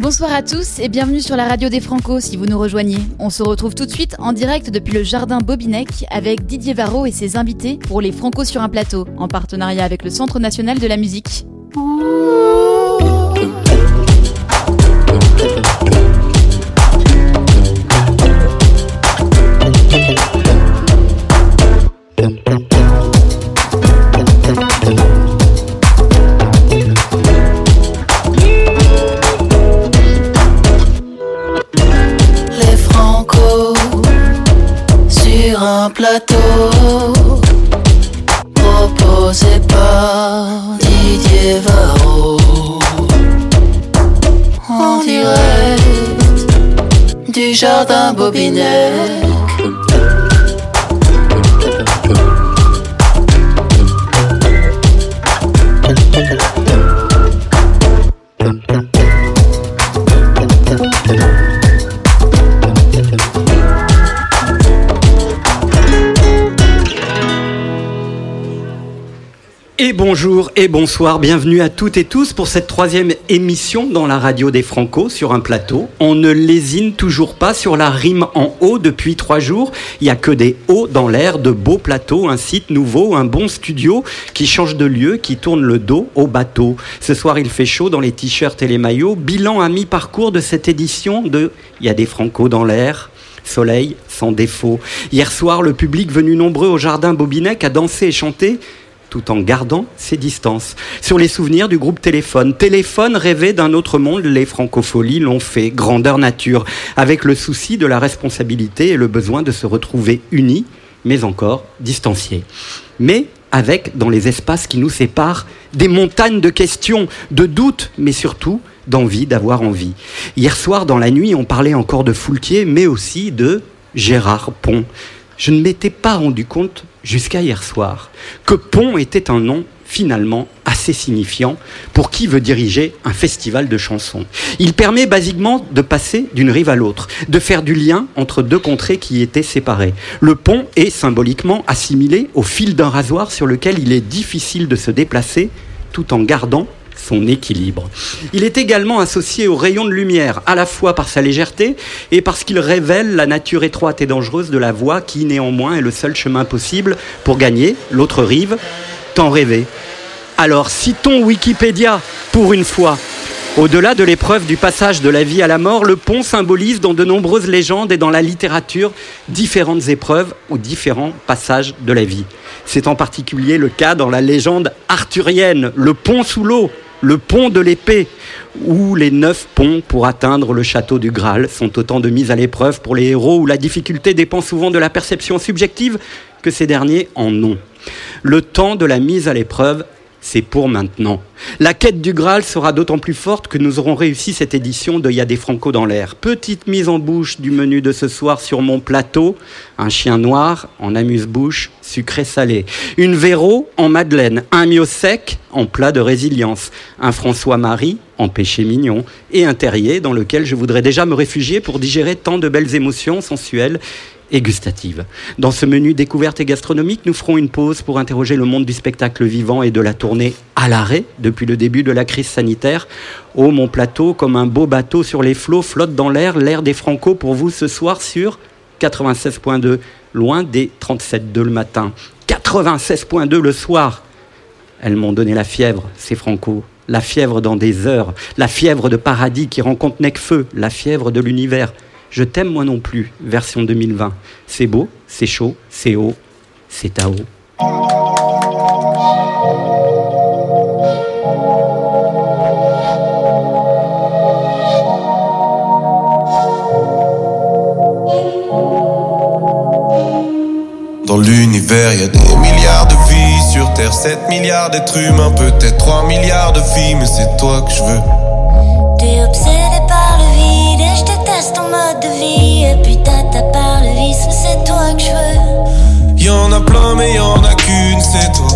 Bonsoir à tous et bienvenue sur la radio des Franco si vous nous rejoignez. On se retrouve tout de suite en direct depuis le jardin Bobinec avec Didier Varro et ses invités pour les Franco sur un plateau en partenariat avec le Centre national de la musique. Plateau proposé par Didier Varro en direct du jardin Bobinec. Bonjour et bonsoir, bienvenue à toutes et tous pour cette troisième émission dans la radio des Franco sur un plateau. On ne lésine toujours pas sur la rime en haut depuis trois jours. Il n'y a que des hauts dans l'air, de beaux plateaux, un site nouveau, un bon studio qui change de lieu, qui tourne le dos au bateau. Ce soir il fait chaud dans les t-shirts et les maillots. Bilan à mi-parcours de cette édition de Il y a des Franco dans l'air. Soleil sans défaut. Hier soir, le public venu nombreux au jardin Bobinec a dansé et chanté tout en gardant ses distances. Sur les souvenirs du groupe Téléphone. Téléphone rêvé d'un autre monde, les francopholies l'ont fait. Grandeur nature, avec le souci de la responsabilité et le besoin de se retrouver unis, mais encore distanciés. Mais avec, dans les espaces qui nous séparent, des montagnes de questions, de doutes, mais surtout d'envie d'avoir envie. Hier soir, dans la nuit, on parlait encore de Foulquier, mais aussi de Gérard Pont. Je ne m'étais pas rendu compte jusqu'à hier soir que Pont était un nom finalement assez signifiant pour qui veut diriger un festival de chansons. Il permet basiquement de passer d'une rive à l'autre, de faire du lien entre deux contrées qui étaient séparées. Le pont est symboliquement assimilé au fil d'un rasoir sur lequel il est difficile de se déplacer tout en gardant son équilibre. Il est également associé au rayon de lumière, à la fois par sa légèreté et parce qu'il révèle la nature étroite et dangereuse de la voie qui, néanmoins, est le seul chemin possible pour gagner l'autre rive, tant rêvé. Alors, citons Wikipédia pour une fois. Au-delà de l'épreuve du passage de la vie à la mort, le pont symbolise dans de nombreuses légendes et dans la littérature différentes épreuves ou différents passages de la vie. C'est en particulier le cas dans la légende arthurienne, le pont sous l'eau, le pont de l'épée, où les neuf ponts pour atteindre le château du Graal sont autant de mises à l'épreuve pour les héros où la difficulté dépend souvent de la perception subjective que ces derniers en ont. Le temps de la mise à l'épreuve c'est pour maintenant. La quête du Graal sera d'autant plus forte que nous aurons réussi cette édition de Y a des Franco dans l'air. Petite mise en bouche du menu de ce soir sur mon plateau. Un chien noir en amuse-bouche sucré-salé. Une Véro en madeleine. Un mio sec en plat de résilience. Un François-Marie en péché mignon. Et un terrier dans lequel je voudrais déjà me réfugier pour digérer tant de belles émotions sensuelles et gustative. Dans ce menu découverte et gastronomique, nous ferons une pause pour interroger le monde du spectacle vivant et de la tournée à l'arrêt depuis le début de la crise sanitaire. Oh, mon plateau, comme un beau bateau sur les flots, flotte dans l'air, l'air des Franco pour vous ce soir sur 96.2, loin des 37.2 le matin. 96.2 le soir. Elles m'ont donné la fièvre, ces Franco. La fièvre dans des heures, la fièvre de paradis qui rencontre Necfeu, la fièvre de l'univers. Je t'aime moi non plus, version 2020. C'est beau, c'est chaud, c'est haut, c'est Tao. Dans l'univers, y a des milliards de vies. Sur Terre, 7 milliards d'êtres humains. Peut-être 3 milliards de filles, mais c'est toi que je veux. T'es obsédé mode de vie. Et puis tata par le vice, mais c'est toi que je veux. Y en a plein, mais y en a qu'une, c'est toi.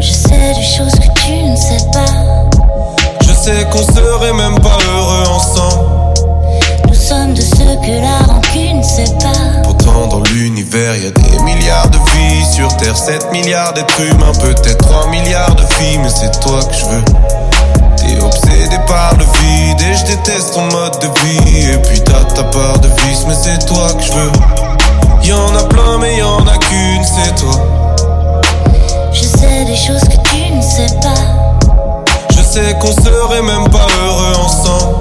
Je sais des choses que tu ne sais pas. Je sais qu'on serait même pas heureux ensemble. Nous sommes de ceux que la rancune sépare. Pourtant, dans l'univers, y a des milliards de vies. Sur Terre, 7 milliards d'êtres humains. Peut-être 3 milliards de filles, mais c'est toi que je veux. Obsédé par le vide et déteste ton mode de vie. Et puis t'as ta part de vice, mais c'est toi que je veux. Y'en a plein, mais y'en a qu'une, c'est toi. Je sais des choses que tu ne sais pas. Je sais qu'on serait même pas heureux ensemble.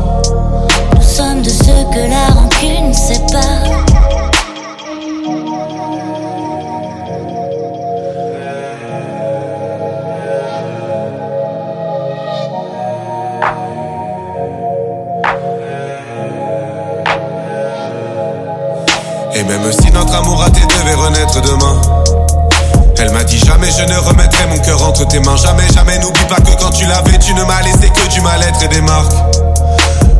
Nous sommes de ceux que la rancune sépare. Si notre amour raté devait renaître demain. Elle m'a dit jamais je ne remettrai mon cœur entre tes mains. Jamais, jamais n'oublie pas que quand tu l'avais, tu ne m'as laissé que du mal-être et des marques.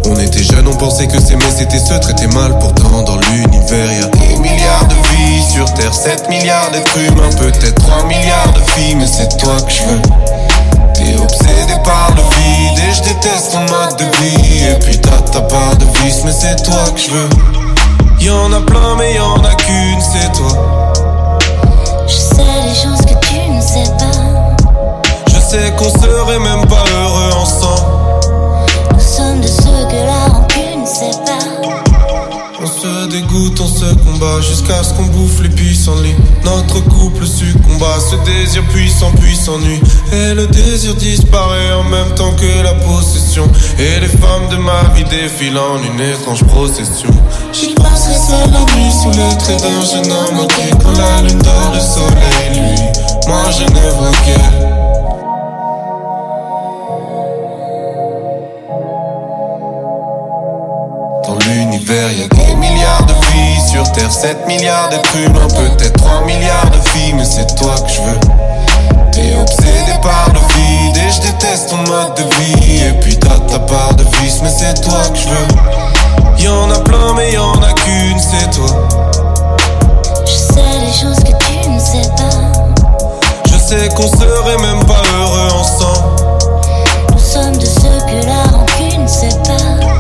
On était jeunes, on pensait que s'aimer c'était se traiter mal. Pourtant, dans l'univers, y a des milliards de vies sur Terre, 7 milliards d'êtres humains, peut-être 3 milliards de filles, mais c'est toi que je veux. T'es obsédé par le vide et je déteste ton mode de vie. Et puis t'as ta part de vice, mais c'est toi que je veux. Y'en a plein, mais y'en a qu'une, c'est toi. Je sais des choses que tu ne sais pas. Je sais qu'on serait même pas heureux ensemble. Nous sommes de ceux que la on se combat jusqu'à ce qu'on bouffe les pissenlits. Notre couple succomba, ce désir puissant puis s'ennuie. Et le désir disparaît en même temps que la possession. Et les femmes de ma vie défilent en une étrange procession. J'y passerai seul la nuit sous les traits d'un jeune homme manqué. Quand la lune dort, le soleil, lui, moi je ne vois qu'elle. Dans l'univers, y a des milliards de sur Terre, 7 milliards d'êtres humains, peut-être 3 milliards de filles, mais c'est toi que je veux. T'es obsédé par le vide et je déteste ton mode de vie. Et puis t'as ta part de vice, mais c'est toi que je veux. Y'en a plein, mais y'en a qu'une, c'est toi. Je sais des choses que tu ne sais pas. Je sais qu'on serait même pas heureux ensemble. Nous sommes de ceux que la rancune sépare.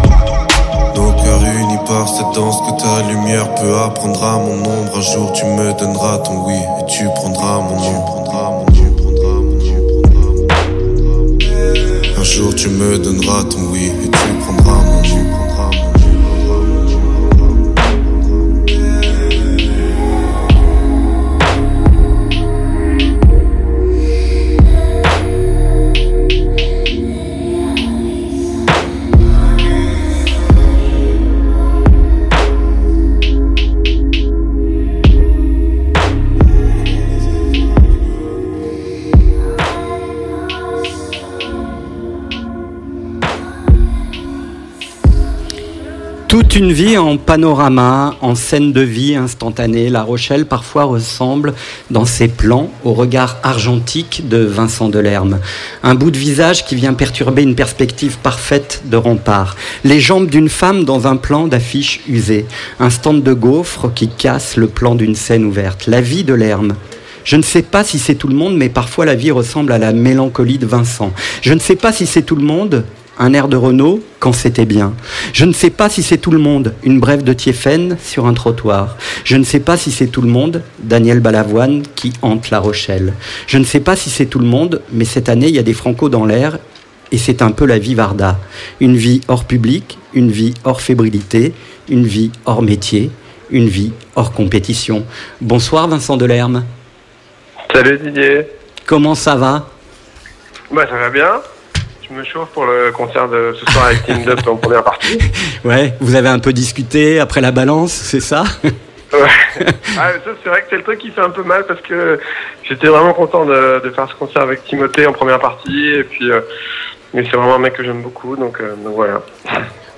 Nos cœurs unis par cette danse que ta lumière peut apprendre à mon ombre. Un jour tu me donneras ton oui et tu prendras mon nom. Un jour tu me donneras ton oui et tu Une vie en panorama, en scène de vie instantanée, La Rochelle parfois ressemble dans ses plans au regard argentique de Vincent Delerme. Un bout de visage qui vient perturber une perspective parfaite de rempart. Les jambes d'une femme dans un plan d'affiche usée. Un stand de gaufres qui casse le plan d'une scène ouverte. La vie de Lerme. Je ne sais pas si c'est tout le monde, mais parfois la vie ressemble à la mélancolie de Vincent. Je ne sais pas si c'est tout le monde, un air de Renault quand c'était bien. Je ne sais pas si c'est tout le monde, une brève de Thiéphène sur un trottoir. Je ne sais pas si c'est tout le monde, Daniel Balavoine qui hante La Rochelle. Je ne sais pas si c'est tout le monde, mais cette année il y a des francos dans l'air et c'est un peu la vie Varda. Une vie hors public, une vie hors fébrilité, une vie hors métier, une vie hors compétition. Bonsoir Vincent Delerme. Salut Didier. Comment ça va? Bah ça va bien. Je me chauffe pour le concert de ce soir avec Team Up en première partie. Ouais, vous avez un peu discuté après la balance, c'est ça? Ouais. Ah, c'est vrai que c'est le truc qui fait un peu mal parce que j'étais vraiment content de, de faire ce concert avec Timothée en première partie et puis euh, mais c'est vraiment un mec que j'aime beaucoup donc, euh, donc voilà.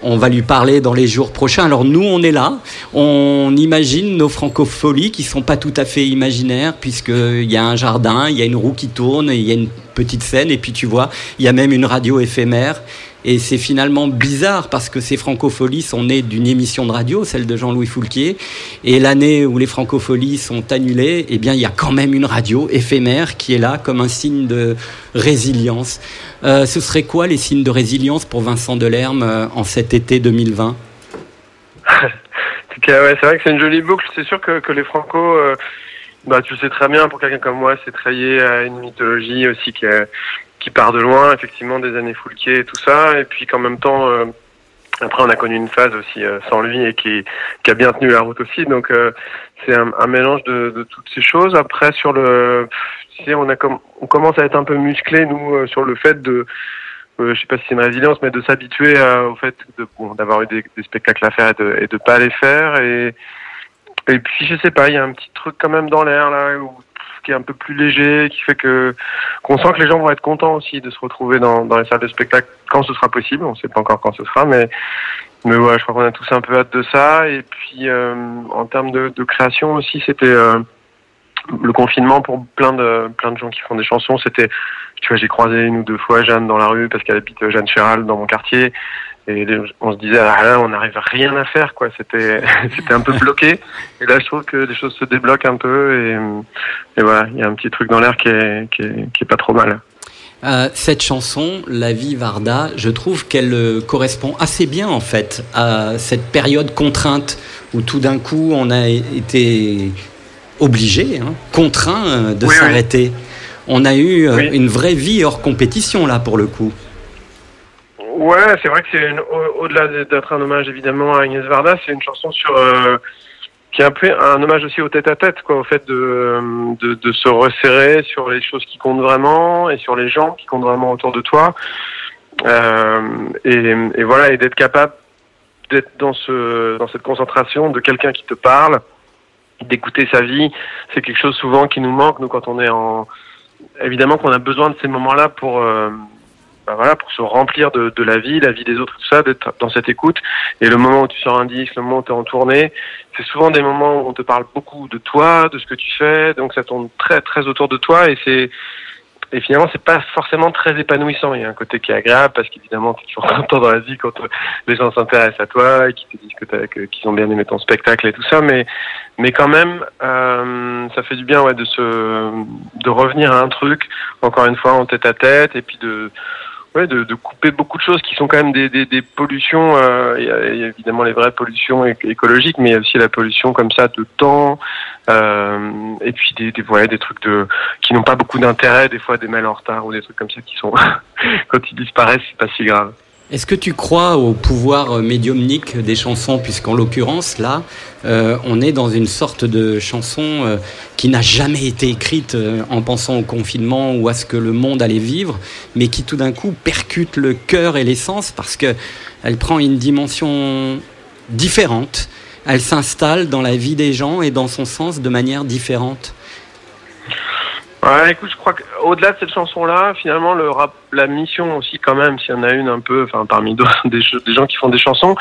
On va lui parler dans les jours prochains. Alors nous, on est là. On imagine nos francopholies qui sont pas tout à fait imaginaires puisqu'il y a un jardin, il y a une roue qui tourne, il y a une petite scène et puis tu vois, il y a même une radio éphémère. Et c'est finalement bizarre parce que ces francopholies sont nées d'une émission de radio, celle de Jean-Louis Foulquier. Et l'année où les francopholies sont annulées, eh bien, il y a quand même une radio éphémère qui est là comme un signe de résilience. Euh, ce serait quoi les signes de résilience pour Vincent Delerme euh, en cet été 2020 En tout cas, ouais, c'est vrai que c'est une jolie boucle. C'est sûr que, que les Franco, euh, bah, tu le sais très bien, pour quelqu'un comme moi, c'est trayé à une mythologie aussi qui, qui part de loin, effectivement, des années Foulquier et tout ça. Et puis qu'en même temps, euh, Après, on a connu une phase aussi sans lui et qui, qui a bien tenu la route aussi. Donc, c'est un, un, mélange de, de, toutes ces choses. Après, sur le, on a comme, on commence à être un peu musclé nous euh, sur le fait de, je sais pas si c'est une résilience, mais de s'habituer au fait de, d'avoir eu des, spectacles à faire et de, et de pas les faire. Et, et puis, je sais pas, il y a un petit truc quand même dans l'air là qui est un peu plus léger, qui fait que qu'on sent que les gens vont être contents aussi de se retrouver dans, les salles de spectacle quand ce sera possible. On ne sait pas encore quand ce sera, mais mais ouais, je crois qu'on a tous un peu hâte de ça. Et puis euh, en termes de, de, création aussi, c'était euh, le confinement pour plein de plein de gens qui font des chansons. C'était, tu vois, j'ai croisé une ou deux fois Jeanne dans la rue parce qu'elle habite Jeanne Chéral dans mon quartier. Et on se disait, ah là, on n'arrive rien à faire, quoi. C'était, c'était un peu bloqué. Et là, je trouve que les choses se débloquent un peu. Et, voilà, il y a un petit truc dans l'air qui est, qui est pas trop mal. Euh, cette chanson, La vie Varda, je trouve qu'elle euh, correspond assez bien en fait à cette période contrainte où tout d'un coup on a été obligé, hein, contraint euh, de oui, s'arrêter. Oui. On a eu oui. une vraie vie hors compétition là pour le coup. Ouais, c'est vrai que c'est au-delà d'être un hommage évidemment à Agnès Varda, c'est une chanson sur euh, qui est un peu un hommage aussi au tête-à-tête, quoi, au fait de, de, de se resserrer sur les choses qui comptent vraiment et sur les gens qui comptent vraiment autour de toi, euh, et, et voilà, et d'être capable d'être dans ce dans cette concentration de quelqu'un qui te parle, d'écouter sa vie, c'est quelque chose souvent qui nous manque nous quand on est en évidemment qu'on a besoin de ces moments-là pour euh, ben voilà, pour se remplir de, de, la vie, la vie des autres, tout ça, d'être dans cette écoute. Et le moment où tu sors un disque, le moment où tu es en tournée, c'est souvent des moments où on te parle beaucoup de toi, de ce que tu fais, donc ça tourne très très autour de toi et c'est et finalement c'est pas forcément très épanouissant. Il y a un côté qui est agréable parce qu'évidemment tu es toujours content dans la vie quand les gens s'intéressent à toi et qu'ils te disent que qu'ils ont bien aimé ton spectacle et tout ça, mais mais quand même euh, ça fait du bien ouais de se de revenir à un truc encore une fois en tête à tête et puis de ouais, de, de, couper beaucoup de choses qui sont quand même des, des, des pollutions. Euh, il, y a, y a, évidemment les vraies pollutions écologiques, mais il y a aussi la pollution comme ça de temps, euh, et puis des, des, ouais, des trucs de qui n'ont pas beaucoup d'intérêt, des fois des mails en retard ou des trucs comme ça qui sont quand ils disparaissent, c'est pas si grave. Est-ce que tu crois au pouvoir médiumnique des chansons, puisqu'en l'occurrence, là, euh, on est dans une sorte de chanson euh, qui n'a jamais été écrite euh, en pensant au confinement ou à ce que le monde allait vivre, mais qui tout d'un coup percute le cœur et l'essence parce qu'elle prend une dimension différente, elle s'installe dans la vie des gens et dans son sens de manière différente. Ouais, écoute, je crois qu'au-delà de cette chanson-là, finalement, le rap, la mission aussi, quand même, s'il y en a une un peu, enfin, parmi des, des, gens qui font des chansons,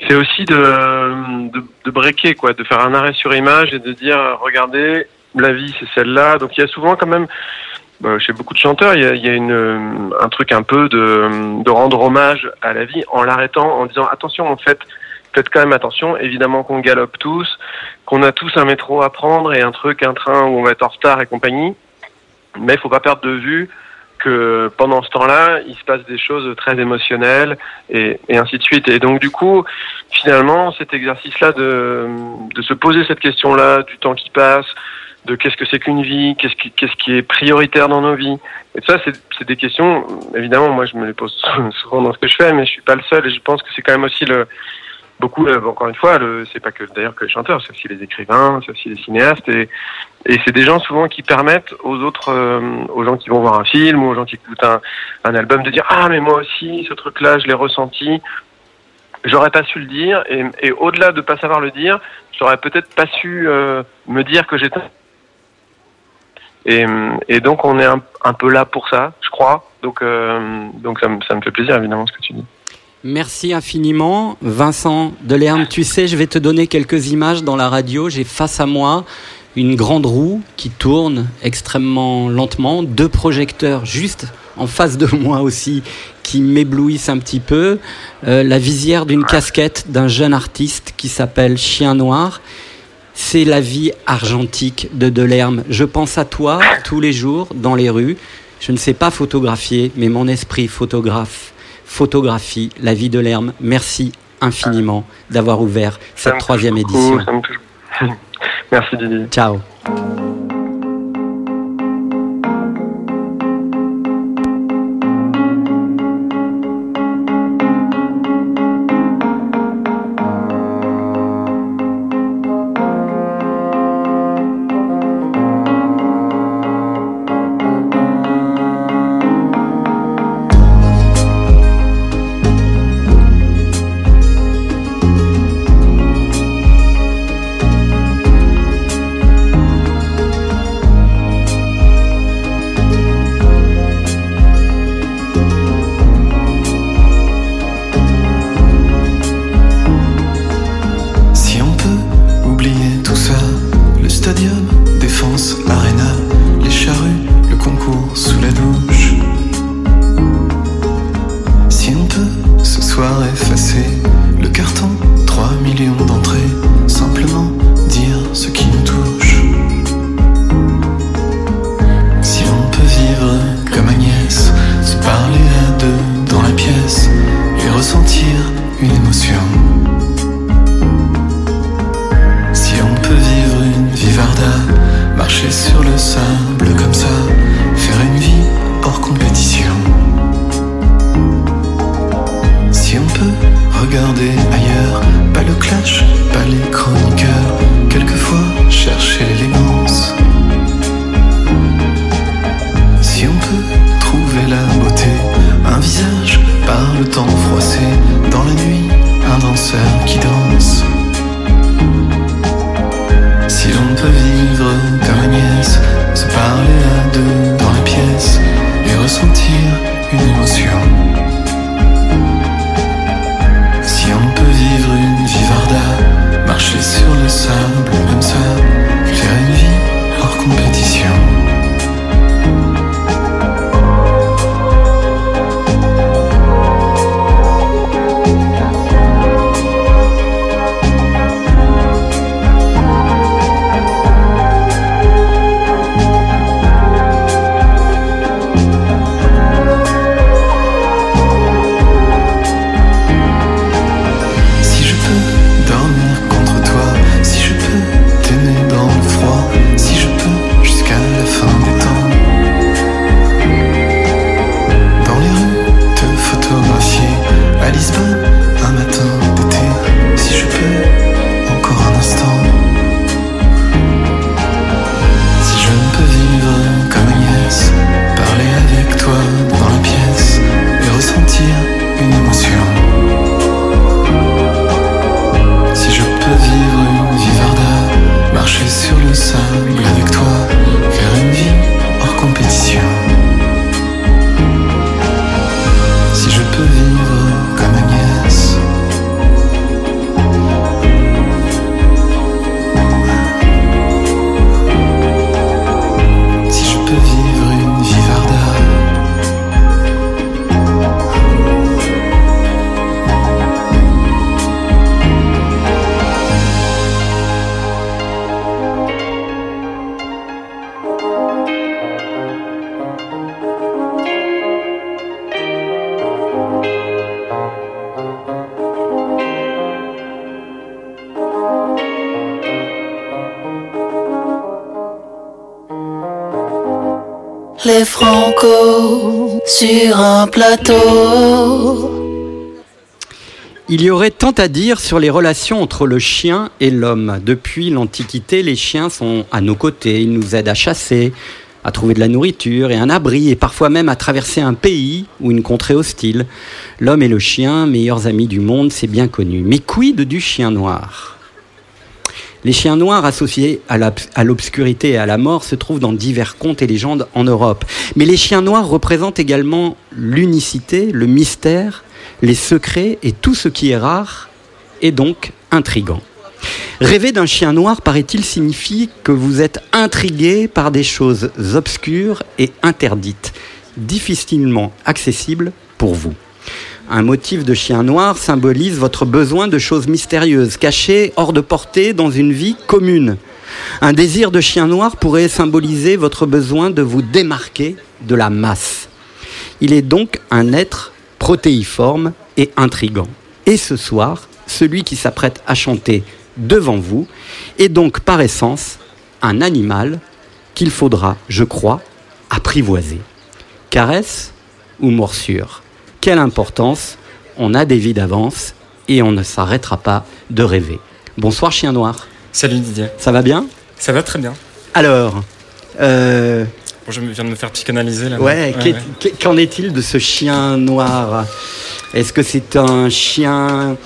c'est aussi de, de, de breaker, quoi, de faire un arrêt sur image et de dire, regardez, la vie, c'est celle-là. Donc, il y a souvent quand même, bah, chez beaucoup de chanteurs, il y a, il y a une, un truc un peu de, de rendre hommage à la vie en l'arrêtant, en disant, attention, en fait, faites quand même attention, évidemment qu'on galope tous, qu'on a tous un métro à prendre et un truc, un train où on va être en retard et compagnie. Mais il faut pas perdre de vue que pendant ce temps-là, il se passe des choses très émotionnelles et, ainsi de suite. Et donc du coup, finalement, cet exercice-là de, se poser cette question-là du temps qui passe, de qu'est-ce que c'est qu'une vie, qu'est-ce qui, qu'est-ce qui est prioritaire dans nos vies. Et ça, c'est, c'est des questions, évidemment, moi je me les pose souvent dans ce que je fais, mais je suis pas le seul et je pense que c'est quand même aussi le, beaucoup, euh, encore une fois, c'est pas que d'ailleurs que les chanteurs, c'est aussi les écrivains, c'est aussi les cinéastes, et, et c'est des gens souvent qui permettent aux autres, euh, aux gens qui vont voir un film ou aux gens qui écoutent un, un album de dire ah mais moi aussi ce truc-là je l'ai ressenti, j'aurais pas su le dire, et, et au-delà de pas savoir le dire, j'aurais peut-être pas su euh, me dire que j'étais et, et, donc on est un, un, peu là pour ça, je crois. Donc, euh, donc ça, me, ça me fait plaisir évidemment ce que tu dis. Merci infiniment. Vincent Delerme, tu sais, je vais te donner quelques images dans la radio. J'ai face à moi une grande roue qui tourne extrêmement lentement, deux projecteurs juste en face de moi aussi qui m'éblouissent un petit peu, euh, la visière d'une casquette d'un jeune artiste qui s'appelle Chien Noir. C'est la vie argentique de Delerme. Je pense à toi tous les jours dans les rues. Je ne sais pas photographier, mais mon esprit photographe photographie La vie de l'herbe. Merci infiniment d'avoir ouvert cette troisième édition. Merci Didier. Ciao. Sur un plateau. Il y aurait tant à dire sur les relations entre le chien et l'homme. Depuis l'Antiquité, les chiens sont à nos côtés, ils nous aident à chasser, à trouver de la nourriture et un abri, et parfois même à traverser un pays ou une contrée hostile. L'homme et le chien, meilleurs amis du monde, c'est bien connu. Mais quid du chien noir? Les chiens noirs associés à l'obscurité et à la mort se trouvent dans divers contes et légendes en Europe. Mais les chiens noirs représentent également l'unicité, le mystère, les secrets et tout ce qui est rare et donc intrigant. Rêver d'un chien noir, paraît-il, signifie que vous êtes intrigué par des choses obscures et interdites, difficilement accessibles pour vous. Un motif de chien noir symbolise votre besoin de choses mystérieuses, cachées, hors de portée, dans une vie commune. Un désir de chien noir pourrait symboliser votre besoin de vous démarquer de la masse. Il est donc un être protéiforme et intrigant. Et ce soir, celui qui s'apprête à chanter devant vous est donc par essence un animal qu'il faudra, je crois, apprivoiser. Caresse ou morsure? Quelle importance On a des vies d'avance et on ne s'arrêtera pas de rêver. Bonsoir chien noir, Salut Didier. ça va bien? Ça va très bien. Alors, euh, Bon, je viens de me faire psychanalyser là. ouais, qu'est- qu'en est-il de ce chien noir? Est-ce que c'est un chien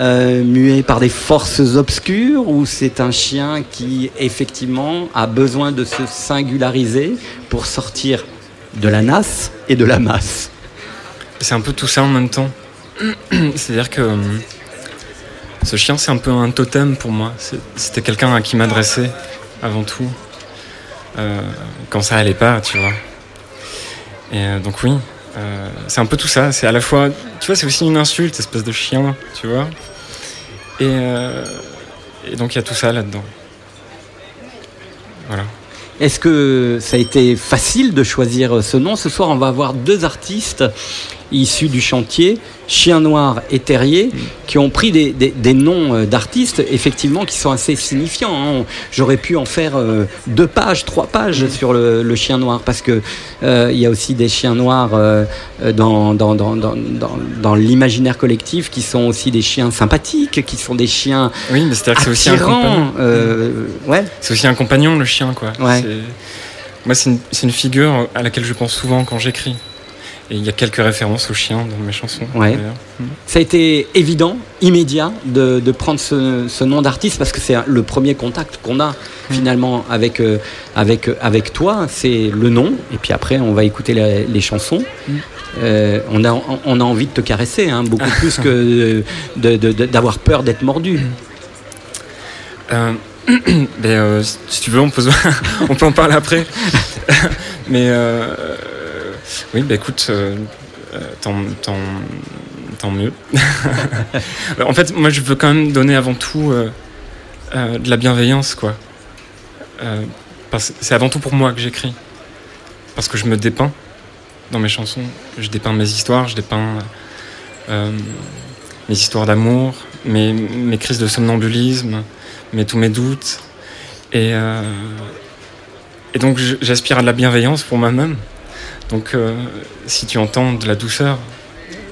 euh, muet par des forces obscures ou c'est un chien qui effectivement a besoin de se singulariser pour sortir de la nasse et de la masse? C'est un peu tout ça en même temps. C'est-à-dire que euh, ce chien, c'est un peu un totem pour moi. C'était quelqu'un à qui m'adresser avant tout. euh, quand ça allait pas, tu vois. Et euh, donc oui, Euh, c'est un peu tout ça. C'est à la fois, tu vois, c'est aussi une insulte, espèce de chien, tu vois. Et donc il y a tout ça là-dedans. Voilà. Est-ce que ça a été facile de choisir ce nom? Ce soir, on va avoir deux artistes issus du chantier, Chien Noir et Terrier, qui ont pris des, des- des noms euh, d'artistes, effectivement, qui sont assez signifiants. hein. J'aurais pu en faire euh, deux pages, trois pages sur le, le Chien Noir, parce que euh, il y a aussi des chiens noirs euh, dans, dans, dans, dans, l'imaginaire collectif, qui sont aussi des chiens sympathiques, qui sont des chiens Oui, mais c'est-à-dire que c'est aussi un compagnon. ouais. C'est aussi un compagnon, le chien, quoi. Ouais. Moi, c'est une, c'est une figure à laquelle je pense souvent quand j'écris. Et il y a quelques références au chien dans mes chansons. Ouais. d'ailleurs. Ça a été évident, immédiat, de, de prendre ce, ce nom d'artiste parce que c'est le premier contact qu'on a finalement avec, euh, avec, euh, avec toi. C'est le nom, et puis après, on va écouter les, les chansons. Euh, on, a, on a envie de te caresser, hein, beaucoup plus que d'avoir peur d'être mordu. Euh, ben, euh, si tu veux, on peut, on peut en parler après. Mais euh, oui, bah écoute, euh, euh, tant, tant, tant mieux. en fait, moi, je veux quand même donner avant tout euh, de la bienveillance, quoi. C'est avant tout pour moi que j'écris. Parce que je me dépeins dans mes chansons. Je dépeins mes histoires, je dépeins mes histoires d'amour, mes, mes crises de somnambulisme, mes, tous mes doutes. Et, et donc j'aspire à de la bienveillance pour moi-même. Donc euh, si tu entends de la douceur,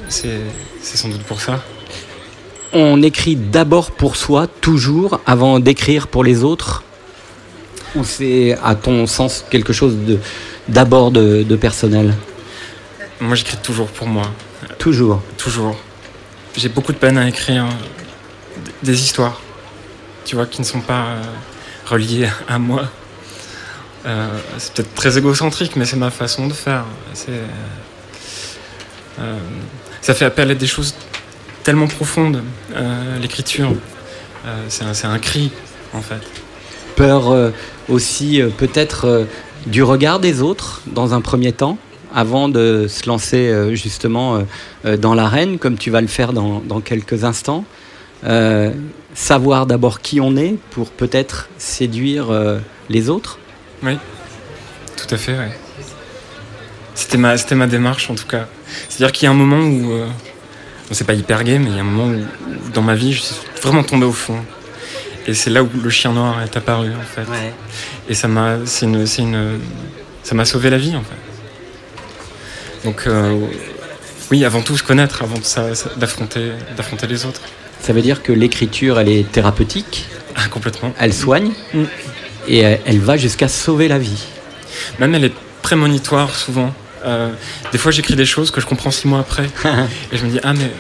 c'est sans doute pour ça. On écrit d'abord pour soi, toujours, avant d'écrire pour les autres? Ou c'est, à ton sens, quelque chose d'abord de, de personnel? Moi j'écris toujours pour moi, Toujours? toujours. J'ai beaucoup de peine à écrire des histoires, tu vois, qui ne sont pas euh, reliées à moi. Euh, c'est peut-être très égocentrique, mais c'est ma façon de faire. C'est, euh, ça fait appel à des choses tellement profondes, euh, l'écriture. Euh, c'est, un, cri, en fait. Peur euh, aussi, euh, peut-être, euh, du regard des autres, dans un premier temps, avant de se lancer euh, justement euh, euh, dans l'arène, comme tu vas le faire dans, quelques instants. Euh, savoir d'abord qui on est pour peut-être séduire euh, les autres. Oui, tout à fait, ouais. C'était ma, c'était ma démarche en tout cas. C'est-à-dire qu'il y a un moment où, euh, bon, c'est pas hyper gay, mais il y a un moment où, où dans ma vie, je suis vraiment tombé au fond. Et c'est là où le chien noir est apparu en fait. Et ça m'a, c'est une, c'est une, ça m'a sauvé la vie en fait. Donc euh, oui, avant tout se connaître, avant de ça- ça- d'affronter, d'affronter les autres. Ça veut dire que l'écriture, elle est thérapeutique, Ah, complètement. elle soigne, Mm. Et elle, elle va jusqu'à sauver la vie. Même elle est prémonitoire souvent. Euh, des fois, j'écris des choses que je comprends six mois après. et je me dis, ah, mais.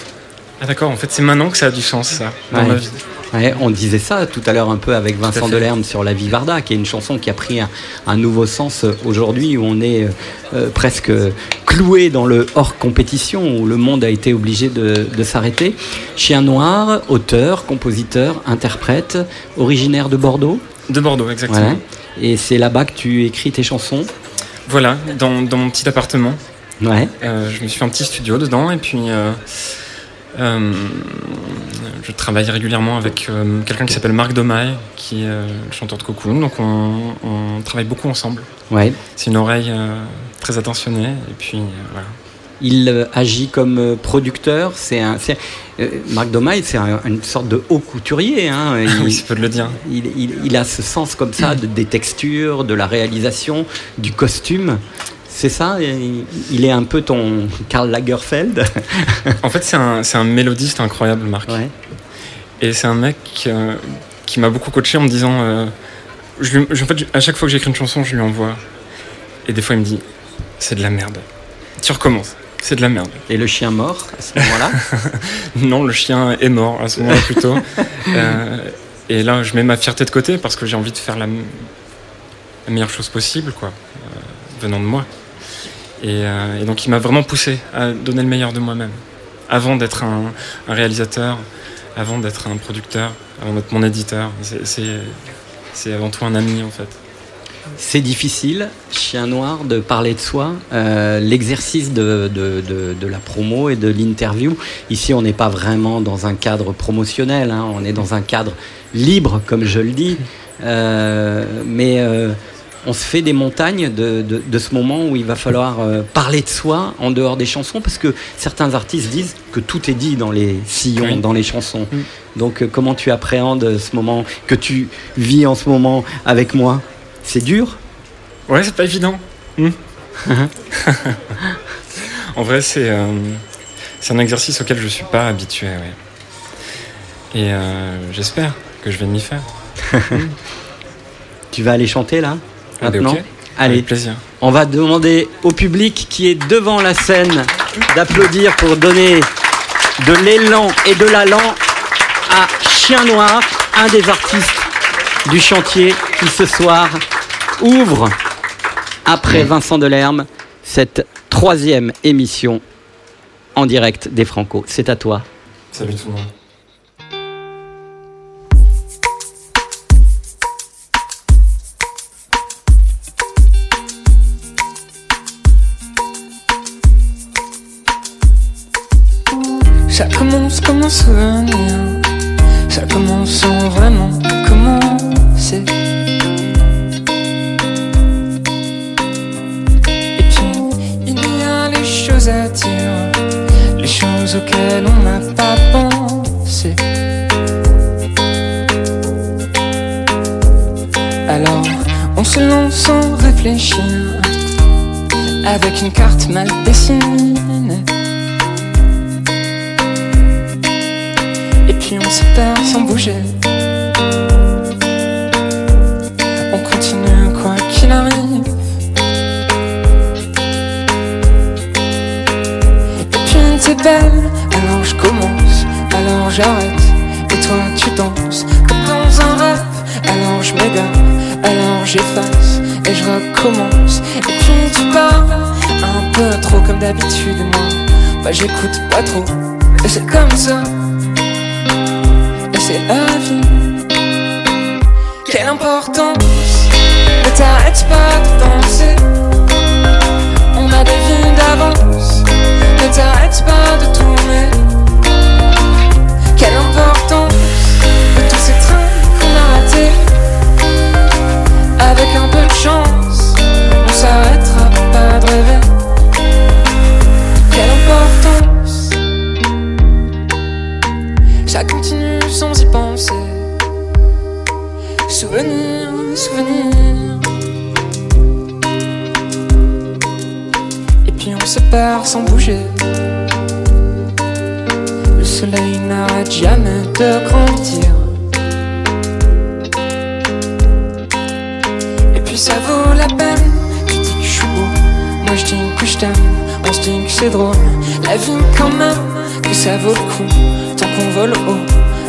Ah, d'accord, en fait, c'est maintenant que ça a du sens, ça, dans Ouais. ma vie. Ouais, on disait ça tout à l'heure un peu avec Vincent. Delerme sur La Vivarda, qui est une chanson qui a pris un, un nouveau sens euh, aujourd'hui, où on est euh, euh, presque cloué dans le hors compétition, où le monde a été obligé de, de s'arrêter. Chien Noir, auteur, compositeur, interprète, originaire de Bordeaux. De Bordeaux, exactement. Voilà. Et c'est là-bas que tu écris tes chansons. Voilà, dans, dans mon petit appartement. Ouais. Euh, je me suis fait un petit studio dedans et puis euh, euh, je travaille régulièrement avec quelqu'un qui s'appelle Marc Domaille, qui est le chanteur de Cocoon. Donc on, on travaille beaucoup ensemble. Ouais. C'est une oreille très attentionnée et puis voilà. Il euh, agit comme euh, producteur. C'est un, euh, Marc Domaille, c'est un- une sorte de haut couturier. hein. Il- oui, c'est peu de le dire. Il, il- il a ce sens comme ça de- des textures, de la réalisation, du costume. C'est ça? Il, est un peu ton Karl Lagerfeld? En fait, c'est un, c'est un mélodiste incroyable, Marc. Ouais. Et c'est un mec euh, qui m'a beaucoup coaché en me disant. euh, je lui- je- en fait, à chaque fois que j'écris une chanson, je lui envoie. Et des fois, il me dit C'est de la merde. Tu recommences. C'est de la merde. Et le chien mort à ce moment-là. Non, le chien est mort à ce moment-là plutôt. Euh, et là, je mets ma fierté de côté parce que j'ai envie de faire la, meilleure chose possible, quoi, euh, venant de moi. Et, euh, et donc, il m'a vraiment poussé à donner le meilleur de moi-même. Avant d'être un, un réalisateur, avant d'être un producteur, avant d'être mon éditeur. C'est avant tout un ami, en fait. C'est difficile, chien noir, de parler de soi. Euh, L'exercice de, de, de, de la promo et de l'interview, ici on n'est pas vraiment dans un cadre promotionnel, hein, on est dans un cadre libre, comme je le dis. Euh, mais euh, on se fait des montagnes de, ce moment où il va falloir parler de soi en dehors des chansons, parce que certains artistes disent que tout est dit dans les sillons, Oui. dans les chansons. Mm. Donc comment tu appréhendes ce moment que tu vis en ce moment avec moi? C'est dur Ouais, c'est pas évident. Hmm. en vrai, c'est euh, c'est un exercice auquel je suis pas habitué. Ouais. Et euh, j'espère que je vais m'y faire. Tu vas aller chanter là Maintenant. Allez, Avec plaisir. on va demander au public qui est devant la scène d'applaudir pour donner de l'élan et de l'allant à Chien Noir, un des artistes du chantier qui ce soir ouvre, après Vincent Delerme, cette troisième émission en direct des Franco. C'est à toi. Salut tout le monde. Ça commence comme un souvenir. Avec une carte mal dessinée. Et puis on se perd sans bouger. On continue quoi qu'il arrive. Et puis t'es belle, alors je commence, alors j'arrête. Et toi tu danses comme dans un rêve. Alors je m'égare, alors j'efface je recommence. Et puis tu parles un peu trop comme d'habitude. Moi, bah j'écoute pas trop. Et c'est comme ça et c'est la vie. Quelle importance, ne t'arrête pas de danser. On a des vies d'avance, ne t'arrête pas de tourner. Sans bouger. Le soleil n'arrête jamais de grandir. Et puis ça vaut la peine. Tu dis que je suis beau, moi je dis que je t'aime. On se dit que c'est drôle, la vie quand même, que ça vaut le coup. Tant qu'on vole haut,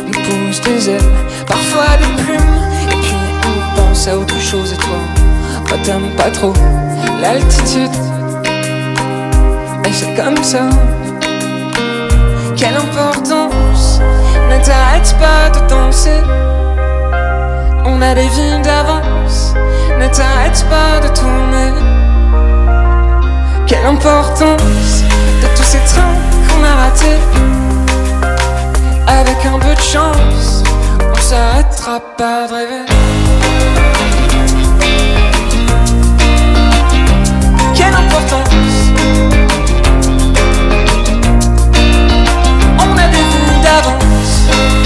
nous pousse des ailes, parfois des plumes. Et puis on pense à autre chose et toi, toi t'aimes pas trop l'altitude. C'est comme ça. Quelle importance, ne t'arrête pas de danser. On a des vies d'avance, ne t'arrête pas de tourner. Quelle importance de tous ces trains qu'on a ratés. Avec un peu de chance, on s'arrêtera pas de rêver. Quelle importance vies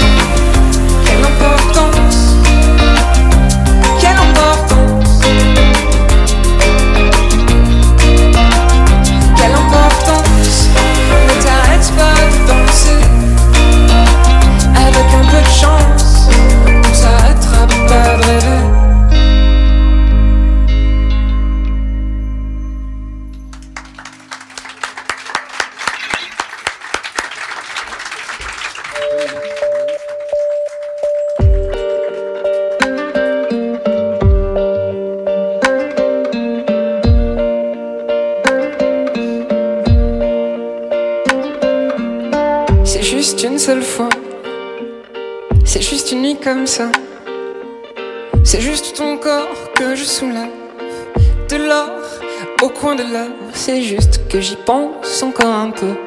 que j'y pense encore un peu.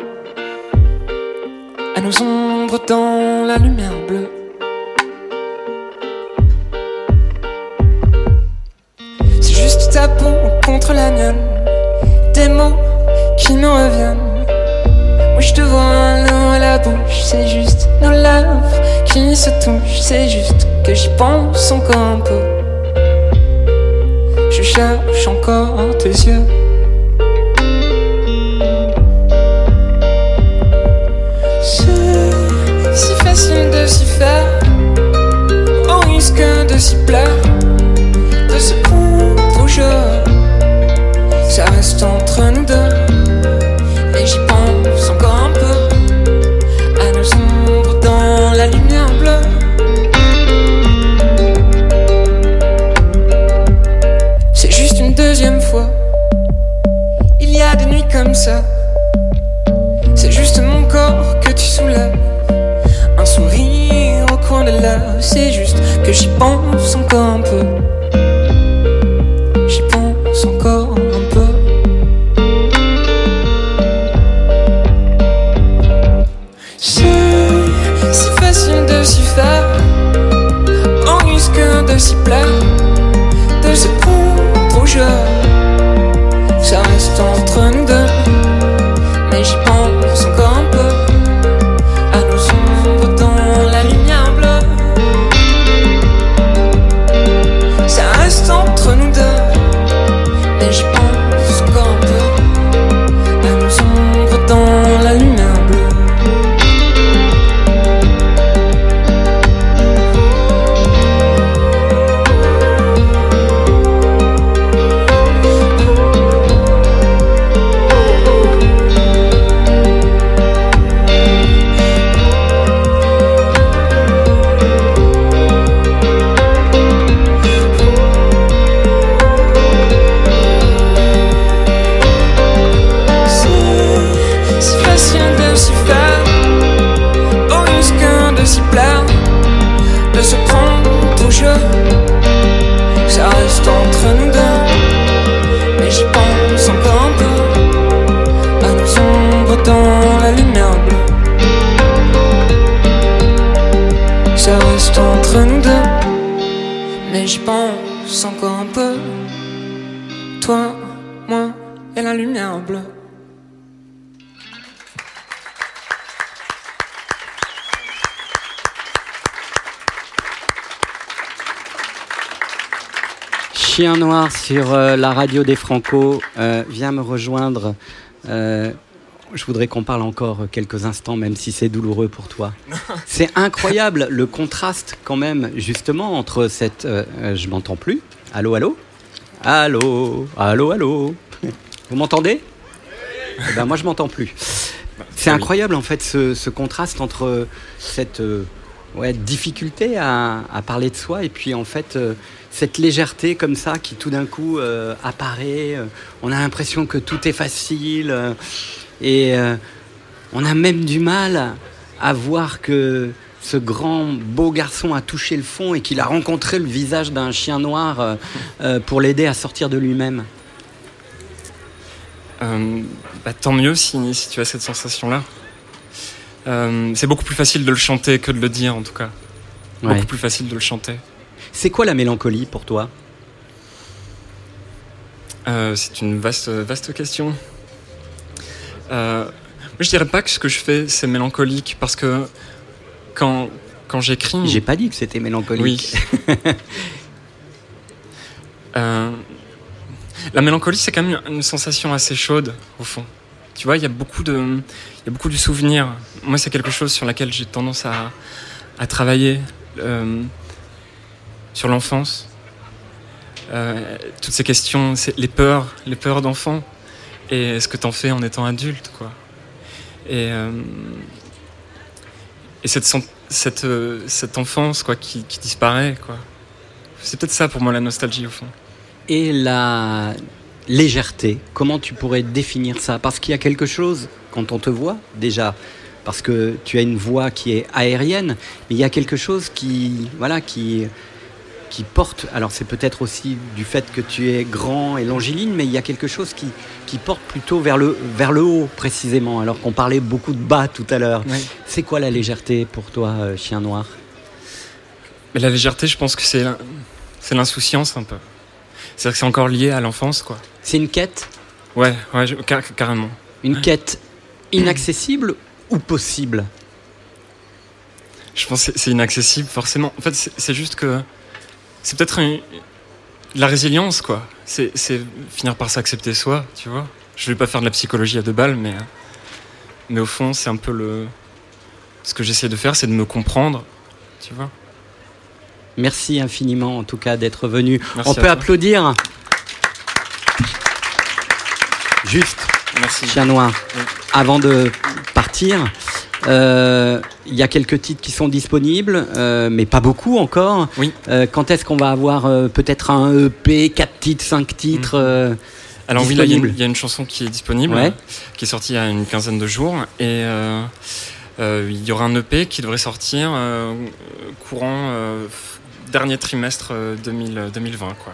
Sur euh, la radio des Franco. Euh, viens me rejoindre. Euh, je voudrais qu'on parle encore quelques instants, même si c'est douloureux pour toi. C'est incroyable le contraste quand même, justement, entre cette... je m'entends plus. Allô, allô? Allô, allô, allô? Vous m'entendez? Eh ben, Moi, je m'entends plus. C'est incroyable, en fait, ce, ce contraste entre cette ouais, difficulté à, à parler de soi et puis, en fait, cette légèreté comme ça qui, tout d'un coup, euh, apparaît. Euh, On a l'impression que tout est facile. euh, et euh, on a même du mal à voir que ce grand beau garçon a touché le fond et qu'il a rencontré le visage d'un chien noir pour l'aider à sortir de lui-même. Bah, tant mieux si, si tu as cette sensation-là. C'est beaucoup plus facile de le chanter que de le dire, en tout cas. Ouais. Beaucoup plus facile de le chanter. C'est quoi la mélancolie pour toi Euh, c'est une vaste, vaste question. Euh, moi, je dirais pas que ce que je fais, c'est mélancolique, parce que quand, quand j'écris... J'ai pas dit que c'était mélancolique. Oui. Euh, la mélancolie, c'est quand même une sensation assez chaude, au fond. Tu vois, il y a beaucoup de, il y a beaucoup de souvenirs. Moi, c'est quelque chose sur laquelle j'ai tendance à, à travailler, euh, sur l'enfance. Euh, toutes ces questions, les peurs, les peurs d'enfant, et ce que t'en fais en étant adulte, quoi. Et, euh, et cette, cette, euh, cette enfance, quoi, qui, qui disparaît, quoi. C'est peut-être ça pour moi la nostalgie, au fond. Et la légèreté, comment tu pourrais définir ça? Parce qu'il y a quelque chose, quand on te voit, déjà, parce que tu as une voix qui est aérienne, mais il y a quelque chose qui, voilà, qui, qui porte, alors c'est peut-être aussi du fait que tu es grand et longiligne, mais il y a quelque chose qui, qui porte plutôt vers le, vers le haut précisément, alors qu'on parlait beaucoup de bas tout à l'heure. Oui. C'est quoi la légèreté pour toi, euh, chien noir? Mais la légèreté, je pense que c'est c'est l'insouciance un peu. C'est-à-dire que c'est encore lié à l'enfance, quoi. C'est une quête? Ouais, ouais, je- car- carrément. Une quête inaccessible ou possible? Je pense que c'est- inaccessible, forcément. En fait, c'est juste que c'est peut-être une- la résilience, quoi. C'est finir par s'accepter soi, tu vois. Je vais pas faire de la psychologie à deux balles, mais, mais au fond, c'est un peu le. Ce que j'essaie de faire, c'est de me comprendre, tu vois. Merci infiniment en tout cas d'être venu. Merci On peut toi. applaudir. Juste, Merci. chien noir. Oui. Avant de partir, euh, il y a quelques titres qui sont disponibles, euh, mais pas beaucoup encore. Oui. Euh, quand est-ce qu'on va avoir euh, peut-être un EP, 4 titres, 5 titres euh, Alors oui, il y a une- disponible il y, a une chanson qui est disponible, Ouais. qui est sortie il y a une quinzaine de jours, et euh, euh, il y aura un EP qui devrait sortir euh, courant euh, dernier trimestre euh, 2000, 2020, quoi.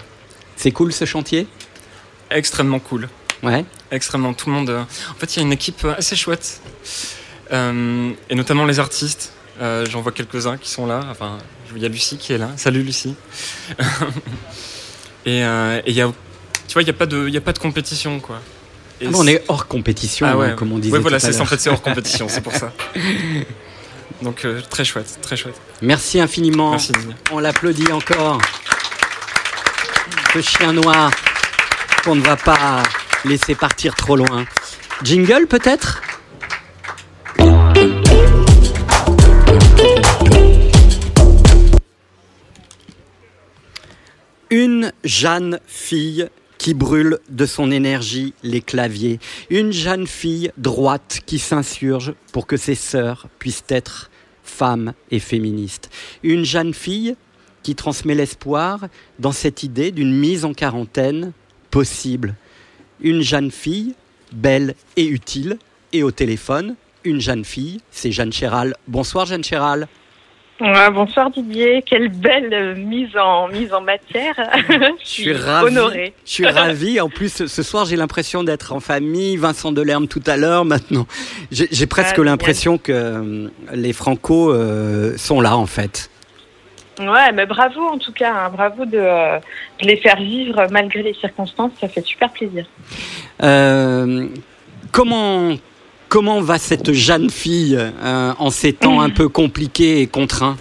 C'est cool ce chantier? Extrêmement cool, Ouais. extrêmement tout le monde. euh, En fait, il y a une équipe euh, assez chouette, Euh, et notamment les artistes. Euh, J'en vois quelques-uns qui sont là. Enfin, il y a Lucie qui est là. Salut Lucie. et euh, il y a, tu vois, il y a pas de, y a pas de compétition, quoi. Ah bon, on est hors compétition, Ah ouais, comme on disait. Ouais, voilà, c'est en fait c'est hors compétition, c'est pour ça. Donc euh, très chouette, très chouette. Merci infiniment. Merci. On l'applaudit encore. Ce chien noir qu'on ne va pas laisser partir trop loin. Jingle peut-être? Une Jeanne fille qui brûle de son énergie les claviers. Une jeune fille droite qui s'insurge pour que ses sœurs puissent être femmes et féministes. Une jeune fille qui transmet l'espoir dans cette idée d'une mise en quarantaine possible. Une jeune fille, belle et utile, et au téléphone, une jeune fille, c'est Jeanne Chéral. Bonsoir Jeanne Chéral. Ouais, bonsoir Didier, quelle belle mise en mise en matière. je suis ravi. honorée. Je suis ravi. En plus, ce soir, j'ai l'impression d'être en famille. Vincent Delerme tout à l'heure. Maintenant, j'ai presque Ah, l'impression que euh, les Franco euh, sont là, en fait. Ouais, mais bravo en tout cas, hein, bravo de, euh, de les faire vivre malgré les circonstances, ça fait super plaisir. Euh, comment comment va cette jeune fille euh, en ces temps un peu compliqués et contraints?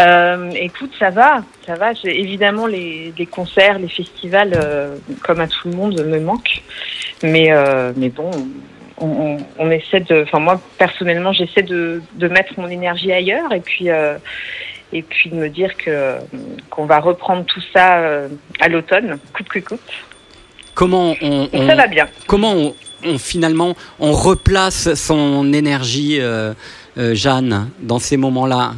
Euh, écoute, ça va, ça va. Évidemment, les, les concerts, les festivals, euh, comme à tout le monde, me manquent. Mais, euh, mais bon, on, on, on essaie de. Enfin, moi, personnellement, j'essaie de, de mettre mon énergie ailleurs et puis, et puis de me dire que qu'on va reprendre tout ça à l'automne, coûte que coûte. Comment on- ça va bien. comment on, on, finalement on replace son énergie, euh, euh, Jeanne, dans ces moments-là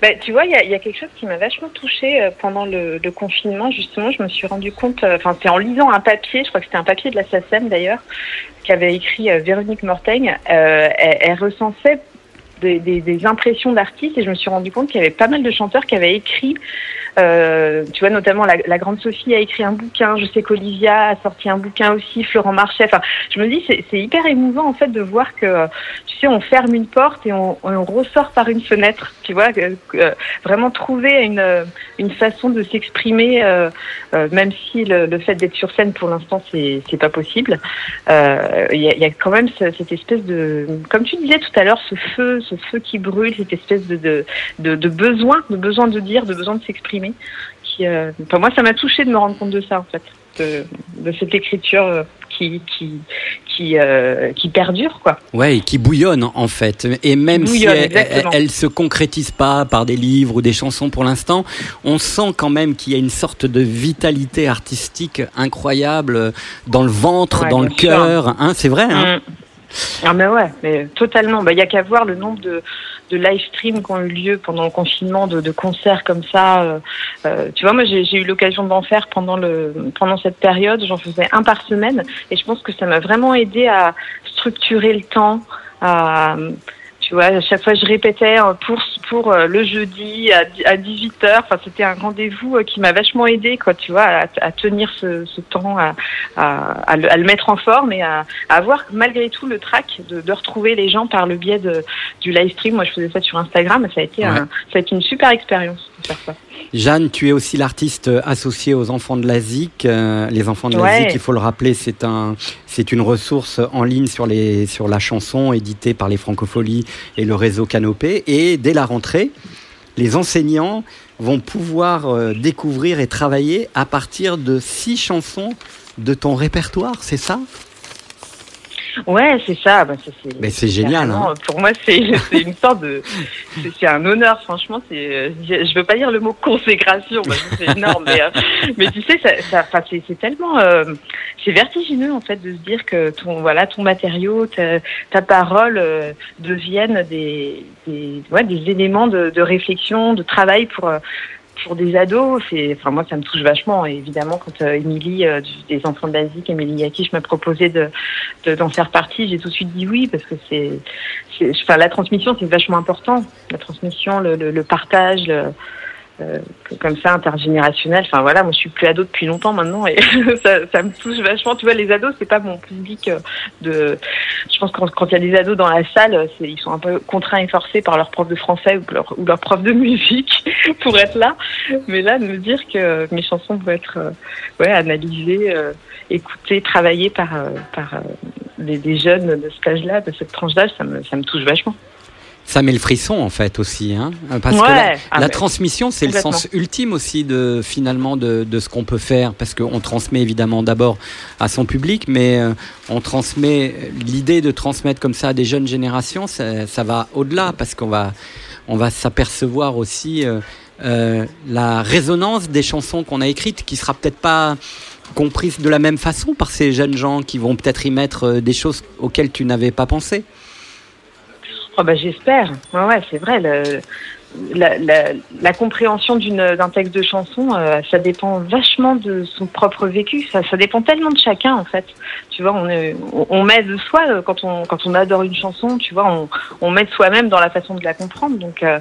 Bah, tu vois, il y a, quelque chose qui m'a vachement touchée euh, pendant le, confinement. Justement, je me suis rendu compte, enfin, c'est en lisant un papier, je crois que c'était un papier de la SACEM d'ailleurs, qu'avait écrit Véronique Mortaigne. Elle recensait des, des- des impressions d'artistes et je me suis rendu compte qu'il y avait pas mal de chanteurs qui avaient écrit. euh, tu vois, notamment la, la grande Sophie a écrit un bouquin. Je sais qu'Olivia a sorti un bouquin aussi. Florent Marchais. Enfin, je me dis c'est hyper émouvant en fait de voir que tu sais on ferme une porte et on, on ressort par une fenêtre. Tu vois, que, vraiment trouver une une façon de s'exprimer, euh, euh, même si le, le fait d'être sur scène pour l'instant c'est c'est pas possible. Euh, Il y, a, y a quand même ce- cette espèce de, comme tu disais tout à l'heure, ce feu, ce feu qui brûle, cette espèce de de, de, de besoin, de besoin de dire, de besoin de s'exprimer. Qui, euh, enfin, moi, ça m'a touché de me rendre compte de ça en fait, de, de cette écriture euh, qui qui qui euh, qui perdure quoi. Ouais, et qui bouillonne en fait. Et même si elle, elle se concrétise pas par des livres ou des chansons pour l'instant, on sent quand même qu'il y a une sorte de vitalité artistique incroyable dans le ventre, Ouais, dans le cœur. Hein, c'est vrai. Hein Mm. Ah mais ouais, mais totalement. Bah il y a qu'à voir le nombre de, de live streams qui ont eu lieu pendant le confinement, de, de concerts comme ça. euh, euh, tu vois, moi j'ai j'ai eu l'occasion d'en faire pendant le pendant cette période. J'en faisais un par semaine et je pense que ça m'a vraiment aidé à structurer le temps, à Tu vois, à chaque fois, je répétais euh, pour pour euh, le jeudi à, à 18h. Enfin, c'était un rendez-vous euh, qui m'a vachement aidé, quoi. Tu vois, à, à tenir ce, ce temps, à, à, à le, à le mettre en forme et à, à avoir malgré tout le trac de, de retrouver les gens par le biais de, du live stream. Moi, je faisais ça sur Instagram. Et ça a été, Ouais. un- ça a été une super expérience faire ça. Jeanne, tu es aussi l'artiste associée aux enfants de la ZIC. Euh, les enfants de la. ZIC, il faut le rappeler, c'est un, c'est une ressource en ligne sur les, sur la chanson éditée par les Francopholies et le réseau Canopé. Et dès la rentrée, les enseignants vont pouvoir euh, découvrir et travailler à partir de six chansons de ton répertoire, c'est ça? Ouais, c'est ça. Bah, ça, c'est Mais c'est génial, hein. Pour moi, c'est une sorte de. c'est- un honneur, franchement. C'est. Je veux pas dire le mot consécration, c'est énorme, mais, euh, mais tu sais, ça, ça, c'est c'est tellement. euh, c'est vertigineux, en fait, de se dire que ton, voilà, ton matériau, ta, ta parole euh, deviennent des, des, ouais, des éléments de, de réflexion, de travail pour. Euh, pour des ados, c'est, enfin moi ça me touche vachement. Et évidemment, quand euh, Émilie euh, du- des enfants ZIC, Émilie Yakish m'a proposé de, de- d'en faire partie, j'ai tout de suite dit oui parce que c'est enfin la transmission c'est vachement important. La transmission, le, le, le partage, le, euh, comme ça intergénérationnel. Enfin voilà, moi je suis plus ado depuis longtemps maintenant et ça, ça me touche vachement. Tu vois, les ados c'est pas mon public euh, de. Je pense que quand il y a des ados dans la salle, c'est, ils sont un peu contraints et forcés par leur prof de français ou leur, ou leur prof de musique pour être là. Mais là, de me dire que mes chansons vont être euh, ouais, analysées, euh, écoutées, travaillées par, euh, par euh, des, des jeunes de cet âge-là, de cette tranche d'âge, ça me, ça me touche vachement. Ça met le frisson en fait aussi, hein. Parce que la, Ah, la transmission c'est le sens ultime aussi de finalement de, de ce qu'on peut faire, parce qu'on transmet évidemment d'abord à son public, mais euh, on transmet l'idée de transmettre comme ça à des jeunes générations, ça, ça va au-delà. Parce qu'on va on va s'apercevoir aussi euh, euh, la résonance des chansons qu'on a écrites, qui sera peut-être pas comprise de la même façon par ces jeunes gens qui vont peut-être y mettre des choses auxquelles tu n'avais pas pensé. Oh bah j'espère. Ouais, ouais, c'est vrai. la, la, la compréhension d'un texte de chanson, euh, ça dépend vachement de son propre vécu. Ça, ça dépend tellement de chacun en fait. Tu vois, on, est, on, met de soi euh, quand on quand on adore une chanson. Tu vois, on, on met de soi-même dans la façon de la comprendre. Donc euh,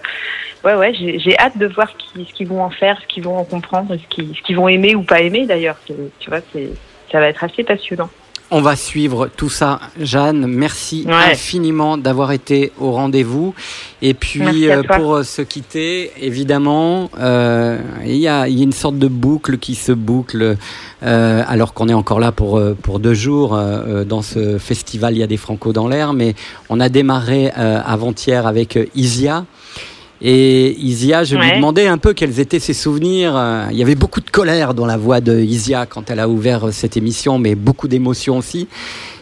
ouais, ouais, j'ai hâte de voir qu'ils ce qu'ils vont en faire, ce qu'ils vont en comprendre, ce qu'ils qu'ils vont aimer ou pas aimer d'ailleurs. Tu vois, ça va être assez passionnant. On va suivre tout ça, Jeanne. Merci Ouais. infiniment d'avoir été au rendez-vous. Et puis, euh, pour euh, se quitter, évidemment, euh, il y, a, il y a une sorte de boucle qui se boucle, euh, alors qu'on est encore là pour, pour deux jours dans ce festival. Il y a des Franco dans l'air, mais on a démarré avant-hier avec Isia. Et Isia, je lui demandais un peu quels étaient ses souvenirs. Euh, Il y avait beaucoup de colère dans la voix de Isia quand elle a ouvert euh, cette émission, mais beaucoup d'émotions aussi.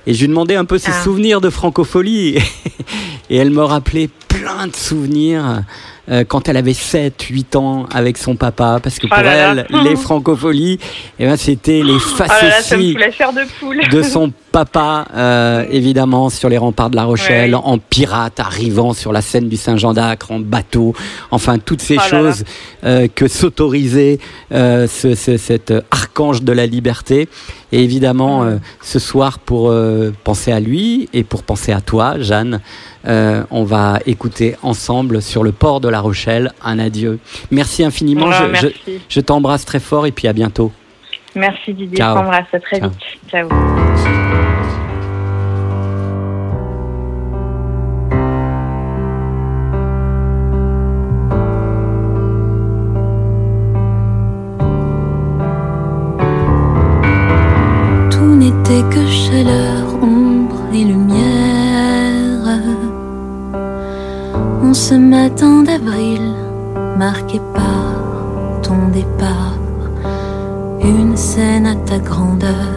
Et je lui demandais un peu ses Ah. souvenirs de francophonie. Et elle me rappelait plein de souvenirs euh, quand elle avait 7, 8 ans avec son papa. Parce que Oh pour là là. elle, les francopholies, eh ben, c'était les me facéties de poule. de son papa, euh, évidemment, sur les remparts de La Rochelle, Ouais. en pirate, arrivant sur la scène du Saint-Jean d'Acre, en bateau, enfin toutes ces Oh là choses euh, que s'autorisait euh, ce, ce- cet archange de la liberté. Et évidemment, euh, ce soir, pour euh, penser à lui et pour penser à toi, Jeanne, euh, on va écouter ensemble sur le port de La Rochelle un adieu. Merci infiniment, je, je, merci. je t'embrasse très fort et puis à bientôt. Merci Didier, je t'embrasse, à très Ciao. vite. Ciao. Que chaleur, ombre et lumière. En ce matin d'avril, marqué par ton départ, une scène à ta grandeur,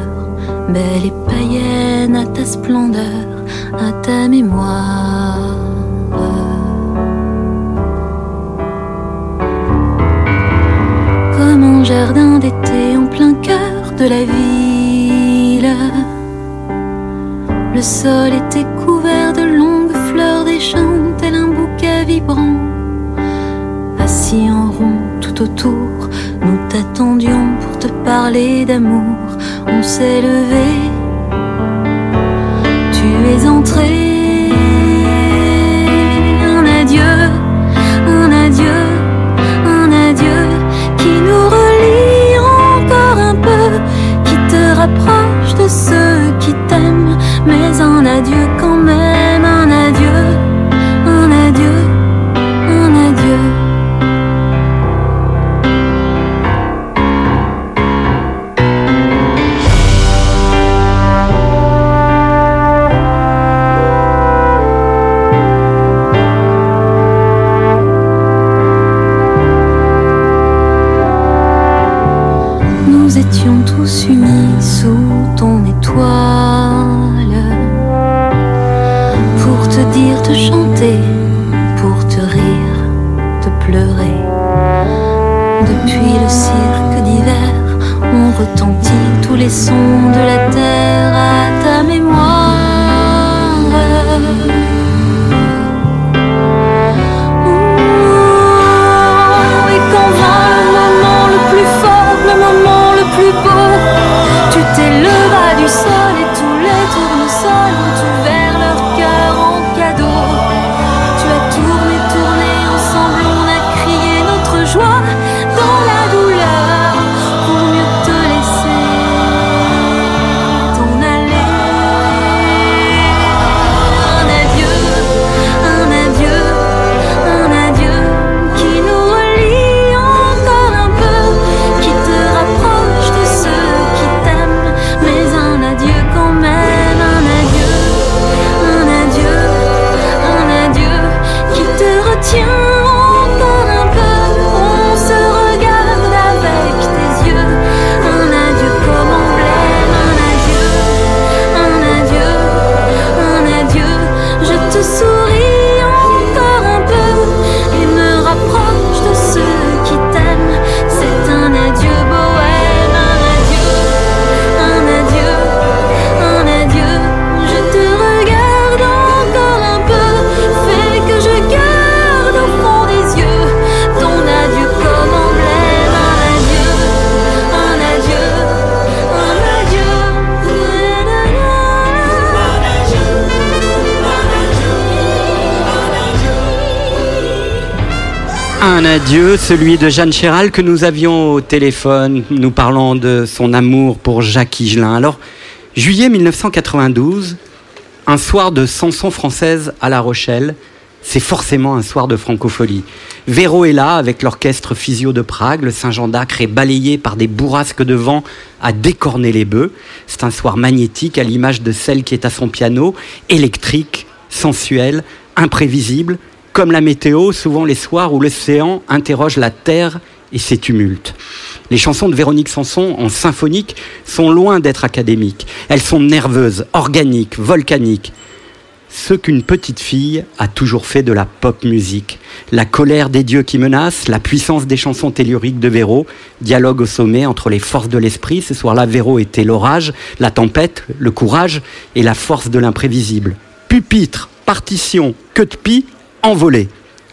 belle et païenne à ta splendeur, à ta mémoire. Comme un jardin d'été en plein cœur de la ville. Le sol était couvert de longues fleurs des tel un bouquet vibrant. Assis en rond tout autour, nous t'attendions pour te parler d'amour. On s'est levé, tu es entré. Un adieu, un adieu, un adieu qui nous relie encore un peu, qui te rapproche. you adieu, celui de Jeanne Chéral que nous avions au téléphone, nous parlant de son amour pour Jacques Higelin. Alors, juillet 1992, un soir de Sanson française à La Rochelle, c'est forcément un soir de francophonie. Véro est là avec l'orchestre Physio de Prague, le Saint-Jean d'Acre est balayé par des bourrasques de vent à décorner les bœufs. C'est un soir magnétique à l'image de celle qui est à son piano, électrique, sensuelle, imprévisible, comme la météo, souvent les soirs où l'océan interroge la terre et ses tumultes. Les chansons de Véronique Sanson en symphonique sont loin d'être académiques. Elles sont nerveuses, organiques, volcaniques. Ce qu'une petite fille a toujours fait de la pop musique. La colère des dieux qui menacent, la puissance des chansons telluriques de Véro, dialogue au sommet entre les forces de l'esprit. Ce soir-là, Véro était l'orage, la tempête, le courage et la force de l'imprévisible. Pupitre, partition, queue de pie, envolée.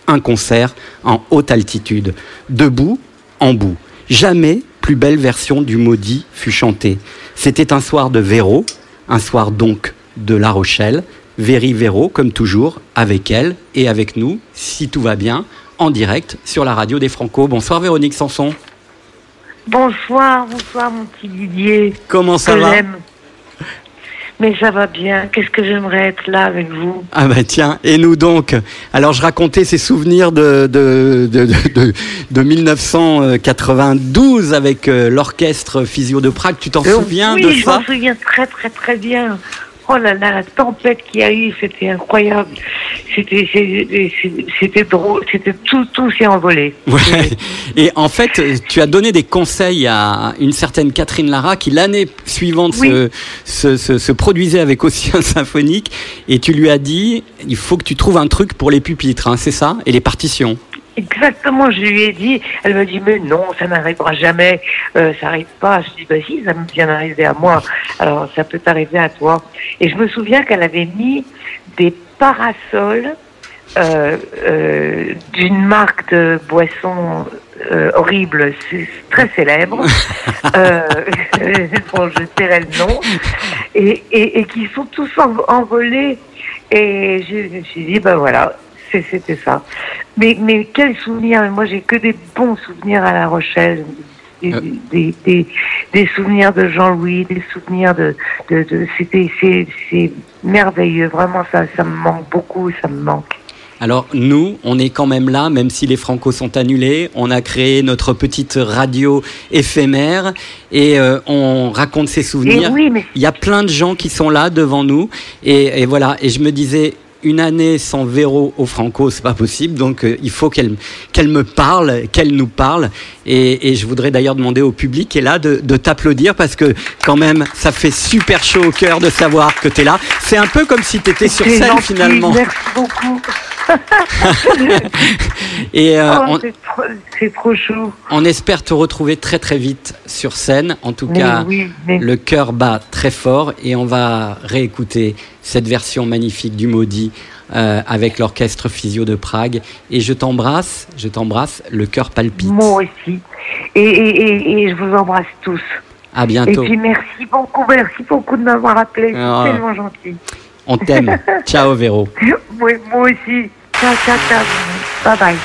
Un concert en haute altitude. Debout, en bout. Jamais plus belle version du maudit fut chantée. C'était un soir de Véro, un soir donc de La Rochelle. Véry Véro, comme toujours, avec elle et avec nous, si tout va bien, en direct sur la radio des Franco. Bonsoir Véronique Sanson. Bonsoir, bonsoir mon petit Didier. Comment ça va? Mais ça va bien. Qu'est-ce que j'aimerais être là avec vous. Ah bah tiens, et nous donc? Alors je racontais ces souvenirs de, de, de, de, de 1992 avec euh, l'orchestre Physio de Prague. Tu t'en Euh, souviens oui, de je ça? m'en souviens très très très bien. Oh là là, la tempête qu'il y a eu, c'était incroyable. C'était drôle, c'était tout tout s'est envolé. Ouais. Et en fait, tu as donné des conseils à une certaine Catherine Lara qui l'année suivante se, se, se- se produisait avec aussi un symphonique et tu lui as dit il faut que tu trouves un truc pour les pupitres, hein, c'est ça? Et les partitions. Exactement, je lui ai dit, elle m'a dit, mais non, ça n'arrivera jamais, euh, ça n'arrive pas. Je dis, bah si, ça me vient d'arriver à moi, alors ça peut t'arriver à toi. Et je me souviens qu'elle avait mis des parasols euh, euh, d'une marque de boisson euh, horrible, c'est très célèbre, euh, bon, je tairai le nom, et, et, et qui sont tous en- envolés. Et je me suis dit, ben voilà, c'était ça. Mais, mais quel souvenir Moi, j'ai que des bons souvenirs à La Rochelle. Des, des, des, des souvenirs de Jean-Louis, des souvenirs de... de, de c'était c'est merveilleux. Vraiment, ça, ça me manque beaucoup, ça me manque. Alors nous, on est quand même là, même si les Franco sont annulés. On a créé notre petite radio éphémère et euh, on raconte ses souvenirs. Et oui, mais- Il y a plein de gens qui sont là devant nous et, et voilà. Et je me disais, une année sans Véro au Franco, c'est pas possible. Donc euh, il faut qu'elle qu'elle me parle, qu'elle nous parle. Et, et je voudrais d'ailleurs demander au public qui est là de, de t'applaudir parce que quand même ça fait super chaud au cœur de savoir que tu es là. C'est un peu comme si tu étais sur scène gentil, finalement. Merci beaucoup. Et euh, Oh, on, c'est trop- C'est trop chou. on espère te retrouver très très vite sur scène. En tout Mais cas, oui, mais- le cœur bat très fort et on va réécouter cette version magnifique du Maudit euh, avec l'orchestre Physio de Prague. Et je t'embrasse, je t'embrasse, le cœur palpite. Moi aussi. Et, et, et, et je vous embrasse tous. À Et bientôt. puis merci beaucoup, merci beaucoup de m'avoir appelé. Ah. C'est tellement gentil. On t'aime. Ciao Véro. Moi aussi. Ciao, ciao, ciao. Bye bye.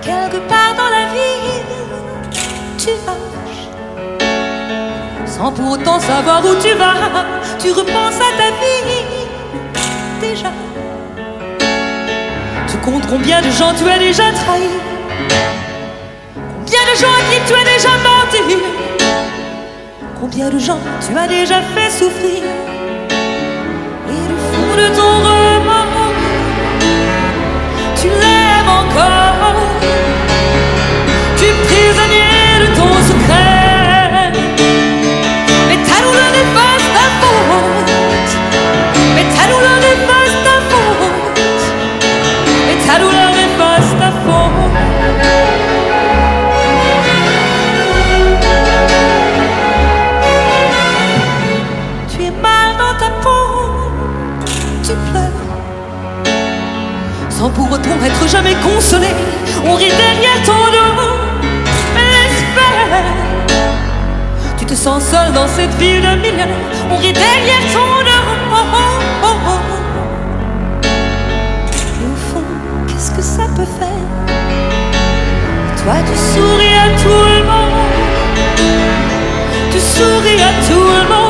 Quelque part dans la ville, tu marches. Sans pour autant savoir où tu vas, tu repenses à ta vie. Déjà. Tu comptes combien de gens tu as déjà trahi. Combien de gens à qui tu as déjà menti? Combien de gens tu as déjà fait souffrir. Et du fond de ton remords, tu l'aimes jamais consolé. On rit derrière ton dos, faire. Tu te sens seul dans cette ville de millions. On rit derrière ton dos. Et au fond, qu'est-ce que ça peut faire? Toi, tu souris à tout le monde. Tu souris à tout le monde.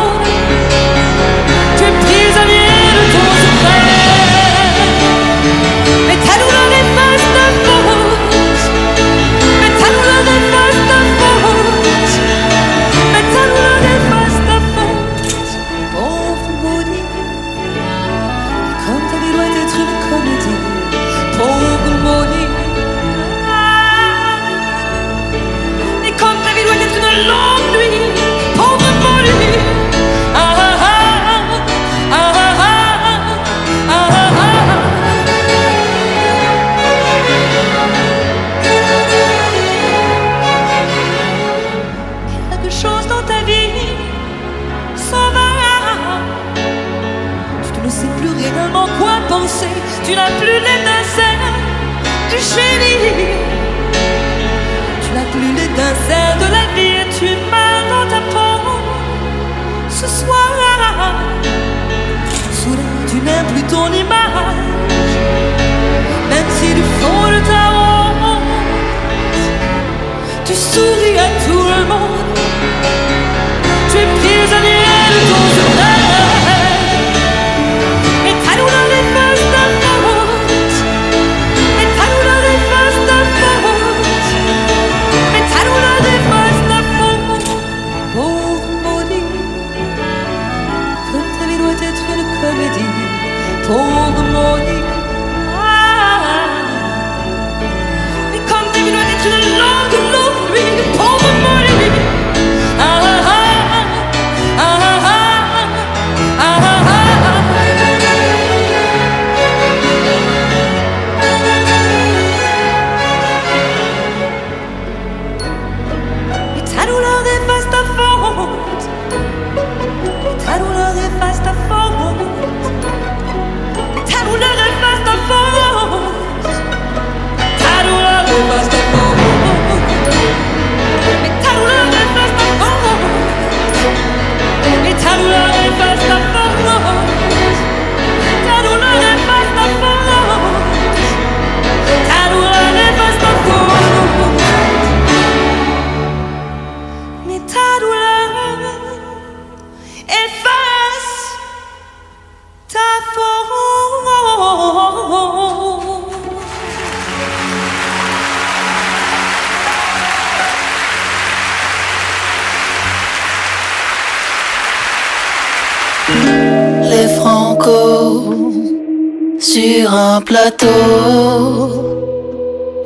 Plateau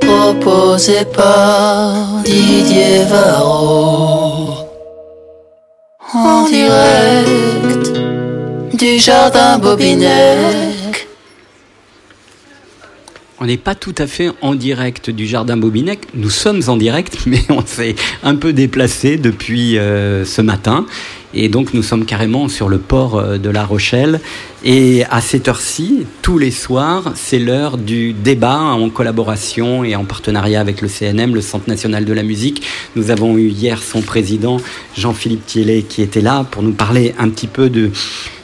proposé par Didier Varro en direct du jardin Bobinec. On n'est pas tout à fait en direct du jardin Bobinec. Nous sommes en direct, mais on s'est un peu déplacé depuis euh, ce matin. Et donc nous sommes carrément sur le port euh, de La Rochelle. Et à cette heure-ci, tous les soirs, c'est l'heure du débat en collaboration et en partenariat avec le CNM, le Centre national de la musique. Nous avons eu hier son président, Jean-Philippe Thiellet, qui était là pour nous parler un petit peu de,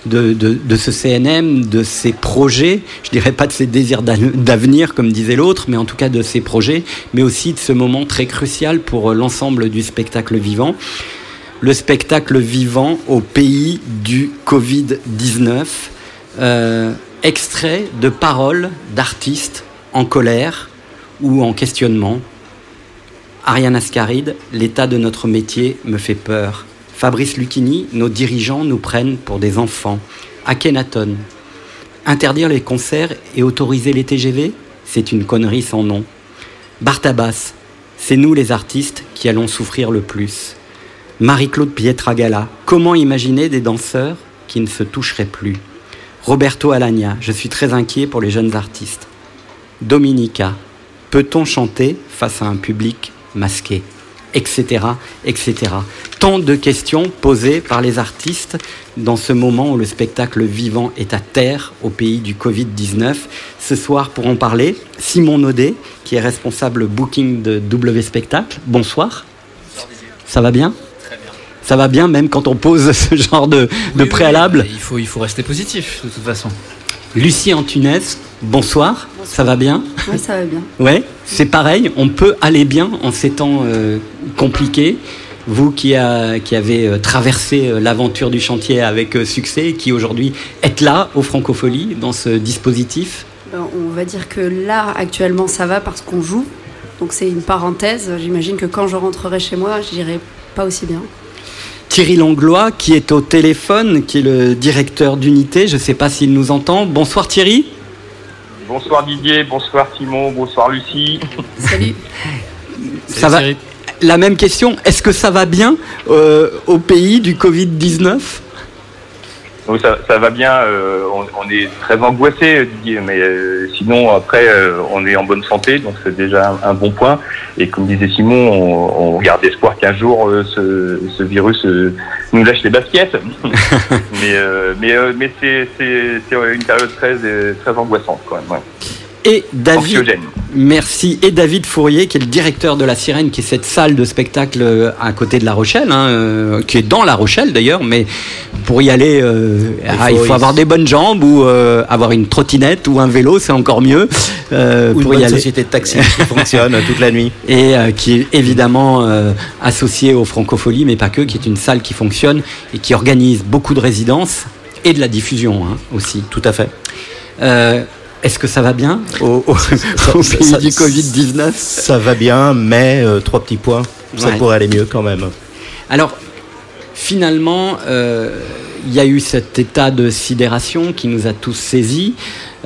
de, de, de ce CNM, de ses projets, je dirais pas de ses désirs d'avenir, comme disait l'autre, mais en tout cas de ses projets, mais aussi de ce moment très crucial pour l'ensemble du spectacle vivant le spectacle vivant au pays du Covid-19, euh, extrait de paroles d'artistes en colère ou en questionnement. Ariane Ascaride, l'état de notre métier me fait peur. Fabrice Lucchini, nos dirigeants nous prennent pour des enfants. Akhenaton, interdire les concerts et autoriser les TGV, c'est une connerie sans nom. Bartabas, c'est nous les artistes qui allons souffrir le plus. Marie-Claude Pietragala, comment imaginer des danseurs qui ne se toucheraient plus? Roberto Alagna, je suis très inquiet pour les jeunes artistes. Dominica, peut-on chanter face à un public masqué? Etc., etc. Tant de questions posées par les artistes dans ce moment où le spectacle vivant est à terre au pays du Covid-19. Ce soir, pour en parler, Simon Naudet, qui est responsable booking de W Spectacle. Bonsoir. Ça va bien? Ça va bien même quand on pose ce genre de, de préalable il, faut, il faut rester positif de toute façon. Lucie Antunes, bonsoir. ça va bien Oui, ça va bien. Ouais, c'est pareil, on peut aller bien en ces temps euh, compliqués. Vous qui, a, qui avez euh, traversé euh, l'aventure du chantier avec succès, qui aujourd'hui êtes là au Francofolie dans ce dispositif Ben, on va dire que là, actuellement, ça va parce qu'on joue. Donc c'est une parenthèse. J'imagine que quand je rentrerai chez moi, je n'irai pas aussi bien. Thierry Langlois qui est au téléphone, qui est le directeur d'unité. Je ne sais pas s'il nous entend. Bonsoir Thierry. Bonsoir Didier, bonsoir Simon, bonsoir Lucie. Salut. Ça va La même question. Est-ce que ça va bien euh, au pays du Covid-19 Donc ça, ça va bien, euh, on, on est très angoissé Didier, mais euh, sinon après euh, on est en bonne santé, donc c'est déjà un, un bon point. Et comme disait Simon, on, on garde espoir qu'un jour euh, ce, ce virus euh, nous lâche les baskets. mais euh, mais, euh, mais c'est une période très, très angoissante quand même. ouais. Et David, merci. Et David Fourier, qui est le directeur de la Sirène, qui est cette salle de spectacle euh, à côté de La Rochelle, hein, euh, qui est dans La Rochelle d'ailleurs, mais pour y aller, euh, ah, il faut, avoir des bonnes jambes ou euh, avoir une trottinette ou un vélo, c'est encore mieux. euh, Ou une pour y bonne aller. société de taxi qui fonctionne toute la nuit. Et euh, qui est évidemment euh, associée au Francofolie, mais pas que, qui est une salle qui fonctionne et qui organise beaucoup de résidences et de la diffusion hein, aussi. Tout à fait. Est-ce que ça va bien au, au- au pays ça- du Covid-19 Ça va bien, mais euh, trois petits points. Ça Ouais. pourrait aller mieux quand même. Alors, finalement, euh, il y a eu cet état de sidération qui nous a tous saisis.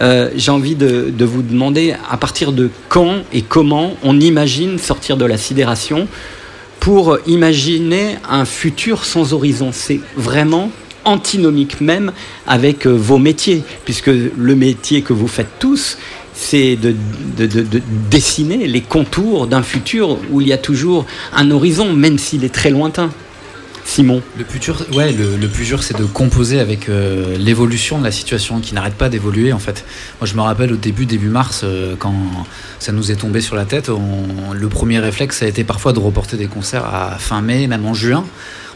Euh, J'ai envie de, de vous demander à partir de quand et comment on imagine sortir de la sidération pour imaginer un futur sans horizon? C'est vraiment antinomique même avec euh, vos métiers, puisque le métier que vous faites tous, c'est de, de- de- de dessiner les contours d'un futur où il y a toujours un horizon, même s'il est très lointain. Simon. Le plus ouais, le, dur, c'est de composer avec euh, l'évolution de la situation qui n'arrête pas d'évoluer. En fait, moi, je me rappelle au début, début mars, euh, quand ça nous est tombé sur la tête, le premier réflexe, a été parfois de reporter des concerts à fin mai, même en juin.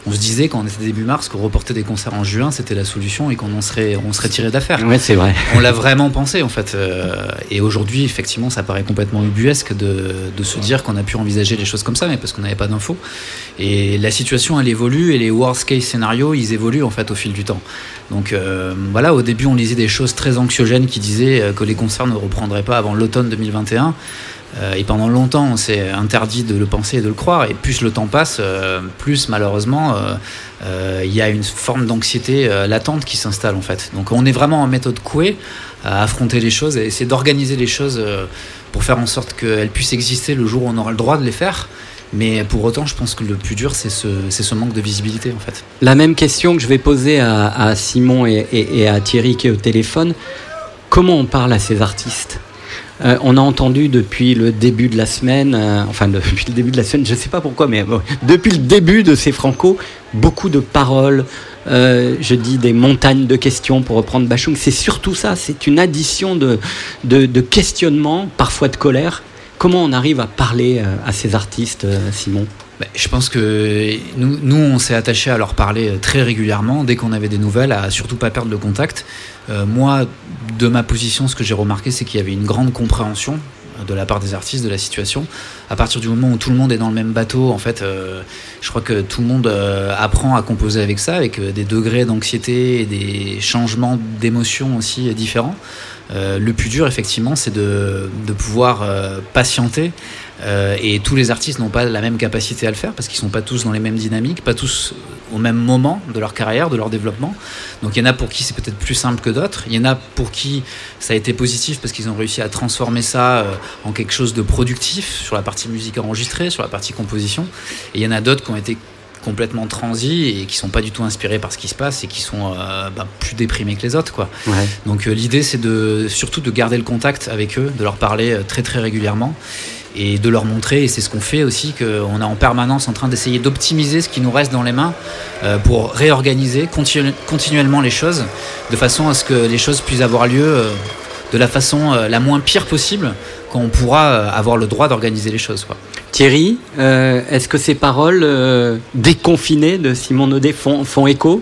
On se disait quand on était début mars que reporter des concerts en juin, c'était la solution et qu'on en serait, on serait tiré d'affaire. Ouais, c'est vrai. On l'a vraiment pensé en fait. euh, et aujourd'hui, effectivement, ça paraît complètement ubuesque de, de se dire qu'on a pu envisager les choses comme ça, mais parce qu'on n'avait pas d'infos. Et la situation, elle évolue et les worst case scénarios, ils évoluent en fait au fil du temps. Donc euh, voilà, au début, on lisait des choses très anxiogènes qui disaient euh, que les concerts ne reprendraient pas avant l'automne 2021. Euh, et pendant longtemps, on s'est interdit de le penser et de le croire. Et plus le temps passe, euh, plus malheureusement, euh, il y a une forme d'anxiété latente qui s'installe en fait. Donc on est vraiment en méthode couée à affronter les choses et essayer d'organiser les choses pour faire en sorte qu'elles puissent exister le jour où on aura le droit de les faire. Mais pour autant, je pense que le plus dur, c'est ce, manque de visibilité en fait. La même question que je vais poser à, Simon et à Thierry qui est au téléphone. Comment on parle à ces artistes? Euh, on a entendu depuis le début de la semaine, euh, enfin depuis le début de la semaine, je ne sais pas pourquoi, mais bon, depuis le début de ces Franco, beaucoup de paroles, euh, je dis des montagnes de questions pour reprendre Bachung. C'est surtout ça, c'est une addition de, de, de questionnements, parfois de colère. Comment on arrive à parler euh, à ces artistes, euh, Simon? Ben, Je pense que nous, on s'est attaché à leur parler euh, très régulièrement dès qu'on avait des nouvelles, à surtout pas perdre le contact. Euh, moi, de ma position, ce que j'ai remarqué, c'est qu'il y avait une grande compréhension euh, de la part des artistes de la situation. À partir du moment où tout le monde est dans le même bateau, en fait, je crois que tout le monde apprend à composer avec ça, avec des degrés d'anxiété et des changements d'émotions aussi différents. Le plus dur, effectivement, c'est de, pouvoir patienter. Euh, et tous les artistes n'ont pas la même capacité à le faire parce qu'ils sont pas tous dans les mêmes dynamiques, pas tous au même moment de leur carrière, de leur développement. Donc il y en a pour qui c'est peut-être plus simple que d'autres. Il y en a pour qui ça a été positif parce qu'ils ont réussi à transformer ça euh, en quelque chose de productif sur la partie musique enregistrée, sur la partie composition. Et il y en a d'autres qui ont été complètement transis et qui sont pas du tout inspirés par ce qui se passe et qui sont euh, bah, plus déprimés que les autres quoi. Ouais. Donc euh, l'idée c'est de surtout de garder le contact avec eux, de leur parler euh, très très régulièrement et de leur montrer, et c'est ce qu'on fait aussi, qu'on est en permanence en train d'essayer d'optimiser ce qui nous reste dans les mains euh, pour réorganiser continu- continuellement les choses, de façon à ce que les choses puissent avoir lieu euh, de la façon euh, la moins pire possible, quand on pourra euh, avoir le droit d'organiser les choses. Quoi. Thierry, euh, est-ce que ces paroles euh, déconfinées de Simon Naudet font, font écho?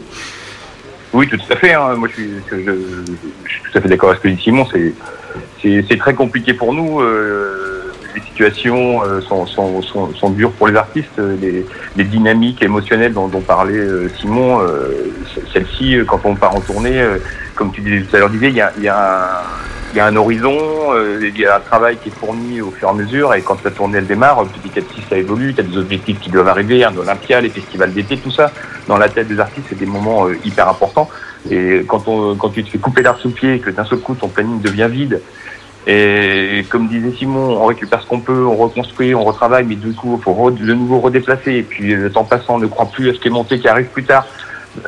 Oui, tout à fait. hein. Moi, je suis, je, je- je suis tout à fait d'accord avec ce que dit Simon. C'est très compliqué pour nous. Les situations euh, sont, sont, sont, sont dures pour les artistes. euh, Les, les dynamiques émotionnelles dont, dont parlait euh, Simon, c- celles-ci, euh, quand on part en tournée, comme tu disais tout à l'heure, il y a, y, a un, il y a un horizon, euh, il y a un travail qui est fourni au fur et à mesure, et quand la tournée elle démarre, petit à petit ça évolue, tu as des objectifs qui doivent arriver, un Olympia, les festivals d'été, tout ça. Dans la tête des artistes, c'est des moments euh, hyper importants. Et quand, on, quand tu te fais couper l'art sous pied, que d'un seul coup ton planning devient vide, et comme disait Simon, on récupère ce qu'on peut, on reconstruit, on retravaille, mais du coup, il faut de nouveau redéplacer. Et puis, le temps passant, on ne croit plus à ce qui est monté, qui arrive plus tard.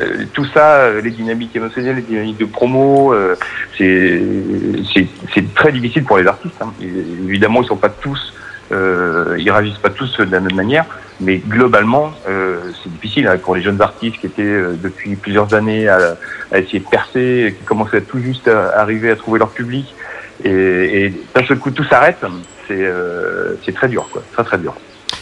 Euh, tout ça, euh, les dynamiques émotionnelles, les dynamiques de promo, euh, c'est très difficile pour les artistes. hein. Évidemment, ils sont pas tous, euh, ils réagissent pas tous de la même manière, mais globalement, euh, c'est difficile hein, pour les jeunes artistes qui étaient euh, depuis plusieurs années à, à essayer de percer, qui commençaient tout juste à arriver à trouver leur public, et, et d'un seul coup tout s'arrête. C'est euh, très dur, quoi, très très dur.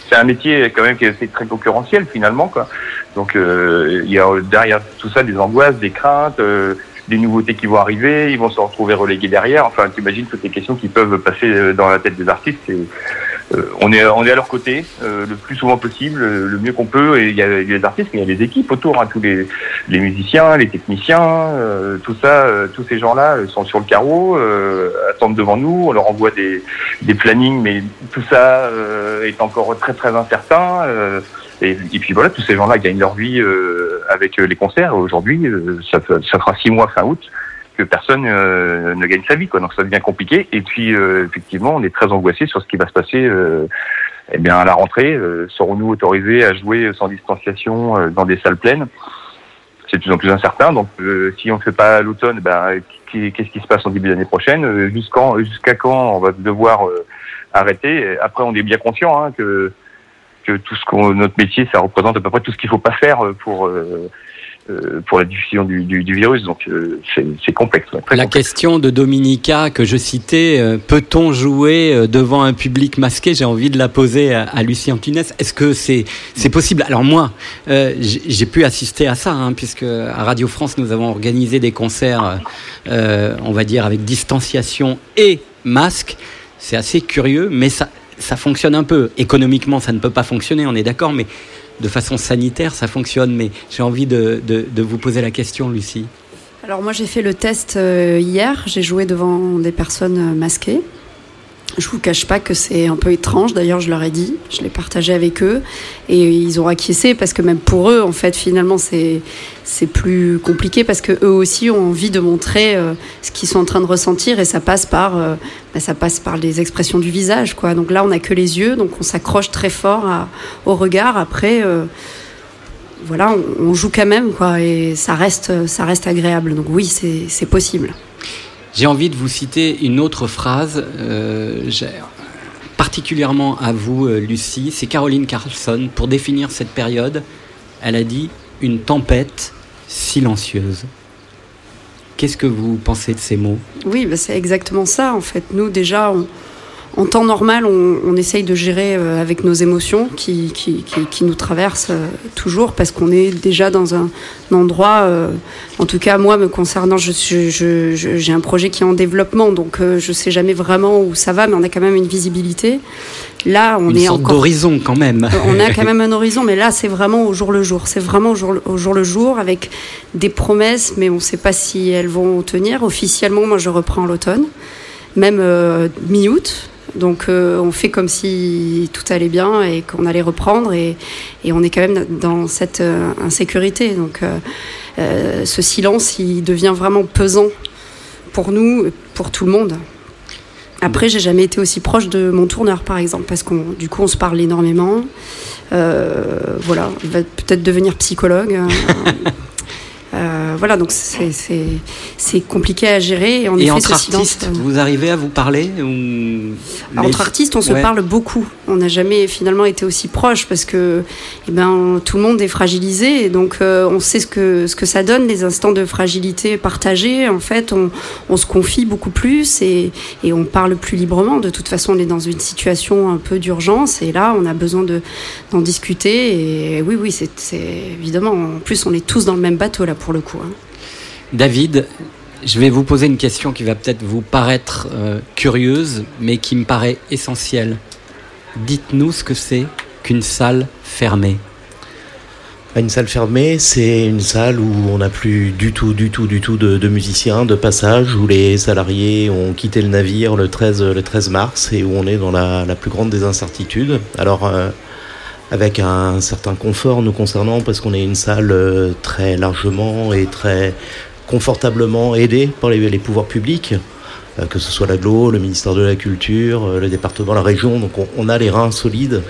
C'est un métier quand même qui est très concurrentiel finalement, quoi. Donc euh, il y a derrière tout ça des angoisses, des craintes, euh, des nouveautés qui vont arriver, ils vont se retrouver relégués derrière. Enfin, t'imagines toutes les questions qui peuvent passer euh, dans la tête des artistes. Euh, on est on est à leur côté euh, le plus souvent possible, euh, le mieux qu'on peut. Et il y a les artistes, mais il y a les équipes autour, hein, tous les les musiciens, les techniciens, tout ça, tous ces gens-là sont sur le carreau, attendent devant nous. On leur envoie des des plannings, mais tout ça est encore très très incertain. et, et puis voilà, tous ces gens-là gagnent leur vie avec les concerts. Aujourd'hui, ça, ça fera six mois fin août que personne euh, ne gagne sa vie, quoi. Donc ça devient compliqué. Et puis euh, effectivement, on est très angoissé sur ce qui va se passer. Euh, eh bien, à la rentrée, euh, serons-nous autorisés à jouer sans distanciation euh, dans des salles pleines? C'est de plus en plus incertain. Donc, euh, si on ne fait pas l'automne, qui- qu'est-ce qui se passe en début d'année prochaine? Jusqu'en, jusqu'à quand on va devoir arrêter? Après, on est bien conscient hein, que que tout ce qu'on notre métier, ça représente à peu près tout ce qu'il faut pas faire pour pour la diffusion du, du, du virus. Donc euh, c'est complexe. La complexe. question de Dominica que je citais, euh, peut-on jouer euh, devant un public masqué? J'ai envie de la poser à, à Lucie Antunes. Est-ce que c'est c'est possible? Alors moi, euh, j'ai j'ai pu assister à ça, hein, puisque à Radio France, nous avons organisé des concerts, euh, on va dire, avec distanciation et masque. C'est assez curieux, mais ça, ça fonctionne un peu. Économiquement, ça ne peut pas fonctionner, on est d'accord, mais de façon sanitaire, ça fonctionne. Mais j'ai envie de, vous poser la question, Lucie. Alors moi j'ai fait le test euh, hier, j'ai joué devant des personnes euh, masquées. Je vous cache pas que c'est un peu étrange. D'ailleurs, je leur ai dit, je l'ai partagé avec eux, et ils ont acquiescé parce que même pour eux, en fait, finalement, c'est c'est plus compliqué parce que eux aussi ont envie de montrer euh, ce qu'ils sont en train de ressentir, et ça passe par euh, bah, ça passe par les expressions du visage, quoi. Donc là, on n'a que les yeux, donc on s'accroche très fort au regard. Après. euh, voilà, on, joue quand même, quoi, et ça reste, ça reste agréable. Donc oui, c'est possible. J'ai envie de vous citer une autre phrase, euh, particulièrement à vous, euh, Lucie. C'est Caroline Carlson. Pour définir cette période, elle a dit une tempête silencieuse. Qu'est-ce que vous pensez de ces mots? Oui, bah, c'est exactement ça, en fait. Nous, déjà, on- en temps normal, on, on essaye de gérer euh, avec nos émotions qui, qui, qui- qui nous traversent euh, toujours parce qu'on est déjà dans un, un endroit, euh, en tout cas, moi, me concernant, je, suis- je- je- j'ai un projet qui est en développement, donc euh, je sais jamais vraiment où ça va, mais on a quand même une visibilité. Là, on Une est sorte encore d'horizon quand même. on a quand même un horizon, mais là, c'est vraiment au jour le jour. C'est vraiment au jour, le- au jour le jour avec des promesses, mais on ne sait pas si elles vont tenir. Officiellement, moi, je reprends l'automne, même euh, mi-août. Donc, euh, on fait comme si tout allait bien et qu'on allait reprendre, et, on est quand même dans cette euh, insécurité. Donc, euh, ce silence, il devient vraiment pesant pour nous, pour tout le monde. Après, j'ai jamais été aussi proche de mon tourneur, par exemple, parce qu'on, du coup, on se parle énormément. Voilà, il va peut-être devenir psychologue. euh, euh, voilà, donc c'est, compliqué à gérer. Et en Et effet, entre silence. artistes, vous arrivez à vous parler ou... Alors, entre artistes, on se Ouais. parle beaucoup. On n'a jamais finalement été aussi proches parce que eh ben, tout le monde est fragilisé. Et donc, euh, on sait ce que, ce que ça donne, les instants de fragilité partagés. En fait, on, on se confie beaucoup plus et, et on parle plus librement. De toute façon, on est dans une situation un peu d'urgence et là, on a besoin de, d'en discuter. Et oui, oui, c'est évidemment. En plus, on est tous dans le même bateau là pour le coup. hein. David, je vais vous poser une question qui va peut-être vous paraître euh, curieuse, mais qui me paraît essentielle. Dites-nous ce que c'est qu'une salle fermée. Une salle fermée, c'est une salle où on n'a plus du tout, du tout, du tout de, de musiciens, de passage, où les salariés ont quitté le navire le 13, le 13 mars et où on est dans la, la plus grande des incertitudes. Alors, euh, avec un certain confort nous concernant, parce qu'on est une salle euh, très largement et très confortablement aidée par les, pouvoirs publics, euh, que ce soit l'aglo, le ministère de la Culture, euh, le département, la région. Donc, on, a les reins solides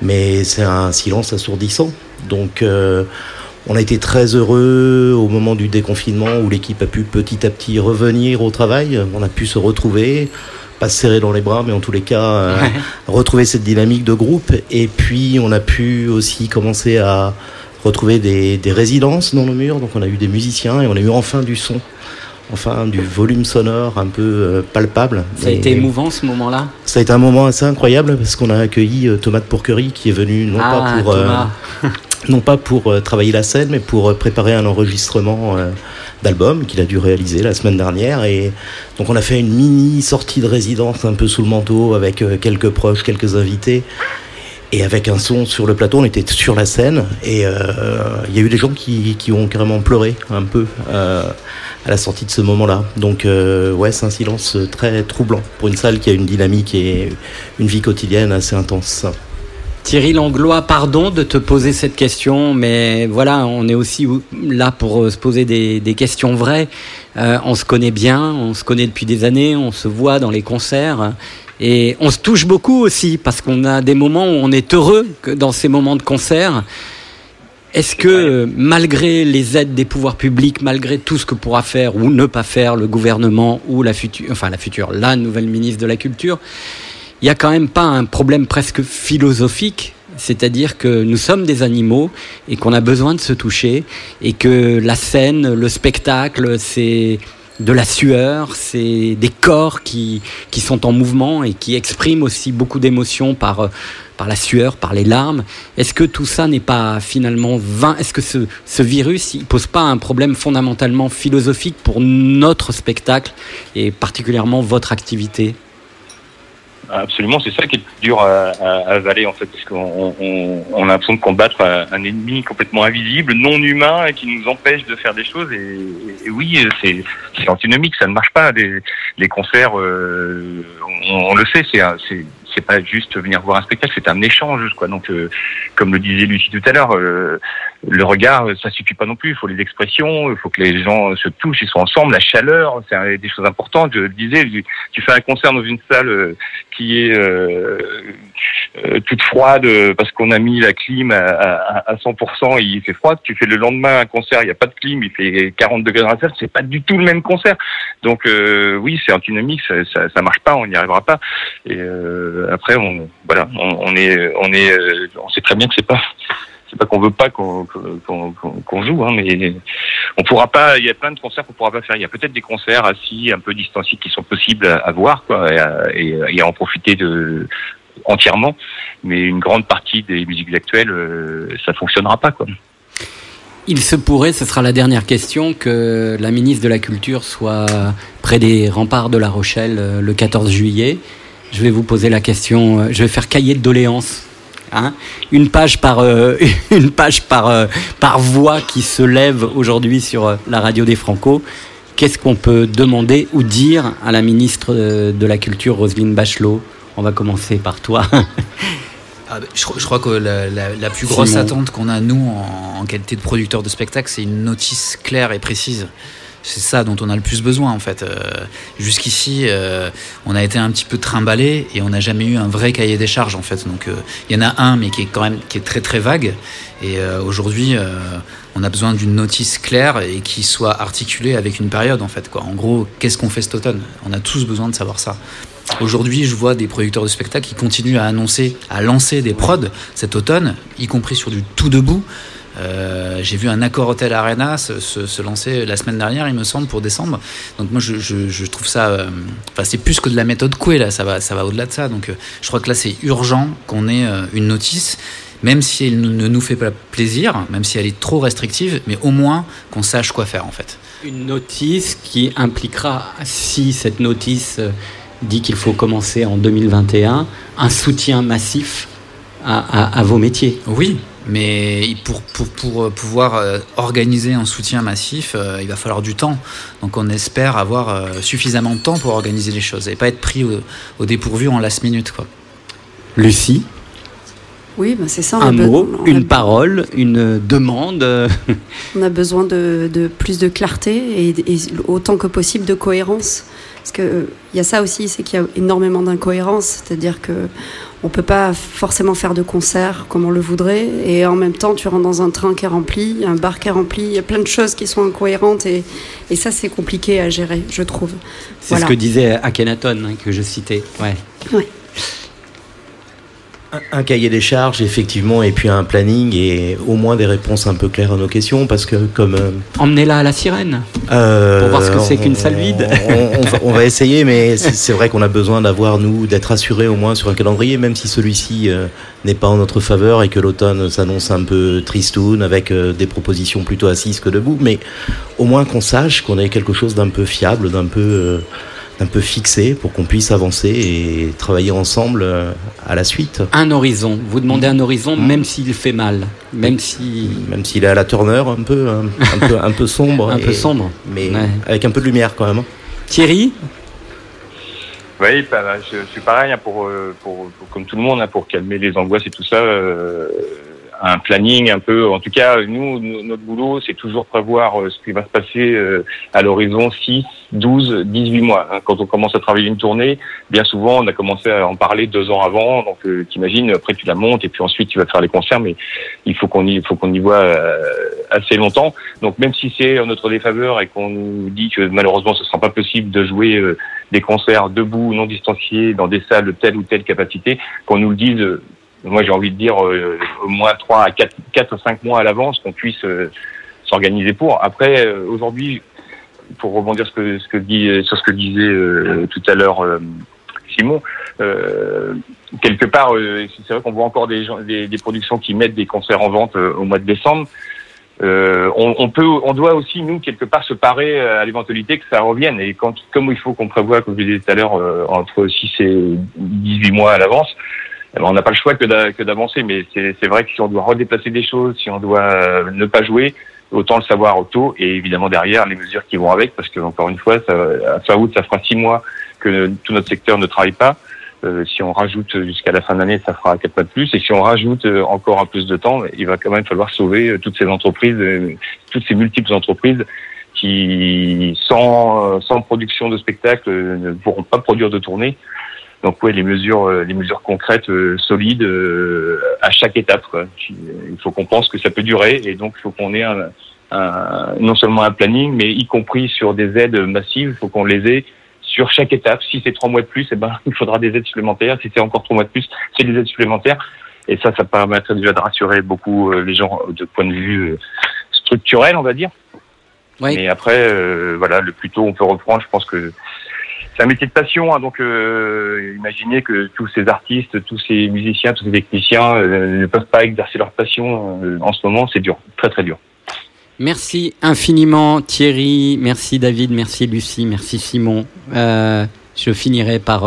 mais c'est un silence assourdissant. Donc on a été très heureux au moment du déconfinement où l'équipe a pu petit à petit revenir au travail. On a pu se retrouver, pas se serrer dans les bras, mais en tous les cas euh, Ouais. retrouver cette dynamique de groupe. Et puis on a pu aussi commencer à retrouver des, des résidences dans nos murs. Donc on a eu des musiciens et on a eu enfin du son. Enfin, du volume sonore un peu euh, palpable. Ça a Et- été émouvant ce moment-là? ça a été un moment assez incroyable parce qu'on a accueilli euh, Thomas de Pourquerie qui est venu non Ah, pas pour. non pas pour euh, travailler la scène mais pour euh, préparer un enregistrement euh, d'album qu'il a dû réaliser la semaine dernière et donc on a fait une mini sortie de résidence un peu sous le manteau avec quelques proches, quelques invités et avec un son sur le plateau, on était sur la scène et il y a eu des gens qui, qui ont carrément pleuré un peu à la sortie de ce moment-là. Donc ouais, c'est un silence très troublant pour une salle qui a une dynamique et une vie quotidienne assez intense. Thierry Langlois, pardon de te poser cette question, mais voilà, on est aussi là pour euh, se poser des, des questions vraies. Euh, on se connaît bien, on se connaît depuis des années, on se voit dans les concerts. Et on se touche beaucoup aussi, parce qu'on a des moments où on est heureux que dans ces moments de concert. Est-ce que, malgré les aides des pouvoirs publics, malgré tout ce que pourra faire ou ne pas faire le gouvernement ou la future, enfin la future, la nouvelle ministre de la Culture, il n'y a quand même pas un problème presque philosophique, c'est-à-dire que nous sommes des animaux et qu'on a besoin de se toucher et que la scène, le spectacle, c'est de la sueur, c'est des corps qui, qui sont en mouvement et qui expriment aussi beaucoup d'émotions par, par la sueur, par les larmes. Est-ce que tout ça n'est pas finalement vain? Est-ce que ce, ce virus ne pose pas un problème fondamentalement philosophique pour notre spectacle et particulièrement votre activité? Absolument, c'est ça qui est dur à, à- à avaler en fait, parce qu'on on, on a l'impression de combattre un, ennemi complètement invisible, non humain, et qui nous empêche de faire des choses. Et, et oui, c'est antinomique, ça ne marche pas. Les, les concerts, euh, on, on le sait, c'est c'est c'est pas juste venir voir un spectacle, c'est un échange, quoi. Donc, euh, comme le disait Lucie tout à l'heure, euh, le regard, ça suffit pas non plus. Il faut les expressions, il faut que les gens se touchent, ils soient ensemble, la chaleur, c'est des choses importantes. Je le disais, tu fais un concert dans une salle euh, qui est euh, euh, toute froide euh, parce qu'on a mis la clim à, à, à 100% et il fait froid. Tu fais le lendemain un concert, il n'y a pas de clim, il fait 40 degrés dans la salle, c'est pas du tout le même concert. Donc euh, oui, c'est antinomique, ça, ça, marche pas, on n'y arrivera pas. Et euh, après, on voilà, on, on est, on est, on sait très bien que c'est pas c'est pas qu'on veut pas qu'on joue, hein, mais on pourra pas. Il y a plein de concerts qu'on pourra pas faire. Il y a peut-être des concerts assis, un peu distanciés, qui sont possibles à, voir, et à, en profiter entièrement. Mais une grande partie des musiques actuelles, euh, ça fonctionnera pas. Il se pourrait, ce sera la dernière question, que la ministre de la Culture soit près des remparts de La Rochelle euh, le 14 juillet. Je vais vous poser la question, euh, je vais faire cahier de doléances. Hein une page par euh, une page par euh, par voix qui se lève aujourd'hui sur euh, la radio des Franco. Qu'est-ce qu'on peut demander ou dire à la ministre de la Culture Roselyne Bachelot? On va commencer par toi. Ah, bah, je, je crois que la, la- la plus grosse Simon. attente qu'on a, nous, en, en qualité de producteur de spectacle, c'est une notice claire et précise. C'est ça dont on a le plus besoin, en fait. Euh, Jusqu'ici, euh, on a été un petit peu trimballé et on n'a jamais eu un vrai cahier des charges, en fait. Donc, euh, il y en a un, mais qui est quand même qui est très très vague. Et aujourd'hui, on a besoin d'une notice claire et qui soit articulée avec une période, en fait. Quoi. En gros, qu'est-ce qu'on fait cet automne? On a tous besoin de savoir ça. Aujourd'hui, je vois des producteurs de spectacles qui continuent à annoncer, à lancer des prods cet automne, y compris sur du tout debout. Euh, J'ai vu un accord Hotel Arena se, se- se lancer la semaine dernière, il me semble, pour décembre. Donc moi, je, je- je trouve ça, euh, enfin, c'est plus que de la méthode Coué là, ça va, ça va au-delà de ça. Donc, euh, je crois que là, c'est urgent qu'on ait une notice, même si elle ne nous fait pas plaisir, même si elle est trop restrictive, mais au moins qu'on sache quoi faire en fait. Une notice qui impliquera, si cette notice dit qu'il faut commencer en 2021, un soutien massif à, à- à vos métiers. Oui, mais pour, pour, pour euh, pouvoir euh, organiser un soutien massif, euh, il va falloir du temps. Donc on espère avoir suffisamment de temps pour organiser les choses et pas être pris au, au dépourvu en last minute. Quoi. Lucie, Oui, bah, c'est ça. on un be- mot, a- une parole, une demande. On a besoin de, de plus de clarté et, et autant que possible de cohérence. Parce qu'il y a ça aussi, c'est qu'il y a énormément d'incohérences. C'est-à-dire que on peut pas forcément faire de concert comme on le voudrait. Et en même temps, tu rentres dans un train qui est rempli, un bar qui est rempli. Il y a plein de choses qui sont incohérentes. Et, et ça, c'est compliqué à gérer, je trouve. C'est Voilà. ce que disait Akhenaton hein, que je citais. Ouais. Un cahier des charges, effectivement, et puis un planning et au moins des réponses un peu claires à nos questions, parce que comme... euh, Emmenez-la à la sirène. Euh, Pour voir ce que c'est qu'une salle vide. On, on va, on va essayer, mais c'est vrai qu'on a besoin d'avoir, nous, d'être assurés au moins sur un calendrier, même si celui-ci euh, n'est pas en notre faveur et que l'automne s'annonce un peu tristoun avec euh, des propositions plutôt assises que debout, mais au moins qu'on sache qu'on ait quelque chose d'un peu fiable, d'un peu, d'un peu fixé pour qu'on puisse avancer et travailler ensemble euh, à la suite. Un horizon. Vous demandez un horizon, même s'il fait mal, même si. Même s'il est à la Turner, un peu, un, un peu, un peu sombre. Un peu sombre. Mais Ouais. avec un peu de lumière quand même. Thierry Oui, bah, je, suis pareil hein, pour, euh, pour, pour- comme tout le monde hein, pour calmer les angoisses et tout ça. euh, un planning un peu. En tout cas, nous, no- notre boulot, c'est toujours prévoir euh, ce qui va se passer euh, à l'horizon 6, 12, 18 mois. hein. Quand on commence à travailler une tournée, bien souvent, on a commencé à en parler deux ans avant. Donc, euh, t'imagines, après tu la montes et puis ensuite tu vas faire les concerts, mais il faut qu'on y, faut qu'on y voit assez longtemps. Donc, même si c'est en notre défaveur et qu'on nous dit que malheureusement ce sera pas possible de jouer des concerts debout, non distanciés, dans des salles de telle ou telle capacité, qu'on nous le dise. Moi, j'ai envie de dire euh, au moins trois à quatre, quatre ou cinq mois à l'avance, qu'on puisse euh, s'organiser pour. Après, euh, aujourd'hui, pour rebondir ce que, ce que dit, sur ce que disait euh, tout à l'heure euh, Simon, euh, quelque part, c'est vrai qu'on voit encore des, gens, des, des productions qui mettent des concerts en vente au mois de décembre. euh, on, on peut, on doit aussi nous quelque part se parer à l'éventualité que ça revienne. Et quand, comme il faut qu'on prévoit, comme je disais tout à l'heure, euh, entre 6 et 18 mois à l'avance, on n'a pas le choix que d'a- que d'avancer. Mais c'est vrai que si on doit redéplacer des choses, si on doit euh, ne pas jouer, autant le savoir au tôt et évidemment derrière les mesures qui vont avec, parce que encore une fois, ça, à fin août, ça fera six mois que tout notre secteur ne travaille pas. Euh, si on rajoute jusqu'à la fin de l'année, ça fera quatre mois de plus. Et si on rajoute euh, encore un plus de temps, il va quand même falloir sauver euh, toutes ces entreprises, toutes ces multiples entreprises qui, sans, sans production de spectacle, ne pourront pas produire de tournée. Donc ouais, les mesures, euh, les mesures concrètes, euh, solides, euh, à chaque étape. Quoi. Il faut qu'on pense que ça peut durer, et donc il faut qu'on ait un, un- non seulement un planning, mais y compris sur des aides massives, il faut qu'on les ait sur chaque étape. Si c'est trois mois de plus, eh ben, il faudra des aides supplémentaires. Si c'est encore trois mois de plus, c'est des aides supplémentaires. Et ça, ça permettrait déjà de rassurer beaucoup euh, les gens de point de vue euh, structurel, on va dire. Mais après, euh, voilà, le plus tôt on peut reprendre, je pense que c'est un métier de passion. hein, donc, euh, imaginez que tous ces artistes, tous ces musiciens, tous ces techniciens euh, ne peuvent pas exercer leur passion euh, en ce moment. C'est dur, très très dur. Merci infiniment Thierry, merci David, merci Lucie, merci Simon. Je finirai par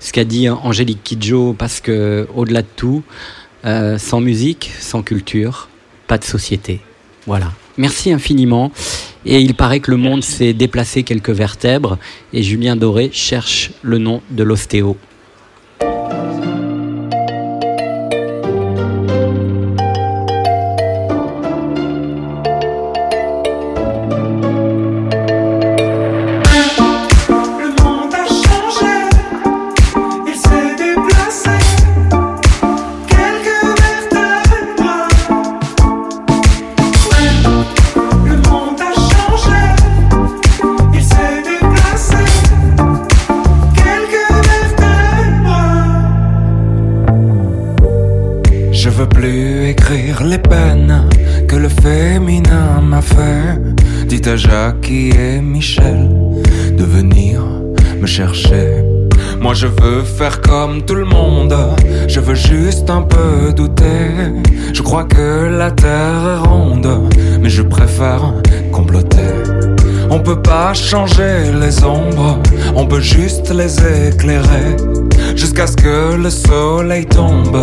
ce qu'a dit Angélique Kidjo parce que au-delà de tout, sans musique, sans culture, pas de société. Voilà. Merci infiniment. Et il paraît que le monde s'est déplacé quelques vertèbres et Julien Doré cherche le nom de l'ostéo. Faire comme tout le monde, je veux juste un peu douter. Je crois que la terre est ronde, mais je préfère comploter. On peut pas changer les ombres, on peut juste les éclairer. Jusqu'à ce que le soleil tombe,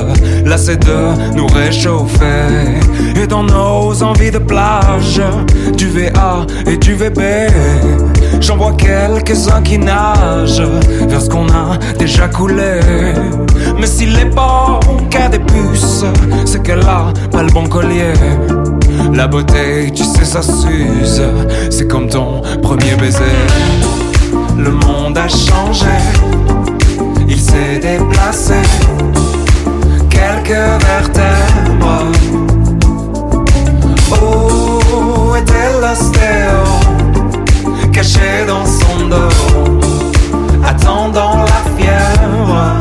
lassé de nous réchauffer. Et dans nos envies de plage, du VA et du VB, j'en vois quelques-uns qui nagent vers ce qu'on a déjà coulé. Mais s'il est bon qu'à des puces, c'est qu'elle a pas le bon collier. La beauté, tu sais, ça s'use. C'est comme ton premier baiser. Le monde a changé. Il s'est déplacé. Quelques vertèbres. Où était l'ostéo? Caché dans son dos. Attendant la fièvre?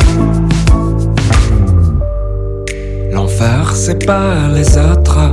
L'enfer, pas les autres,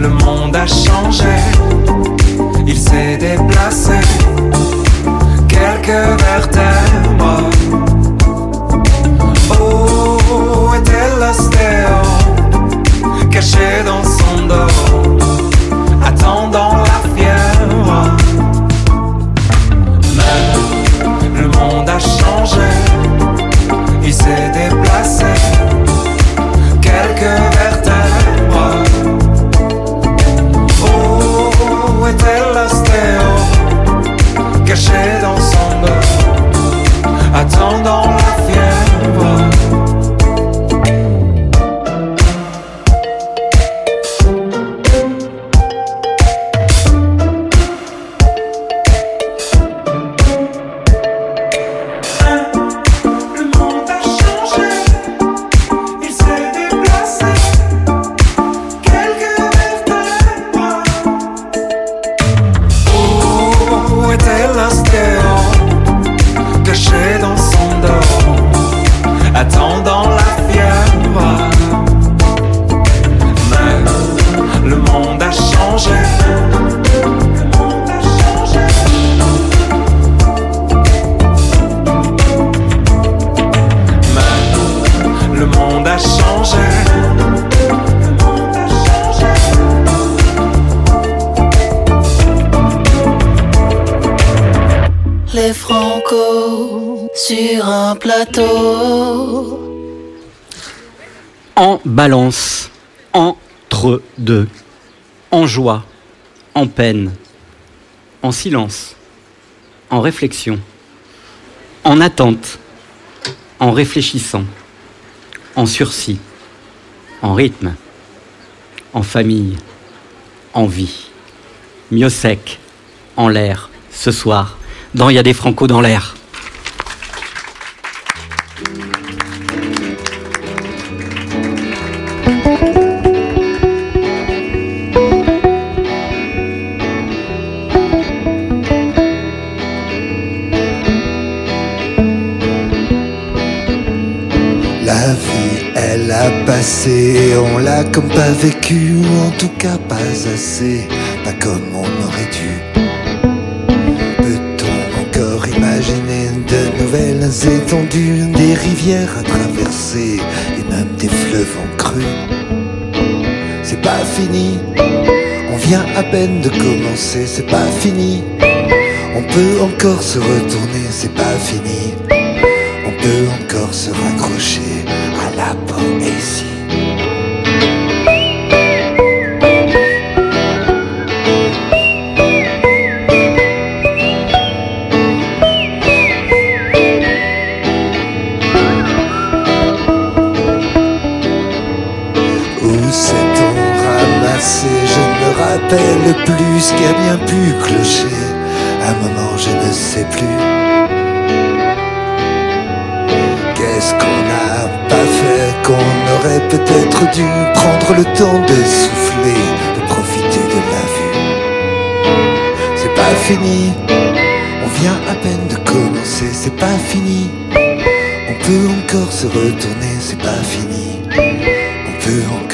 Le monde a changé, il s'est déplacé. Quelques vertèbres. Où était l'ostéo? Caché dans les Franco sur un plateau. En balance, entre deux, en joie, en peine, en silence, en réflexion, en attente, en réfléchissant, en sursis, en rythme, en famille, en vie, mieux sec, en l'air, ce soir, dans Il y a des Franco dans l'air. La vie, elle a passé, on l'a comme pas vécu, ou en tout cas pas assez, pas comme on aurait dû. Nouvelles étendues, des rivières à traverser, et même des fleuves en crue C'est pas fini, on vient à peine de commencer, c'est pas fini. On peut encore se retourner, c'est pas fini. On peut encore se raccrocher à la poésie. Ce qui a bien pu clocher. À un moment, je ne sais plus. Qu'est-ce qu'on n'a pas fait qu'on aurait peut-être dû prendre le temps de souffler, de profiter de la vue? C'est pas fini, on vient à peine de commencer, c'est pas fini. On peut encore se retourner, c'est pas fini. On peut encore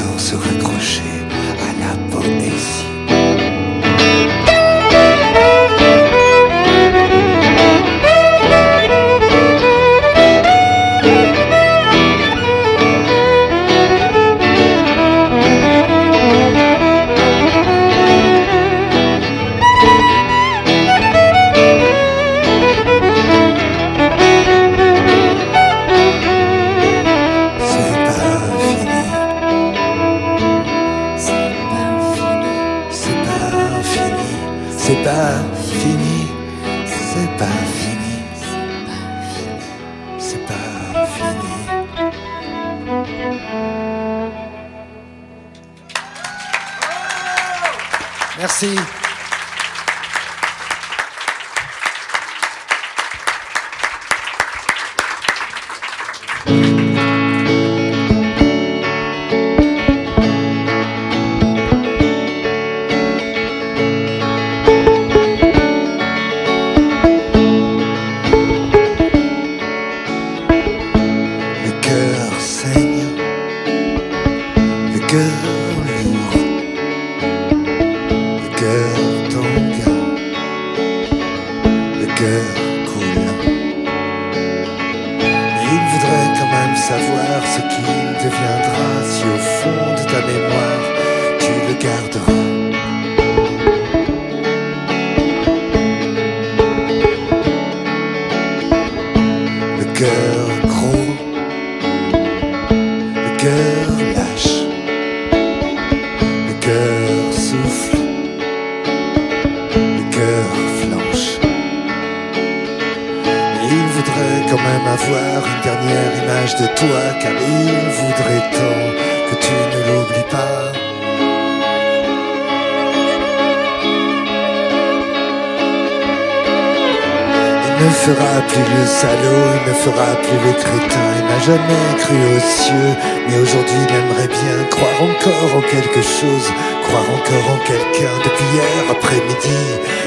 ne fera plus le salaud, il ne fera plus le crétin, il n'a jamais cru aux cieux, mais aujourd'hui il aimerait bien croire encore en quelque chose, croire encore en quelqu'un. Depuis hier après-midi,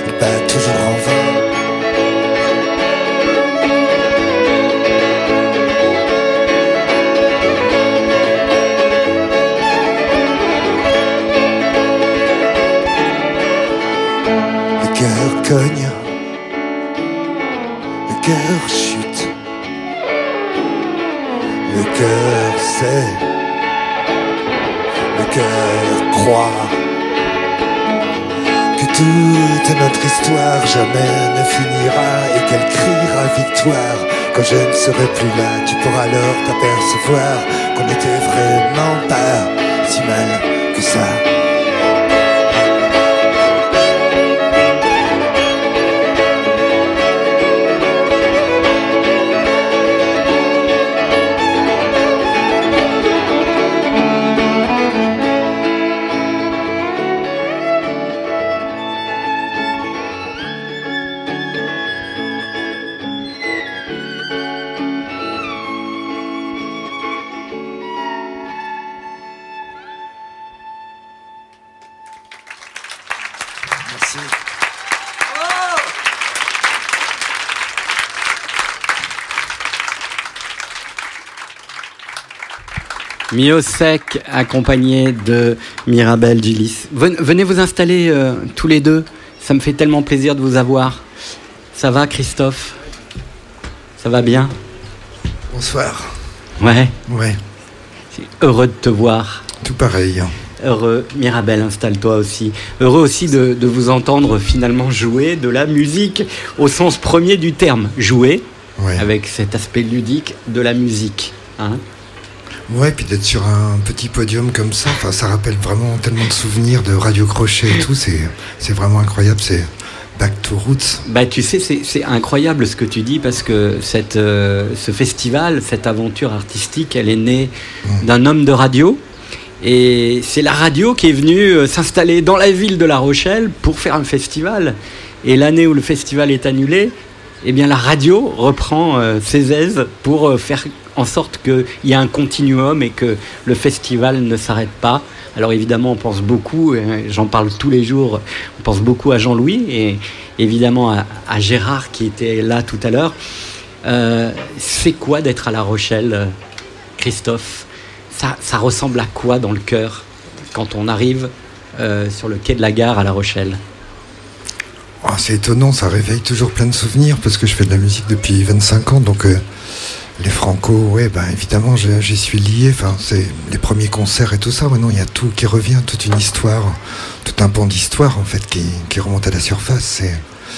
il bat toujours en vain. Cogne, cœur chute, le cœur sait, le cœur croit. Que toute notre histoire jamais ne finira et qu'elle criera victoire. Quand je ne serai plus là, tu pourras alors t'apercevoir qu'on n'était vraiment pas Miosec, accompagné de Mirabel Gillis. Ven- Venez vous installer euh, tous les deux. Ça me fait tellement plaisir de vous avoir. Ça va, Christophe? Ça va bien? Bonsoir. Ouais. Ouais. Heureux de te voir. Tout pareil. Heureux. Mirabel, installe-toi aussi. Heureux aussi de, de vous entendre finalement jouer de la musique au sens premier du terme. Jouer, avec cet aspect ludique de la musique. hein. Ouais, puis d'être sur un petit podium comme ça, ça rappelle vraiment tellement de souvenirs de Radio Crochet et tout, c'est, vraiment incroyable, c'est Back to Roots. Bah, tu sais, c'est incroyable ce que tu dis parce que cette, euh, ce festival, cette aventure artistique, elle est née d'un homme de radio. Et c'est la radio qui est venue euh, s'installer dans la ville de La Rochelle pour faire un festival. Et l'année où le festival est annulé, eh bien la radio reprend euh, ses aises pour euh, faire en sorte qu'il y ait un continuum et que le festival ne s'arrête pas. Alors évidemment, on pense beaucoup, j'en parle tous les jours, on pense beaucoup à Jean-Louis et évidemment à, Gérard qui était là tout à l'heure. Euh, c'est quoi d'être à La Rochelle, Christophe? Ça, ressemble à quoi dans le cœur quand on arrive euh, sur le quai de la gare à La Rochelle? Oh, c'est étonnant, ça réveille toujours plein de souvenirs parce que je fais de la musique depuis 25 ans, donc euh, les Franco, ouais, ben évidemment, je- j'y suis lié. Enfin, c'est les premiers concerts et tout ça. Maintenant, il y a tout qui revient, toute une histoire, tout un pan d'histoire en fait qui, remonte à la surface.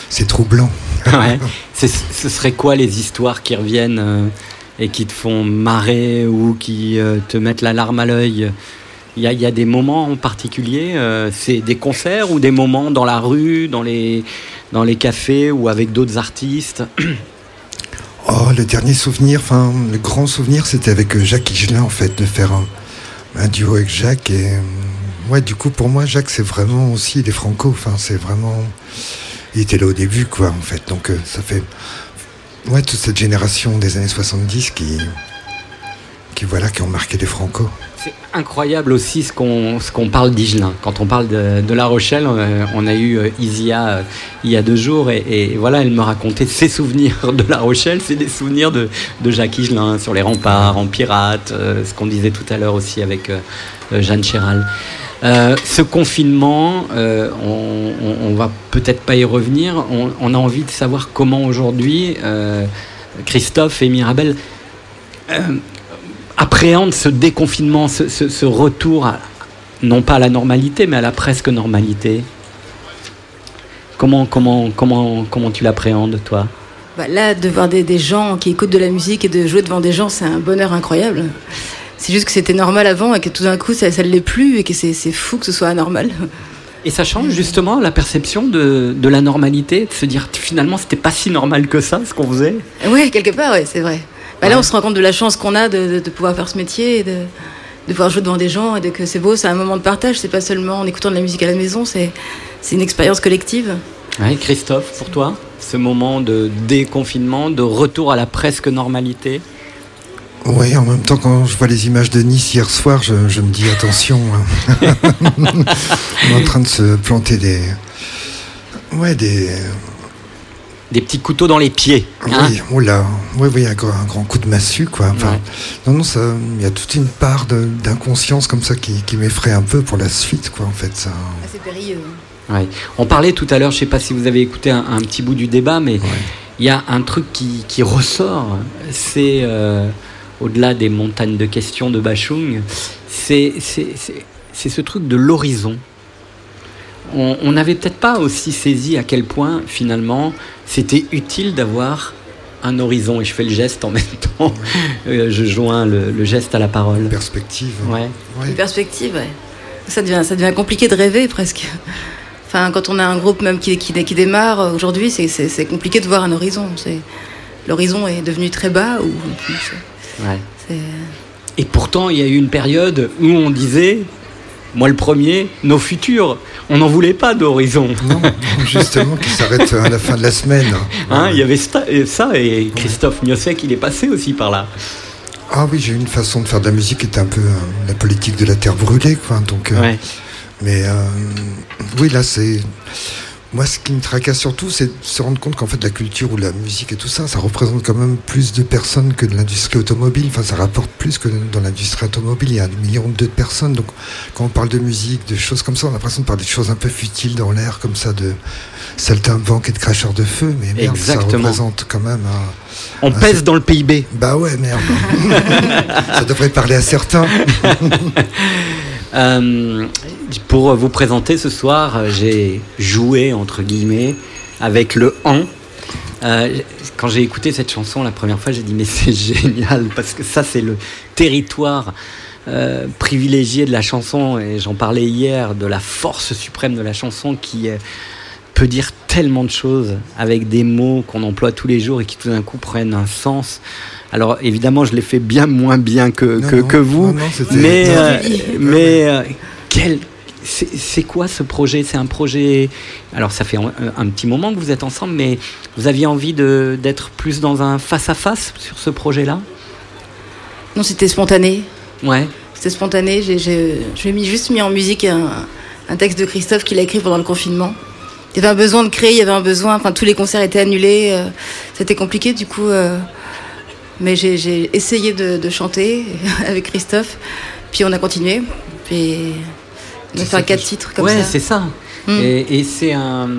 C'est, troublant. Ce serait quoi les histoires qui reviennent euh, et qui te font marrer ou qui euh, te mettent la larme à l'œil? Il y, a, il y a des moments en particulier, euh, c'est des concerts ou des moments dans la rue, dans les, dans les cafés ou avec d'autres artistes? Oh, le dernier souvenir, enfin, le grand souvenir, c'était avec euh, Jacques Higelin, en fait, de faire un, duo avec Jacques. Et euh, du coup, pour moi, Jacques, c'est vraiment aussi des Franco. Enfin, c'est vraiment. Il était là au début, quoi, en fait. Donc, euh, ça fait. Ouais, toute cette génération des années 70 qui. qui, voilà, qui ont marqué les Franco. C'est incroyable aussi ce qu'on parle d'Igelin. Quand on parle de, La Rochelle, euh, on a eu euh, Isia euh, il y a deux jours et, voilà, elle me racontait ses souvenirs de La Rochelle. C'est des souvenirs de, de Jacques Higelin sur les remparts, en pirate, euh, ce qu'on disait tout à l'heure aussi avec euh, euh, Jeanne Chéral. Euh, ce confinement, euh, on, on, va peut-être pas y revenir. On, on a envie de savoir comment aujourd'hui, euh, Christophe et Mirabel, euh, appréhendent ce déconfinement, ce, ce- ce retour, à- non pas à la normalité, mais à la presque normalité. Comment, comment, comment, comment tu l'appréhendes, toi? Bah, là, de voir des, des gens qui écoutent de la musique et de jouer devant des gens, c'est un bonheur incroyable. C'est juste que c'était normal avant et que tout d'un coup, ça ne l'est plus et que c'est fou que ce soit anormal. Et ça change justement la perception de, de la normalité, de se dire finalement c'était pas si normal que ça ce qu'on faisait? Oui, quelque part, ouais, c'est vrai. Bah, Là, on se rend compte de la chance qu'on a de, de- de pouvoir faire ce métier et de, de pouvoir jouer devant des gens et de que c'est beau, c'est un moment de partage. C'est pas seulement en écoutant de la musique à la maison, c'est c'est une expérience collective. Ouais, Christophe, pour toi, ce moment de déconfinement, de retour à la presque normalité? Oui, en même temps, quand je vois les images de Nice hier soir, je, je me dis attention. hein. on est en train de se planter des. Ouais, des. Des petits couteaux dans les pieds. hein oui, oh là, oui, oui, un, grand- un grand coup de massue, quoi. Enfin, Ouais. Non, non, ça, il y a toute une part de- d'inconscience comme ça qui, qui m'effraie un peu pour la suite, quoi, en fait. Ça. C'est périlleux. Ouais. On parlait tout à l'heure, je sais pas si vous avez écouté un, un petit bout du débat, mais il y a un truc qui, qui ressort, c'est euh, au-delà des montagnes de questions de Bachung, c'est c'est- c'est- c'est ce truc de l'horizon. On n'avait peut-être pas aussi saisi à quel point finalement c'était utile d'avoir un horizon. Et je fais le geste en même temps. Euh, je joins le, le geste à la parole. Perspective. Ouais. Une perspective, ouais. Ça devient, ça devient compliqué de rêver presque. Enfin, quand on a un groupe même qui, qui, qui démarre euh, aujourd'hui, c'est- compliqué de voir un horizon. L'horizon est devenu très bas. Ou, c'est- Ouais. c'est- Et pourtant, il y a eu une période où on disait, moi le premier, nos futurs. On n'en voulait pas d'horizon. Non, justement, qui s'arrête à la fin de la semaine. Hein, il y avait et ça, et Christophe Miossec, il est passé aussi par là. Ah oui, j'ai une façon de faire de la musique qui est un peu euh, la politique de la terre brûlée, quoi. Donc, euh, Ouais. mais euh, oui, là, c'est moi ce qui me tracasse surtout, c'est de se rendre compte qu'en fait la culture ou la musique et tout ça, ça représente quand même plus de personnes que de l'industrie automobile. Enfin, ça rapporte plus que dans l'industrie automobile. Il y a des millions de personnes. Donc, quand on parle de musique, de choses comme ça, on a l'impression de parler de choses un peu futiles dans l'air, comme ça, de saltimbanques et de cracheurs de feu. Mais merde, Exactement. ça représente quand même. un- On un- pèse dans le PIB. Bah ouais, merde. ça devrait parler à certains. Euh, pour vous présenter ce soir, euh, j'ai joué entre guillemets avec le en. Euh, quand j'ai écouté cette chanson la première fois, j'ai dit mais c'est génial parce que ça c'est le territoire privilégié de la chanson et j'en parlais hier de la force suprême de la chanson qui euh, peut dire tellement de choses avec des mots qu'on emploie tous les jours et qui tout d'un coup prennent un sens. Alors évidemment, je l'ai fait bien moins bien que, Non, que, non, que vous, non, non, c'était- mais, non, euh, mais euh, quel, c'est c'est quoi ce projet? C'est un projet. Alors ça fait un, un petit moment que vous êtes ensemble, mais vous aviez envie de- d'être plus dans un face à face sur ce projet-là? Non, c'était spontané. Ouais. C'était spontané. J'ai- j'ai- Je lui ai mis, juste mis en musique un, un texte de Christophe qu'il a écrit pendant le confinement. Il y avait un besoin de créer, il y avait un besoin. Enfin, tous les concerts étaient annulés. euh, C'était compliqué, du coup. euh, mais j'ai- essayé de, de chanter avec Christophe. Puis on a continué. Puis on a fait quatre titres comme ouais, ça. c'est ça. Mm. Et, et c'est un,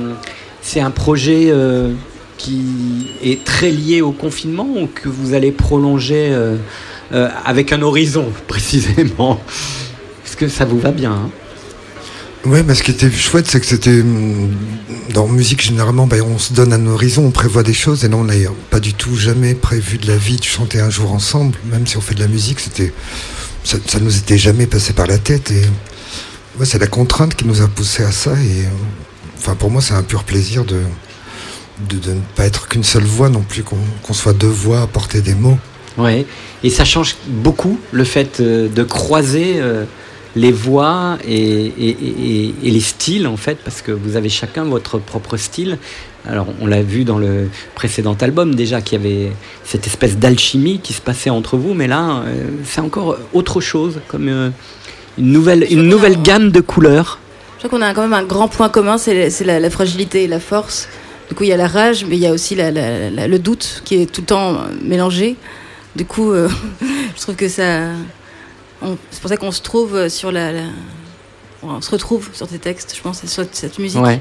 c'est un projet euh, qui est très lié au confinement ou que vous allez prolonger avec un horizon précisément? Parce que ça vous va bien. hein? Ouais, mais ce qui était chouette, c'est que c'était hum, dans musique généralement, ben, on se donne un horizon, on prévoit des choses, et là on n'a pas du tout jamais prévu de la vie de chanter un jour ensemble, même si on fait de la musique, c'était ça, ça nous était jamais passé par la tête, et ouais, c'est la contrainte qui nous a poussé à ça, et enfin pour moi c'est un pur plaisir de de, ne pas être qu'une seule voix non plus, qu'on qu'on soit deux voix à porter des mots. Ouais. Et ça change beaucoup le fait euh, de croiser euh, les voix et, les styles en fait, parce que vous avez chacun votre propre style. Alors on l'a vu dans le précédent album déjà qu'il y avait cette espèce d'alchimie qui se passait entre vous, mais là euh, c'est encore autre chose, comme euh, une nouvelle, une nouvelle gamme de couleurs. Je crois qu'on a quand même un grand point commun, c'est la, fragilité et la force. Du coup, il y a la rage, mais il y a aussi le doute qui est tout le temps mélangé. Du coup, euh, je trouve que ça. C'est pour ça qu'on se trouve sur la, la- On se retrouve sur ces textes, je pense, et sur cette musique. Ouais.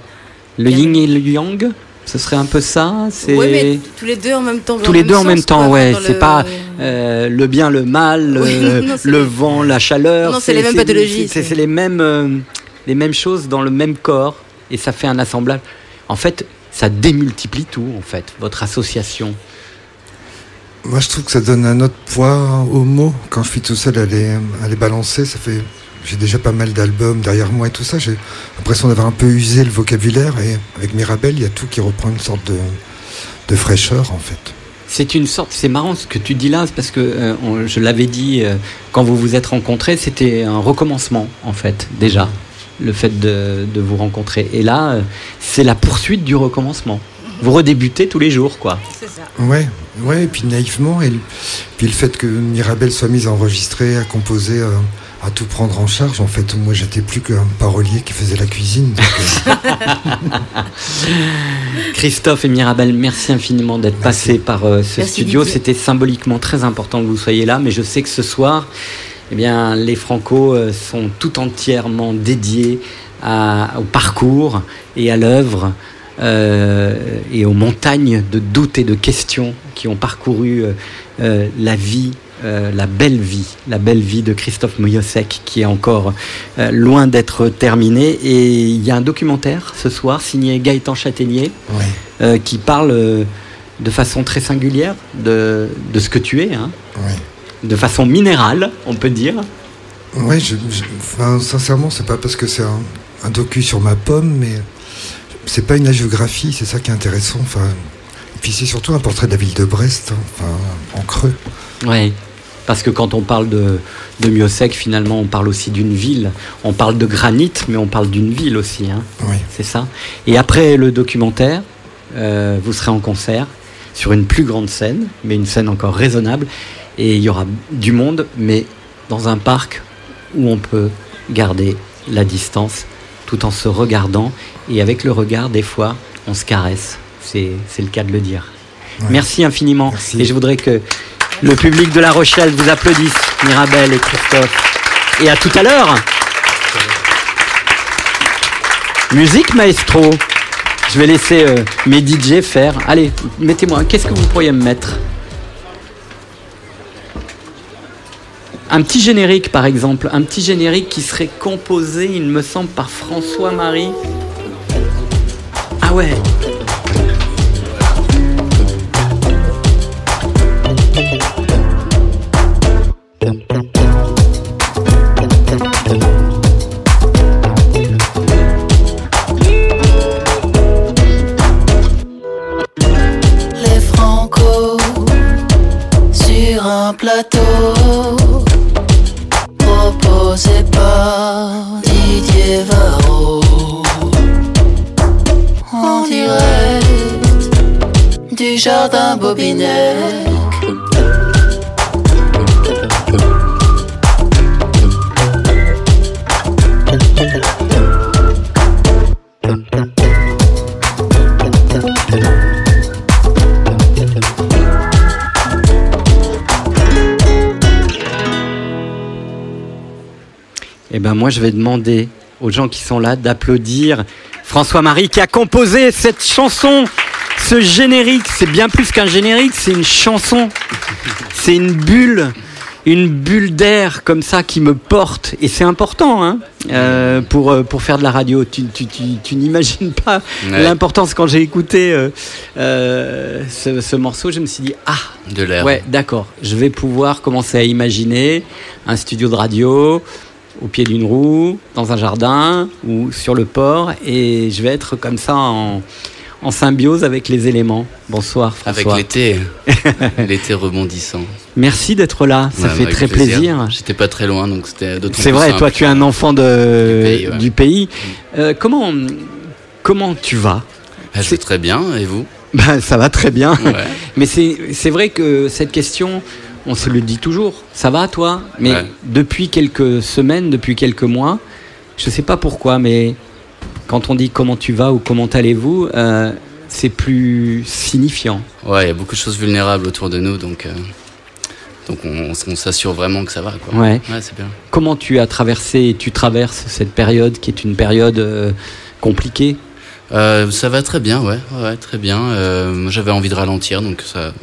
Le yin et le yang, ce serait un peu ça. C'est Ouais, mais tous les deux en même temps. tous les deux en même temps, ouais. C'est pas euh, le bien, le mal, Oui, euh, non, le vent, la chaleur. Non, c'est les mêmes pathologies, C'est les mêmes, euh, les mêmes choses dans le même corps, et ça fait un assemblage. En fait, ça démultiplie tout, en fait, votre association. Moi, je trouve que ça donne un autre poids aux mots. Quand je suis tout seul à les, balancer, ça fait. J'ai déjà pas mal d'albums derrière moi et tout ça. J'ai l'impression d'avoir un peu usé le vocabulaire. Et avec Mirabel, il y a tout qui reprend une sorte de, de fraîcheur, en fait. C'est une sorte, c'est marrant ce que tu dis là, parce que euh, je l'avais dit euh, quand vous vous êtes rencontrés, c'était un recommencement en fait déjà, le fait de, de vous rencontrer. Et là, euh, c'est la poursuite du recommencement. Vous redébutez tous les jours, quoi. Ouais, ouais, et puis naïvement, et le- puis le fait que Mirabel soit mise à enregistrer, à composer, euh, à tout prendre en charge, en fait, moi j'étais plus qu'un parolier qui faisait la cuisine. donc, euh, Christophe et Mirabel, merci infiniment d'être passés par euh, ce Merci, studio. C'était symboliquement très important que vous soyez là, mais je sais que ce soir, eh bien, les Franco euh, sont tout entièrement dédiés à- au parcours et à l'œuvre et aux montagnes de doutes et de questions qui ont parcouru euh, euh, la vie euh, La belle vie, la belle vie de Christophe Moyosek qui est encore euh, loin d'être terminée. Et il y a un documentaire ce soir signé Gaëtan Châtaignier Ouais. euh, qui parle euh, de façon très singulière de, de ce que tu es, hein. Ouais. de façon minérale, on peut dire. Ouais, je, je- enfin, sincèrement, c'est pas parce que c'est un, un docu sur ma pomme, mais c'est pas une hagiographie, c'est ça qui est intéressant. Enfin, et puis c'est surtout un portrait de la ville de Brest, hein, enfin, en creux. Oui, parce que quand on parle de, de Miosec, finalement, on parle aussi d'une ville. On parle de granit, mais on parle d'une ville aussi. Hein. Oui. C'est ça. Et après le documentaire, euh, vous serez en concert sur une plus grande scène, mais une scène encore raisonnable. Et il y aura du monde, mais dans un parc où on peut garder la distance tout en se regardant. Et avec le regard, des fois, on se caresse. C'est le cas de le dire. Merci infiniment. Et je voudrais que le public de La Rochelle vous applaudisse, Mirabel et Christophe. Et à tout à l'heure. Musique maestro. Je vais laisser euh, mes DJ faire. Allez, mettez-moi. Qu'est-ce que vous pourriez me mettre? Un petit générique, par exemple. Un petit générique qui serait composé, il me semble, par François-Marie. Ah ouais. Les sur un plateau Didier Varro en direct du jardin Bobinec. Eh ben moi, je vais demander aux gens qui sont là d'applaudir François-Marie qui a composé cette chanson, ce générique. C'est bien plus qu'un générique, c'est une chanson. C'est une bulle, une bulle d'air comme ça qui me porte. Et c'est important hein, euh, pour, euh, pour faire de la radio. Tu, tu, tu, tu n'imagines pas Ouais. l'importance. Quand j'ai écouté euh, euh, ce, ce morceau, je me suis dit, ah, De l'air. Ouais, d'accord. Je vais pouvoir commencer à imaginer un studio de radio au pied d'une roue, dans un jardin ou sur le port, et je vais être comme ça en, en symbiose avec les éléments. Bonsoir Avec François. l'été. l'été rebondissant. Merci d'être là, ça Ouais, fait avec très plaisir. J'étais pas très loin, donc c'était d'autant C'est vrai, simple. toi tu es un enfant de, Du pays, ouais. Euh, comment, comment tu vas? Ah, je vais très bien, et vous? Ben, ça va très bien. Ouais. Mais c'est vrai que cette question, on se le dit toujours. Ça va, toi? Mais Ouais. depuis quelques semaines, depuis quelques mois, je sais pas pourquoi, mais quand on dit comment tu vas ou comment allez-vous, euh, c'est plus signifiant. Ouais, il y a beaucoup de choses vulnérables autour de nous, donc, euh, donc on, on s'assure vraiment que ça va. Quoi. Ouais. c'est bien. Comment tu as traversé et tu traverses cette période qui est une période euh, compliquée? Ça va très bien, ouais, ouais, ouais, très bien. J'avais envie de ralentir, donc ça,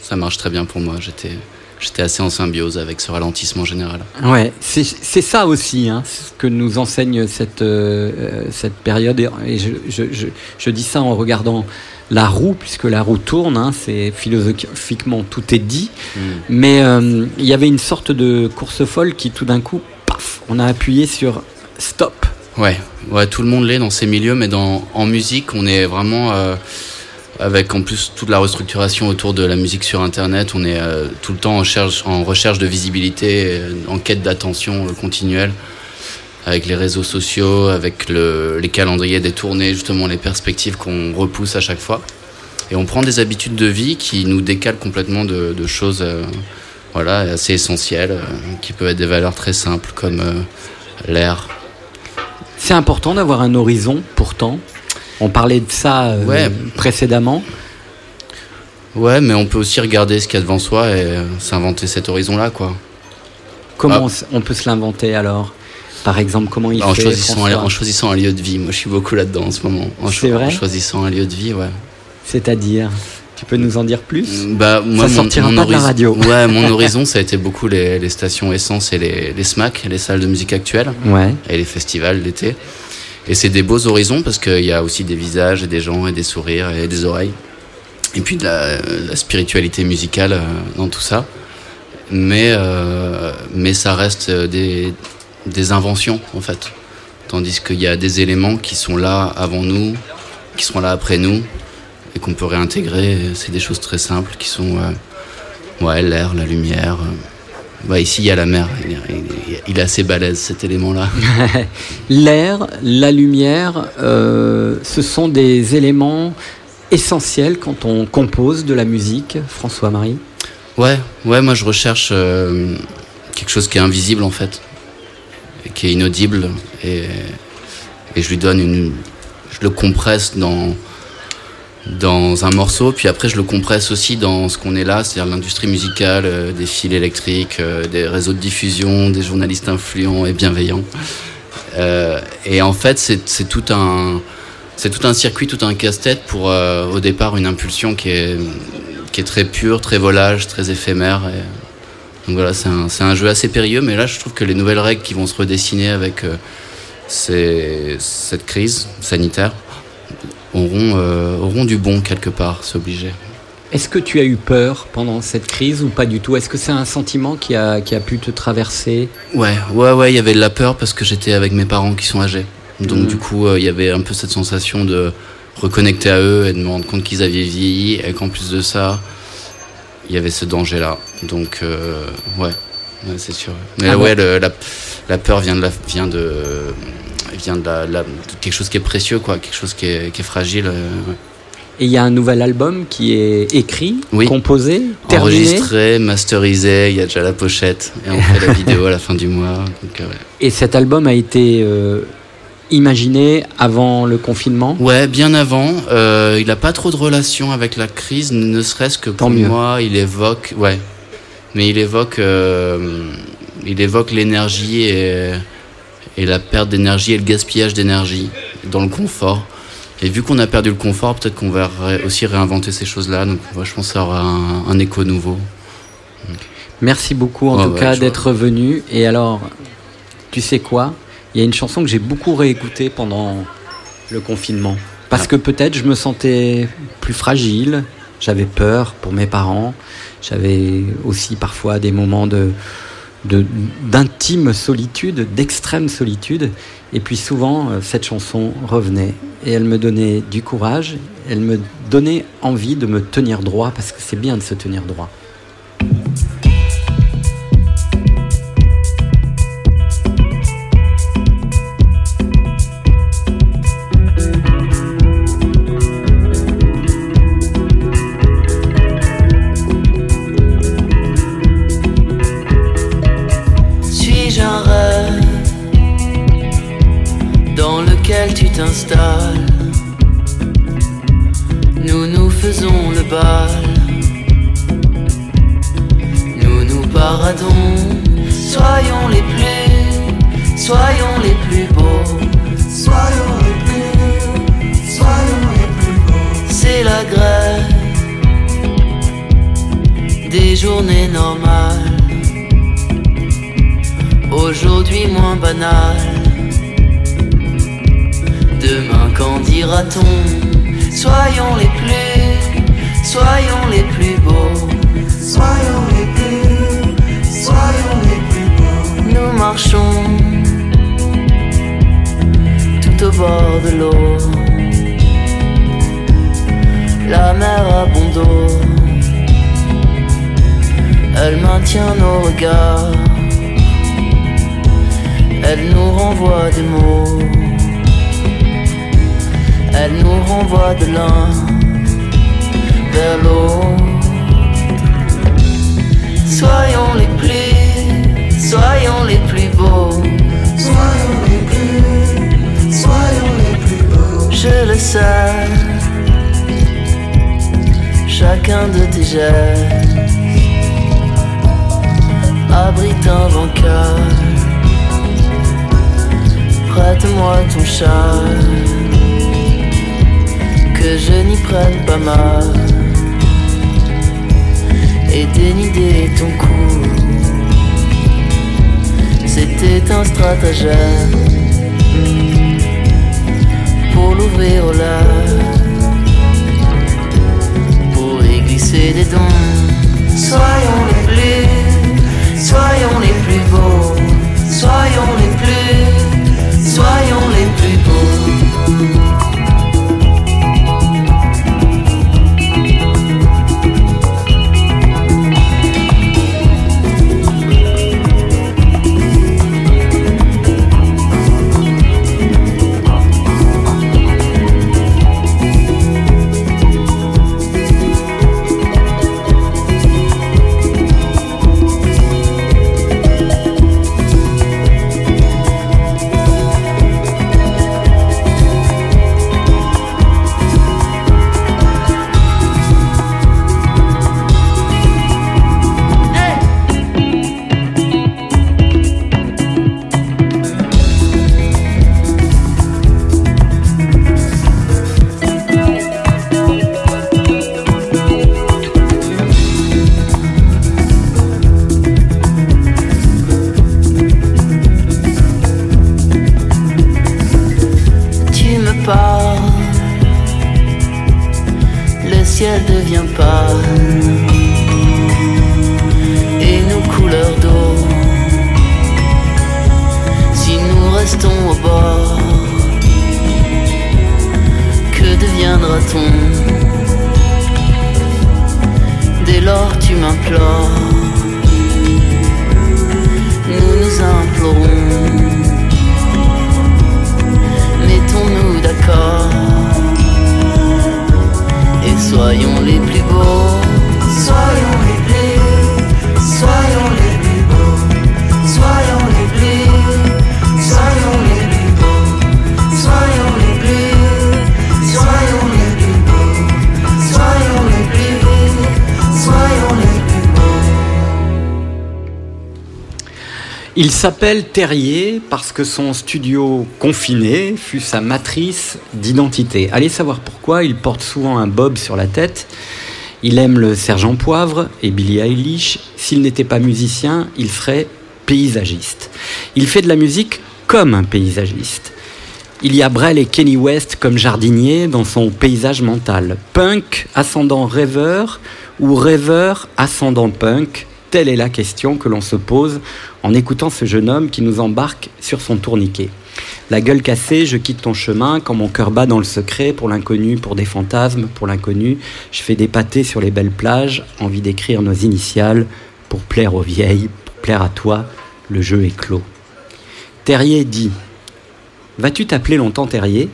ça marche très bien pour moi. J'étais, j'étais assez en symbiose avec ce ralentissement général. Ouais, c'est ça aussi, hein, ce que nous enseigne cette, euh, euh, cette période. Et, je, je, je, je dis ça en regardant la roue, puisque la roue tourne, hein, c'est philosophiquement tout est dit. Mais euh, il y avait une sorte de course folle qui tout d'un coup, paf, on a appuyé sur stop. Ouais, ouais, tout le monde l'est dans ces milieux, mais dans, en musique, on est vraiment euh, avec en plus toute la restructuration autour de la musique sur Internet. On est euh, tout le temps en recherche, de visibilité, euh, en quête d'attention euh, continuelle, avec les réseaux sociaux, avec le, les calendriers des tournées, justement les perspectives qu'on repousse à chaque fois. Et on prend des habitudes de vie qui nous décalent complètement de, choses voilà, assez essentielles, qui peuvent être des valeurs très simples comme l'air, C'est important d'avoir un horizon, pourtant. On parlait de ça euh, Ouais. précédemment. Ouais, mais on peut aussi regarder ce qu'il y a devant soi et euh, s'inventer cet horizon-là, quoi. Comment Ah. on peut se l'inventer alors? Par exemple, comment il en, fait choisissant un, en choisissant un lieu de vie. Moi, je suis beaucoup là-dedans en ce moment. En, C'est vrai en choisissant un lieu de vie, ouais. C'est-à-dire? Tu peux nous en dire plus? Bah, moi, Ça mon- sortira mon pas de la radio. Ouais, mon horizon, ça a été beaucoup les, les stations essence et les, les SMAC, les salles de musique actuelles. Ouais. Et les festivals l'été. Et c'est des beaux horizons parce qu'il y a aussi des visages et des gens et des sourires et des oreilles. Et puis de la, spiritualité musicale euh, dans tout ça. Mais, euh, mais ça reste euh, des, des inventions, en fait. Tandis qu'il y a des éléments qui sont là avant nous, qui seront là après nous, et qu'on peut réintégrer. C'est des choses très simples qui sont ouais, l'air, la lumière. Ouais, ici, il y a la mer. Il est assez balèze, cet élément-là. L'air, la lumière, euh, ce sont des éléments essentiels quand on compose de la musique, François-Marie? Ouais, ouais, moi je recherche euh, quelque chose qui est invisible en fait, et qui est inaudible, et, et je lui donne une. Je le compresse dans, dans un morceau, puis après je le compresse aussi dans ce qu'on est là, c'est-à-dire l'industrie musicale, euh, des fils électriques, euh, des réseaux de diffusion, des journalistes influents et bienveillants. Euh, et en fait, c'est tout un. C'est tout un circuit, tout un casse-tête pour au départ une impulsion qui est, qui est très pure, très volage, très éphémère. Donc voilà, c'est un, un jeu assez périlleux, mais là je trouve que les nouvelles règles qui vont se redessiner avec cette crise sanitaire auront, euh, auront du bon quelque part, c'est obligé. Est-ce que tu as eu peur pendant cette crise ou pas du tout? Est-ce que c'est un sentiment qui a, qui a pu te traverser? Ouais, ouais, ouais, il y avait de la peur parce que j'étais avec mes parents qui sont âgés. Donc Mhm. du coup, euh, il y avait un peu cette sensation de reconnecter à eux et de me rendre compte qu'ils avaient vieilli et qu'en plus de ça, il y avait ce danger-là. Donc euh, ouais, ouais, c'est sûr. Mais Ah ouais, le- la, la peur vient de la, vient de vient de, la, la- de quelque chose qui est précieux, quoi, quelque chose qui est, qui est fragile. euh, ouais. Et il y a un nouvel album qui est écrit, Oui. composé. Enregistré, masterisé, il y a déjà la pochette et on fait la vidéo à la fin du mois. Donc, euh, ouais. Et cet album a été euh, imaginé avant le confinement? Ouais, bien avant. Euh, il n'a pas trop de relation avec la crise, ne serait-ce que pour moi, il évoque, ouais, mais il évoque, euh, il évoque l'énergie et, et la perte d'énergie et le gaspillage d'énergie dans le confort. Et vu qu'on a perdu le confort, peut-être qu'on va aussi réinventer ces choses-là. Donc, moi, je pense que ça aura un, un écho nouveau. Merci beaucoup en Ouais, tout ouais, cas d'être venu. Et alors, tu sais quoi? Il y a une chanson que j'ai beaucoup réécoutée pendant le confinement. Parce que peut-être je me sentais plus fragile, j'avais peur pour mes parents, j'avais aussi parfois des moments de d'intime solitude, d'extrême solitude. Et puis souvent, euh, cette chanson revenait et elle me donnait du courage, elle me donnait envie de me tenir droit parce que c'est bien de se tenir droit. S'appelle Terrier parce que son studio confiné fut sa matrice d'identité. Allez savoir pourquoi, il porte souvent un bob sur la tête. Il aime le sergent Poivre et Billie Eilish. S'il n'était pas musicien, il ferait paysagiste. Il fait de la musique comme un paysagiste. Il y a Brel et Kenny West comme jardiniers dans son paysage mental. Punk, ascendant rêveur ou rêveur, ascendant punk Telle est la question que l'on se pose en écoutant ce jeune homme qui nous embarque sur son tourniquet. La gueule cassée, je quitte ton chemin quand mon cœur bat dans le secret pour l'inconnu, pour des fantasmes, pour l'inconnu. Je fais des pâtés sur les belles plages, envie d'écrire nos initiales pour plaire aux vieilles, pour plaire à toi. Le jeu est clos. Terrier dit Vas-tu t'appeler longtemps Terrier?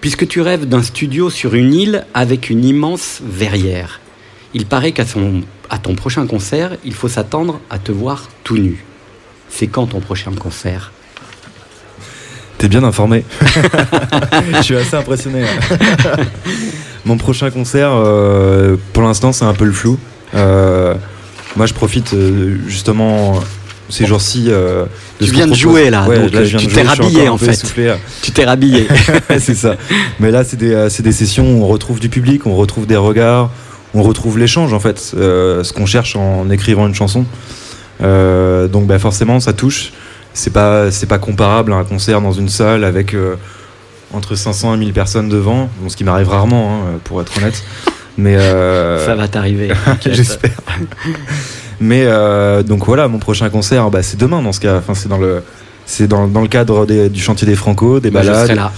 Puisque tu rêves d'un studio sur une île avec une immense verrière. Il paraît qu'à à ton prochain concert, il faut s'attendre à te voir tout nu. C'est quand ton prochain concert? T'es bien informé. Je suis assez impressionné. Mon prochain concert, euh, pour l'instant, c'est un peu le flou. Euh, moi, je profite euh, justement ces jours-ci. Tu viens de jouer, là, donc, je viens tu t'es rhabillé, en fait. Tu t'es rhabillé. c'est ça. Mais là, c'est des, c'est des sessions où on retrouve du public, on retrouve des regards, on retrouve l'échange en fait, euh, ce qu'on cherche en écrivant une chanson. Euh, donc bah, forcément, ça touche. C'est pas, c'est pas comparable à un concert dans une salle avec euh, entre 500 et 1000 personnes devant, bon, ce qui m'arrive rarement, hein, pour être honnête. Mais euh, Ça va t'arriver. J'espère. Mais euh, donc voilà, mon prochain concert, bah, c'est demain dans ce cas. Enfin, c'est dans le, c'est dans, dans le cadre des- du chantier des Franco, des je balades. serai là.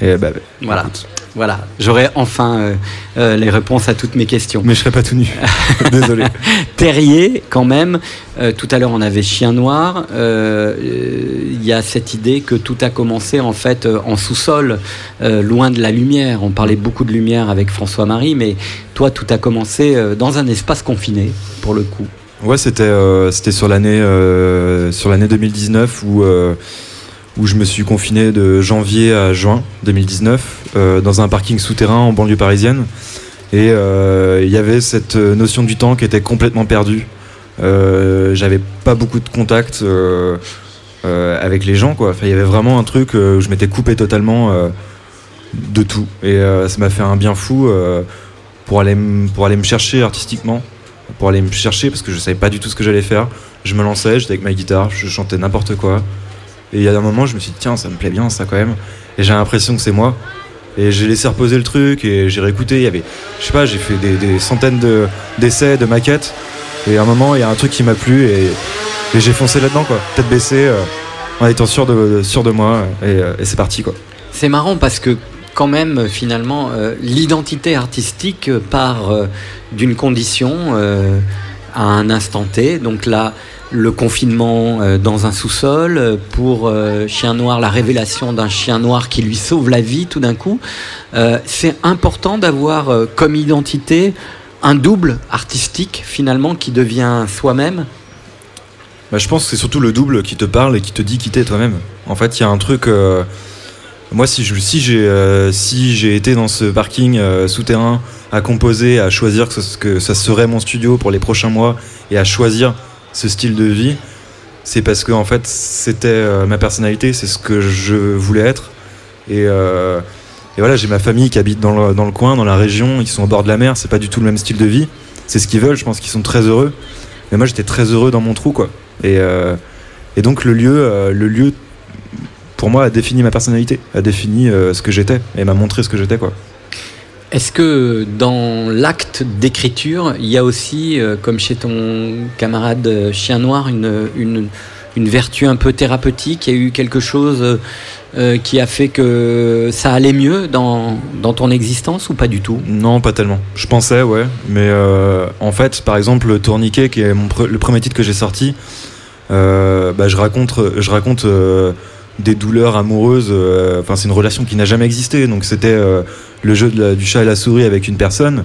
Et bah, Voilà. Voilà, j'aurai enfin euh, euh, les réponses à toutes mes questions. Mais je serai pas tout nu. Désolé. Terrier, quand même. euh, tout à l'heure, on avait Chien Noir. euh, euh, Il y a cette idée que tout a commencé en fait euh, en sous-sol, euh, loin de la lumière. On parlait beaucoup de lumière avec François-Marie, mais toi, tout a commencé euh, dans un espace confiné, pour le coup. Ouais, c'était euh, c'était sur l'année euh, sur l'année 2019 où euh, où je me suis confiné de janvier à juin 2019 euh, dans un parking souterrain en banlieue parisienne et euh, il y avait cette notion du temps qui était complètement perdue. Euh, J'avais pas beaucoup de contacts euh, avec les gens il y avait vraiment un truc où je m'étais coupé totalement de tout et ça m'a fait un bien fou pour aller pour aller me chercher artistiquement pour aller me chercher parce que je savais pas du tout ce que j'allais faire. Je me lançais, j'étais avec ma guitare, je chantais n'importe quoi. Et il y a un moment, je me suis dit, tiens, ça me plaît bien ça quand même. Et j'ai l'impression que c'est moi. Et j'ai laissé reposer le truc et j'ai réécouté. Il y avait, je sais pas, j'ai fait des, des centaines de- d'essais, de, maquettes. Et à un moment, il y a un truc qui m'a plu et, j'ai foncé là-dedans, quoi. Tête baissée, euh, en étant sûr de, sûr de moi. Et, euh, et c'est parti, quoi. C'est marrant parce que quand même finalement euh, l'identité artistique euh, part euh, d'une condition euh, à un instant T. Donc là, le confinement euh, dans un sous-sol euh, pour euh, Chien Noir, la révélation d'un chien noir qui lui sauve la vie tout d'un coup. C'est important d'avoir comme identité un double artistique finalement qui devient soi-même. Bah, je pense que c'est surtout le double qui te parle et qui te dit qui t'es toi-même. En fait, il y a un truc. moi, si j'ai été dans ce parking souterrain à composer, à choisir que, ce- que ça serait mon studio pour les prochains mois et à choisir ce style de vie, c'est parce que en fait, c'était euh, ma personnalité, c'est ce que je voulais être. Et, euh, et voilà, j'ai ma famille qui habite dans le, dans le coin, dans la région, ils sont au bord de la mer, c'est pas du tout le même style de vie. C'est ce qu'ils veulent, je pense qu'ils sont très heureux. Mais moi, j'étais très heureux dans mon trou, quoi. Et, euh, et donc, le lieu, le lieu, pour moi, a défini ma personnalité, a défini ce que j'étais et m'a montré ce que j'étais, quoi. Est-ce que dans l'acte d'écriture, il y a aussi, euh, comme chez ton camarade euh, Chien Noir, une, vertu un peu thérapeutique? Il y a eu quelque chose euh, qui a fait que ça allait mieux dans, ton existence ou pas du tout? Non, pas tellement. Je pensais, ouais. Mais en fait, par exemple, le Tourniquet, qui est mon le premier titre que j'ai sorti, bah, je raconte, des douleurs amoureuses. euh, Enfin, c'est une relation qui n'a jamais existé. Donc, c'était euh, le jeu de la- du chat et la souris avec une personne.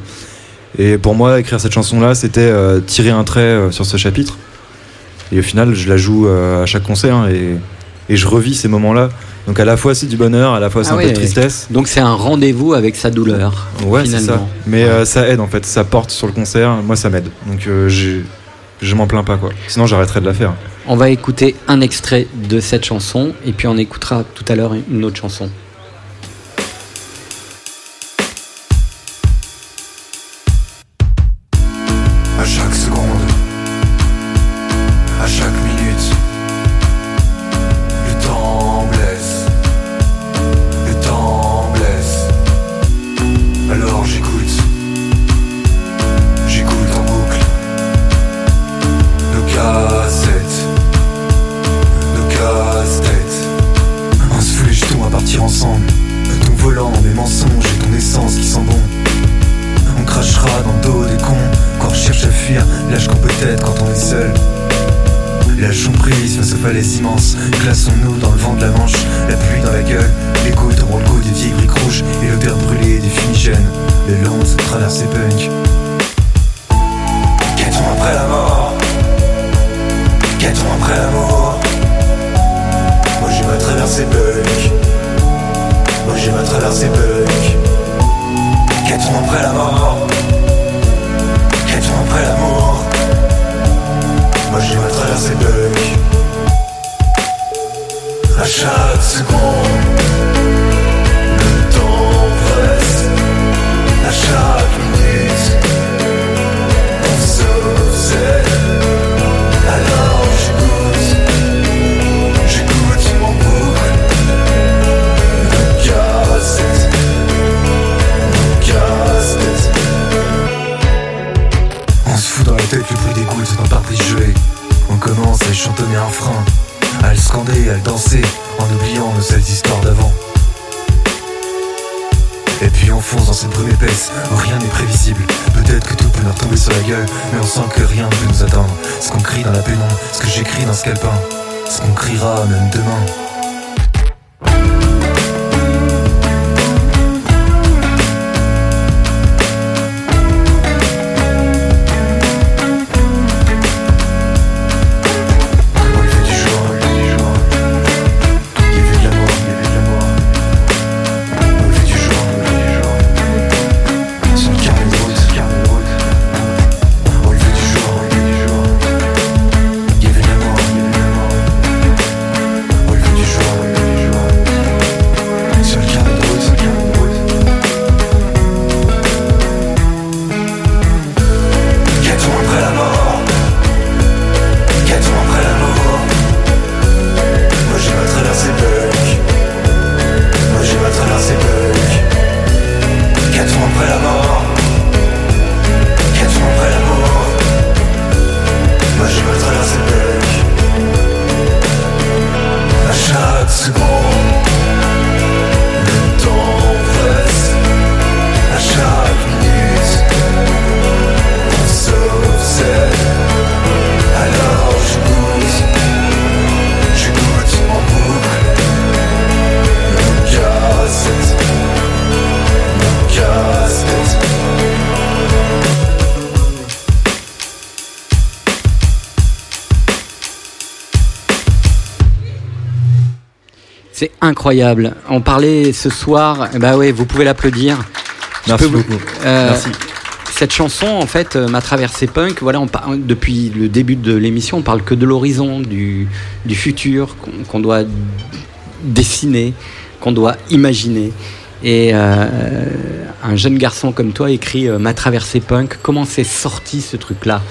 Et pour moi, écrire cette chanson-là, c'était euh, tirer un trait sur ce chapitre. Et au final, je la joue à chaque concert et, et je revis ces moments-là. Donc, à la fois, c'est du bonheur, à la fois, c'est Ah un peu de tristesse. Donc c'est un rendez-vous avec sa douleur. Ouais, c'est ça. Mais euh, ça aide en fait, ça porte sur le concert. Moi, ça m'aide. Donc, euh, j'ai- je m'en plains pas quoi. Sinon, j'arrêterais de la faire. On va écouter un extrait de cette chanson et puis on écoutera tout à l'heure une autre chanson. Demain. Incroyable. On parlait ce soir, bah ouais, vous pouvez l'applaudir. Merci peux beaucoup. Euh, Merci. Cette chanson, en fait, euh, m'a traversé punk. Voilà, on depuis le début de l'émission, on parle que de l'horizon, du, du futur qu'on doit dessiner, qu'on doit imaginer. Et euh, un jeune garçon comme toi écrit m'a traversé punk. Comment c'est sorti ce truc-là?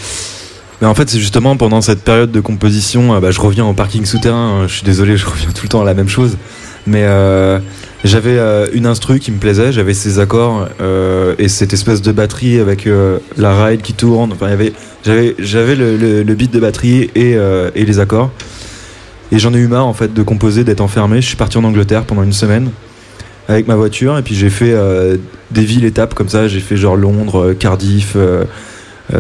Mais en fait, c'est justement pendant cette période de composition, bah, je reviens au parking souterrain. hein, je suis désolé, je reviens tout le temps à la même chose. Mais euh, j'avais euh, une instru qui me plaisait, j'avais ces accords euh, et cette espèce de batterie avec la ride qui tourne. Enfin, j'avais, le, le- le beat de batterie et, les accords. Et j'en ai eu marre en fait de composer, d'être enfermé. Je suis parti en Angleterre pendant une semaine avec ma voiture et puis j'ai fait des villes étapes comme ça. J'ai fait genre Londres, Cardiff.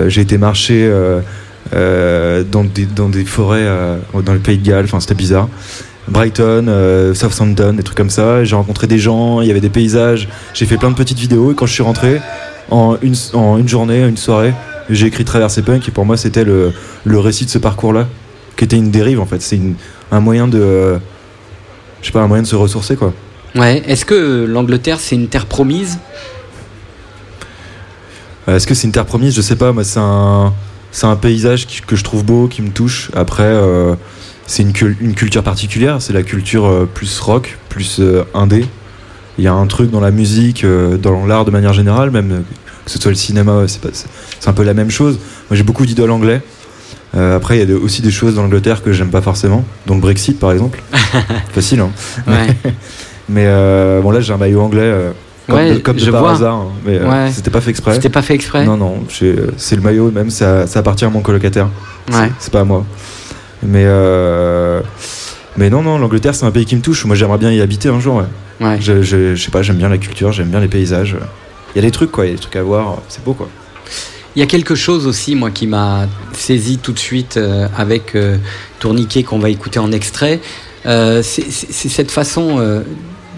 j'ai été marcher dans, des, dans des forêts dans le pays de Galles. Enfin, c'était bizarre. Brighton, euh, Southampton, des trucs comme ça. J'ai rencontré des gens, il y avait des paysages. J'ai fait plein de petites vidéos et quand je suis rentré, en une, en une journée, une soirée, j'ai écrit Traverser Punk et pour moi c'était le, le récit de ce parcours-là, qui était une dérive en fait. C'est un moyen de. euh, je sais pas, un moyen de se ressourcer quoi. Ouais. Est-ce que l'Angleterre, c'est une terre promise? Euh, Est-ce que c'est une terre promise? Je sais pas, moi c'est un, un paysage qui- que je trouve beau, qui me touche. Après, euh, c'est une, cul- une culture particulière, c'est la culture euh, plus rock, plus euh, indé. Il y a un truc dans la musique, euh, dans l'art de manière générale, même que ce soit le cinéma, c'est un peu la même chose. Moi j'ai beaucoup d'idoles anglais. Euh, après, il y a de- aussi des choses dans l'Angleterre que j'aime pas forcément, dont le Brexit par exemple. Facile, hein. Ouais. Mais euh, bon, là j'ai un maillot anglais. euh, comme Ouais, de, comme de je par vois. hasard, hein. mais Ouais. c'était pas fait exprès. C'était pas fait exprès? Non, non, c'est le maillot même, ça, ça appartient à mon colocataire. C'est pas à moi. Mais, euh, mais non, non, l'Angleterre c'est un pays qui me touche. Moi j'aimerais bien y habiter un jour. Ouais. Ouais. Je, je, je sais pas, j'aime bien la culture, j'aime bien les paysages. Il y a des trucs quoi, il y a des trucs à voir, c'est beau quoi. Il y a quelque chose aussi, moi, qui m'a saisi tout de suite euh, avec euh, Tourniquet qu'on va écouter en extrait. C'est cette façon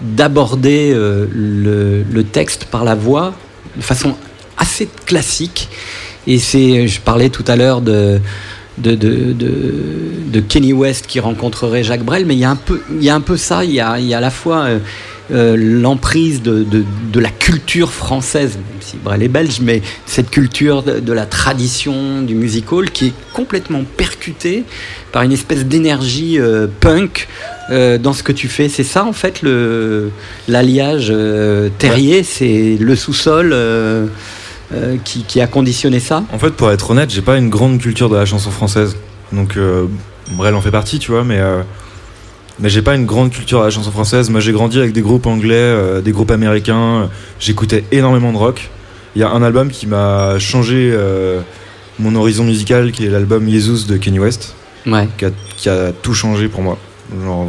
d'aborder le, le texte par la voix de façon assez classique. Et c'est, je parlais tout à l'heure de, de, de, de, de Kenny West qui rencontrerait Jacques Brel, mais il y a un peu, il y a un peu ça. Il y a, il y a à la fois euh, euh, l'emprise de, de, de la culture française, même si Brel est belge, mais cette culture de, la tradition du music hall qui est complètement percutée par une espèce d'énergie euh, punk dans ce que tu fais. C'est ça en fait l'alliage terrier, c'est le sous-sol. Euh, qui, qui a conditionné ça En fait, pour être honnête, j'ai pas une grande culture de la chanson française. Donc, euh, Brel en fait partie, tu vois, mais, euh, mais j'ai pas une grande culture de la chanson française. Moi, j'ai grandi avec des groupes anglais, euh, des groupes américains. J'écoutais énormément de rock. Il y a un album qui m'a changé euh, mon horizon musical, qui est l'album Jesus de Kanye West, Ouais. qui, a, qui a tout changé pour moi. Genre,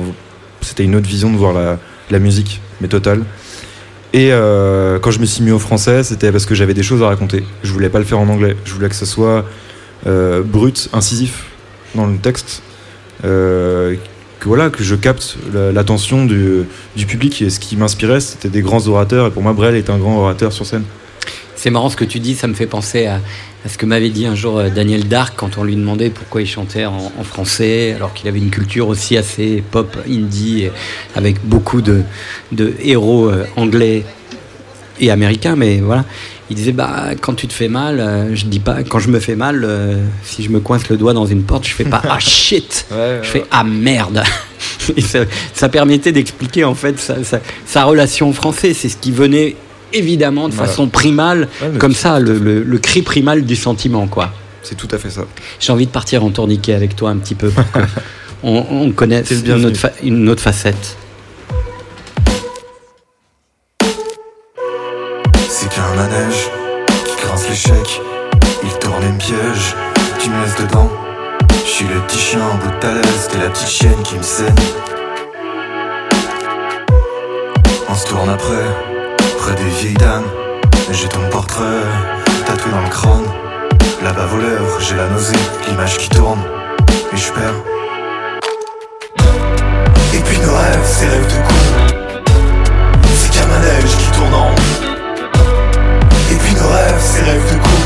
C'était une autre vision de voir la, la musique, mais totale. Et euh, quand je me suis mis au français, c'était parce que j'avais des choses à raconter. Je voulais pas le faire en anglais. Je voulais que ce soit euh, brut, incisif dans le texte. Euh, que voilà, que je capte la- l'attention du, du public. Et ce qui m'inspirait, c'était des grands orateurs. Et pour moi, Brel est un grand orateur sur scène. C'est marrant ce que tu dis, ça me fait penser à, à ce que m'avait dit un jour euh, Daniel Dark quand on lui demandait pourquoi il chantait en, en français, alors qu'il avait une culture aussi assez pop, indie, avec beaucoup de, de héros euh, anglais et américains, mais voilà. Il disait bah quand tu te fais mal, euh, je dis pas quand je me fais mal, euh, si je me coince le doigt dans une porte, je fais pas ah shit, je fais ah merde. Et ça, ça permettait d'expliquer en fait sa, sa- sa relation au français. C'est ce qui venait évidemment de Voilà. façon primale, Ouais, comme ça, le, le- le cri primal du sentiment, quoi. C'est tout à fait ça. J'ai envie de partir en tourniquet avec toi un petit peu pour qu'on on, on connaisse une autre, une autre facette. C'est qu'un manège qui grince l'échec. Il tourne me piège. Tu me laisses dedans. Je suis le petit chien en bout de ta laisse. T'es la petite chienne qui me saigne. On se tourne après, près des vieilles dames. J'ai ton portrait tatoué dans le crâne. Là-bas lèvres, j'ai la nausée, l'image qui tourne. Et je perds. Et puis nos rêves, ces rêves de con. C'est qu'un manège qui tourne en rond. Et puis nos rêves, ces rêves de con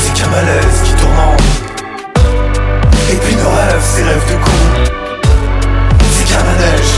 C'est qu'un malaise qui tourne en rond Et puis nos rêves, ces rêves de con C'est qu'un manège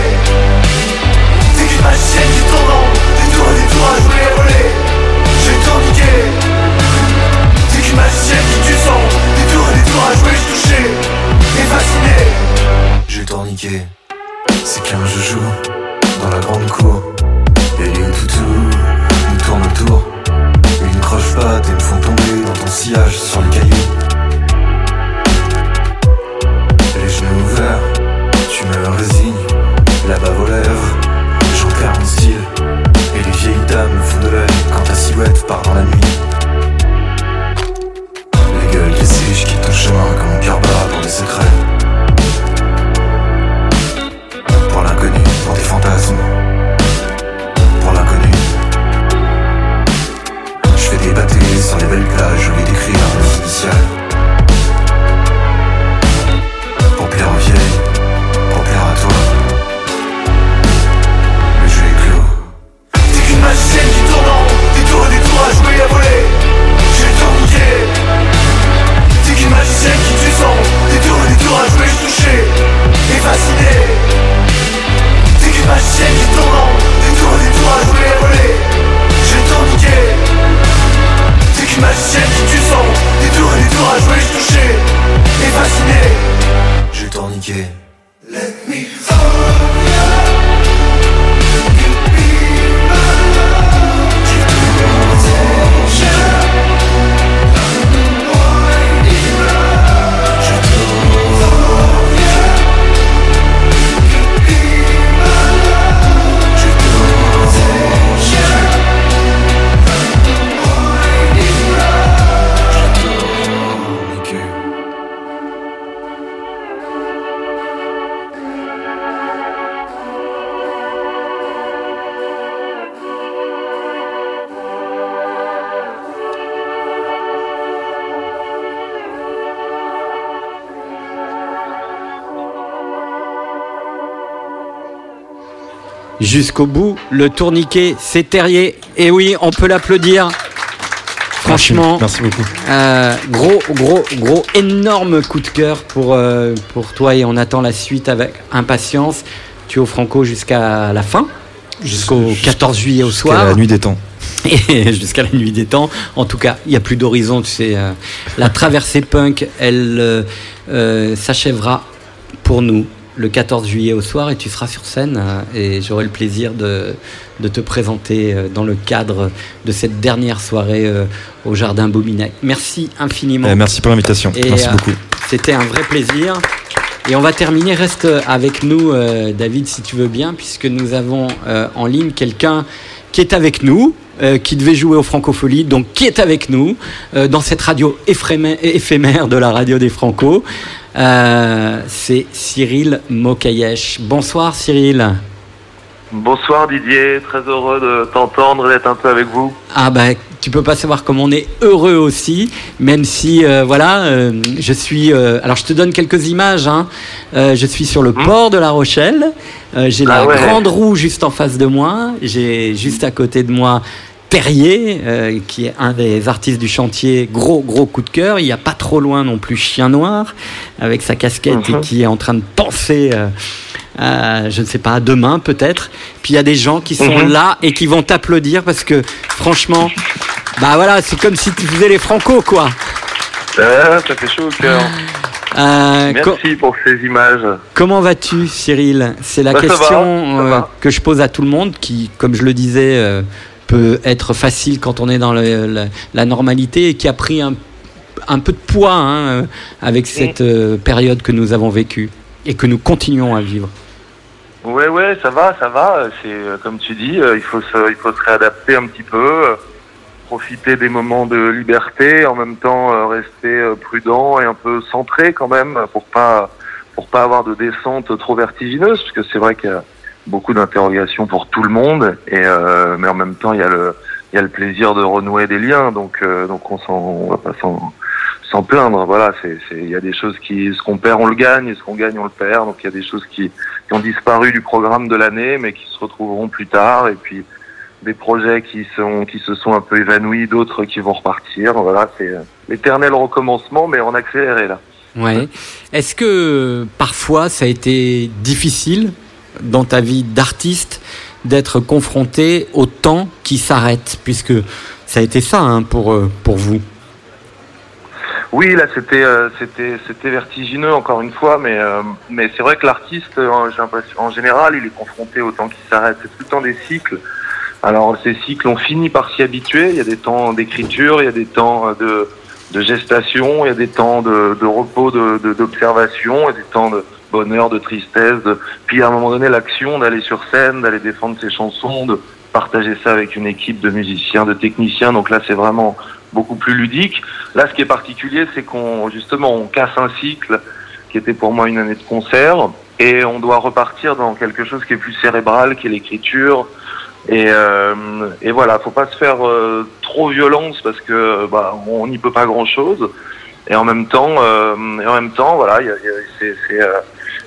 Ma chienne qui tourne, des tours et des tours à jouer, j'ai tourniqué. C'est qu'une machine qui tue son, des tours et des tours à jouer, je touché, est fasciné. J'ai tourniqué, c'est qu'un jeu-jeu dans la grande cour. Et les toutous nous tournent autour, ils ne crochent pas tes me font tomber dans ton sillage sur les cailloux. Les genoux ouverts, tu me résignes, là-bas voleur. Et les vieilles dames me font de l'œil quand ta silhouette part dans la nuit. Jusqu'au bout, le tourniquet, c'est Terrier. Et oui, on peut l'applaudir. Franchement, Merci beaucoup. euh, gros, gros, gros, énorme coup de cœur pour, euh, pour toi et on attend la suite avec impatience. Tu es au Franco jusqu'à la fin, jusqu'au 14 juillet au Jusqu'à soir. la nuit des temps. Et jusqu'à la nuit des temps. En tout cas, il n'y a plus d'horizon. Tu sais, euh, la traversée punk, elle s'achèvera pour nous le 14 juillet au soir et tu seras sur scène euh, et j'aurai le plaisir de, de te présenter euh, dans le cadre de cette dernière soirée euh, au Jardin Bominac. Merci infiniment. Eh, merci pour l'invitation. Merci euh, beaucoup. C'était un vrai plaisir. Et on va terminer. Reste avec nous, David, si tu veux bien, puisque nous avons en ligne quelqu'un qui est avec nous, euh, qui devait jouer au Francofolie, donc qui est avec nous euh, dans cette radio éphémère, de la radio des Franco. Euh, C'est Cyril Mokayesh. Bonsoir Cyril. Bonsoir Didier, très heureux de t'entendre et d'être un peu avec vous. Ah bah tu peux pas savoir comme on est heureux aussi, même si euh, voilà, euh, je suis. euh, alors je te donne quelques images. Hein. Je suis sur le port de La Rochelle. J'ai la. Ah ouais. grande roue juste en face de moi. J'ai juste à côté de moi. Perrier, euh, qui est un des artistes du chantier, gros gros coup de cœur. Il n'y a pas trop loin non plus Chien Noir, avec sa casquette et Mhm. qui est en train de penser, euh, à, je ne sais pas, à demain peut-être. Puis il y a des gens qui sont Mhm. là et qui vont t'applaudir parce que franchement, bah voilà, c'est comme si tu faisais les Franco quoi. Ah, ça fait chaud au cœur. Euh, Merci pour ces images. Comment vas-tu, Cyril? C'est la Bah, va, question euh, que je pose à tout le monde, qui, comme je le disais, euh, peut être facile quand on est dans le- la, la normalité et qui a pris un, un peu de poids hein, euh, avec cette euh, période que nous avons vécue et que nous continuons à vivre. Ouais, ouais, ça va, ça va. C'est euh, comme tu dis, euh, il faut se, il faut se réadapter un petit peu, profiter des moments de liberté, en même temps rester prudent et un peu centré quand même pour pas, pour pas avoir de descente trop vertigineuse, parce que c'est vrai a beaucoup d'interrogations pour tout le monde, et euh, mais en même temps il y a le, il y a le plaisir de renouer des liens, donc, euh, donc on s'en, va pas s'en, s'en plaindre. Voilà, c'est, il y a des choses qui, ce qu'on perd, on le gagne, et ce qu'on gagne, on le perd. Donc il y a des choses qui, qui ont disparu du programme de l'année, mais qui se retrouveront plus tard. Et puis des projets qui sont, qui se sont un peu évanouis, d'autres qui vont repartir. Voilà, c'est euh, l'éternel recommencement, mais en accéléré là. Ouais. Est-ce que parfois ça a été difficile dans ta vie d'artiste d'être confronté au temps qui s'arrête, puisque ça a été ça hein, pour, euh, pour vous Oui, là c'était euh, c'était c'était vertigineux encore une fois, mais euh, mais c'est vrai que l'artiste, en général, il est confronté au temps qui s'arrête. C'est tout le temps des cycles. Alors ces cycles, on finit par s'y habituer. Il y a des temps d'écriture, il y a des temps de de gestation, il y a des temps de, de repos, de de- d'observation, il y a des temps de bonheur, de tristesse. De... Puis à un moment donné, l'action d'aller sur scène, d'aller défendre ses chansons, de partager ça avec une équipe de musiciens, de techniciens. Donc là, c'est vraiment beaucoup plus ludique. Là, ce qui est particulier, c'est qu'on justement on casse un cycle qui était pour moi une année de concert et on doit repartir dans quelque chose qui est plus cérébral, qui est l'écriture. Et, euh, et voilà, faut pas se faire euh, trop violence parce que bah, on n'y peut pas grand chose. Et en même temps, euh, et en même temps, voilà, c'est, euh,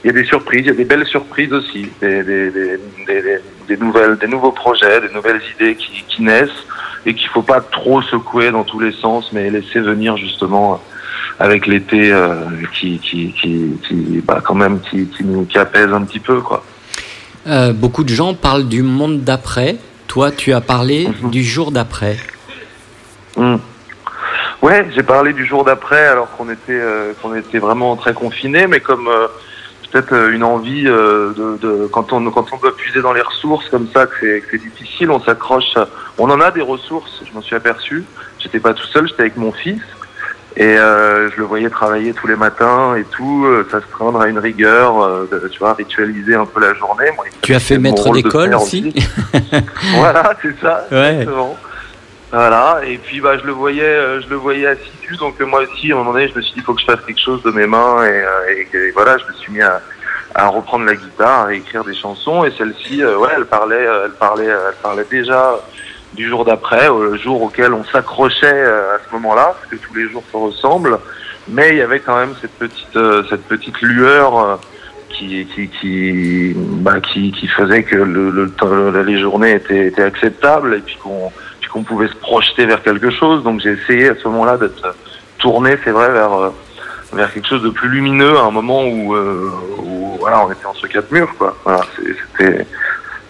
il y a des surprises, il y a des belles surprises aussi, des, des, des, des, des- des nouvelles, des nouveaux projets, des nouvelles idées qui, qui naissent et qu'il faut pas trop secouer dans tous les sens, mais laisser venir justement avec l'été euh, qui, qui, qui, qui, bah, quand même, qui, qui nous qui apaise un petit peu, quoi. Euh, beaucoup de gens parlent du monde d'après. Toi, tu as parlé du jour d'après. Mm. Ouais, j'ai parlé du jour d'après alors qu'on était euh, qu'on était vraiment très confinés, mais comme peut-être euh, une envie euh, de, de quand on quand on doit puiser dans les ressources comme ça que c'est difficile, on s'accroche. On en a des ressources, je m'en suis aperçu. J'étais pas tout seul, j'étais avec mon fils et euh, je le voyais travailler tous les matins et tout, euh, s'astreindre à une rigueur, euh, de, tu vois, ritualiser un peu la journée. Moi, Tu as fait maître d'école aussi voilà, c'est ça. Ouais. Exactement. Voilà. Et puis bah je le voyais, euh, je le voyais assidu. Donc euh, moi aussi, à un moment donné, je me suis dit, il faut que je fasse quelque chose de mes mains. Et, euh, voilà, je me suis mis à, reprendre la guitare, à écrire des chansons. Et celle-ci, ouais, elle parlait, elle parlait, elle parlait déjà du jour d'après, le jour auquel on s'accrochait à ce moment-là, parce que tous les jours se ressemblent. Mais il y avait quand même cette petite, cette petite lueur. qui qui qui, bah, qui qui faisait que le, le les journées étaient, étaient acceptables et puis qu'on qu'on pouvait se projeter vers quelque chose. Donc j'ai essayé à ce moment-là d'être tourné c'est vrai vers euh, vers quelque chose de plus lumineux à un moment où, euh, où voilà on était entre quatre murs quoi. Voilà c'était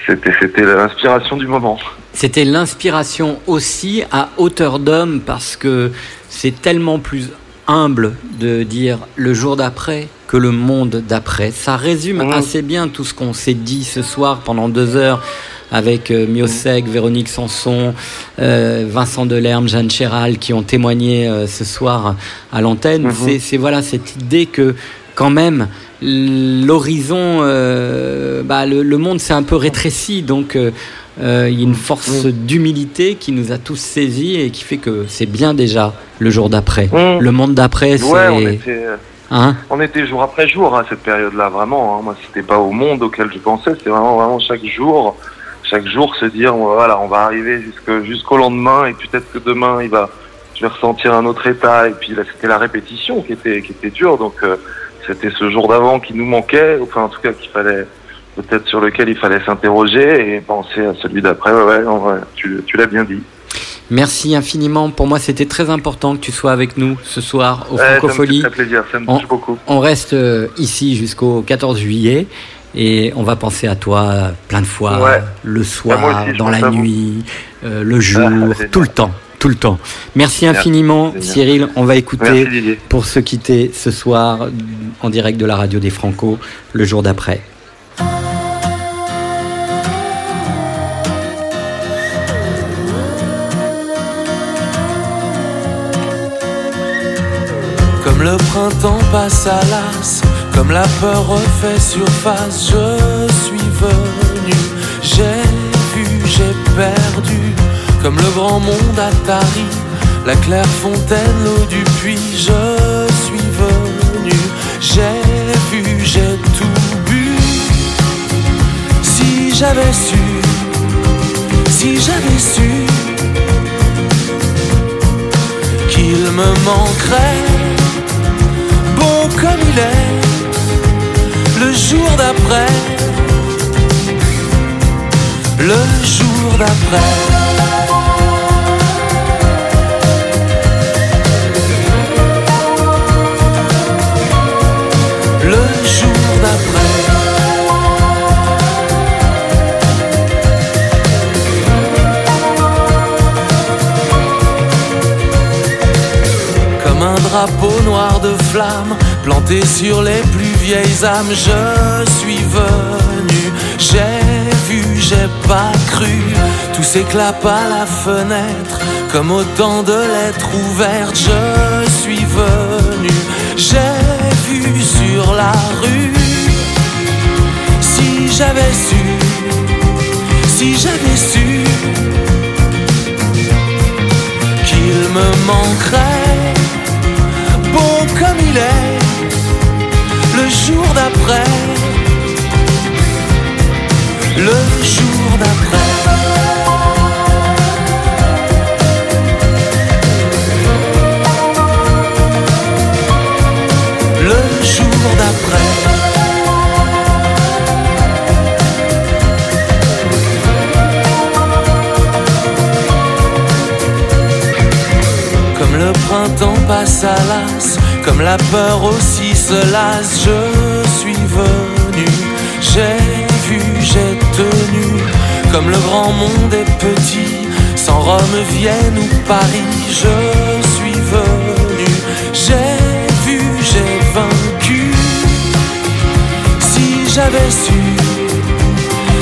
c'était c'était l'inspiration du moment. C'était l'inspiration aussi à hauteur d'homme parce que c'est tellement plus humble de dire le jour d'après que le monde d'après. Ça résume assez bien tout ce qu'on s'est dit ce soir pendant deux heures avec euh, Miosek, Véronique Sanson, euh, Vincent Delerme, Jeanne Chéral qui ont témoigné euh, ce soir à l'antenne. C'est- C'est voilà cette idée que quand même l'horizon, euh, bah, le, le monde s'est un peu rétréci, donc euh, il y a une force d'humilité qui nous a tous saisis et qui fait que c'est bien déjà le jour d'après. Mm. Le monde d'après, c'est... ouais on était Hein on était jour après jour à cette période-là, vraiment. Hein. Moi, c'était pas au monde auquel je pensais, c'était vraiment, vraiment chaque jour, chaque jour se dire, voilà, on va arriver jusqu'au lendemain et peut-être que demain, il va, je vais ressentir un autre état. Et puis c'était la répétition qui était, qui était dure. Donc, euh, c'était ce jour d'avant qui nous manquait, enfin, en tout cas, qu'il fallait, peut-être sur lequel il fallait s'interroger et penser à celui d'après. Ouais, ouais, tu, tu l'as bien dit. Merci infiniment. Pour moi, c'était très important que tu sois avec nous ce soir au Ouais, ça me fait plaisir, ça me On- touche beaucoup. On reste euh, ici jusqu'au 14 juillet et on va penser à toi plein de fois, Ouais. le Ah, soir, aussi, dans la nuit, euh, le jour, génial. tout le temps. Tout le temps. Merci infiniment. Cyril. On va écouter Merci, pour se quitter ce soir en direct de la radio des Franco, le jour d'après. Comme le printemps passe à l'as, comme la peur refait surface, je suis venu, j'ai vu, j'ai perdu, comme le grand monde Atari, la claire fontaine, l'eau du puits, je suis venu, j'ai vu, j'ai tout bu. Si j'avais su, si j'avais su qu'il me manquerait bon comme il est jour d'après. Le jour d'après. Le jour d'après. Comme un drapeau noir de flamme planté sur les plus vieilles âmes. Je suis venu, j'ai vu, j'ai pas cru. Tout s'éclate à la fenêtre comme autant de lettres ouvertes. Je suis venu, j'ai vu sur la rue. Si j'avais su, si j'avais su qu'il me manquerait, bon comme il est, le jour d'après, le jour d'après. Le jour d'après. Comme le printemps passe à l'as, comme la peur aussi se je suis venu, j'ai vu, j'ai tenu, comme le grand monde est petit, sans Rome, Vienne ou Paris, je suis venu, j'ai vu, j'ai vaincu. Si j'avais su,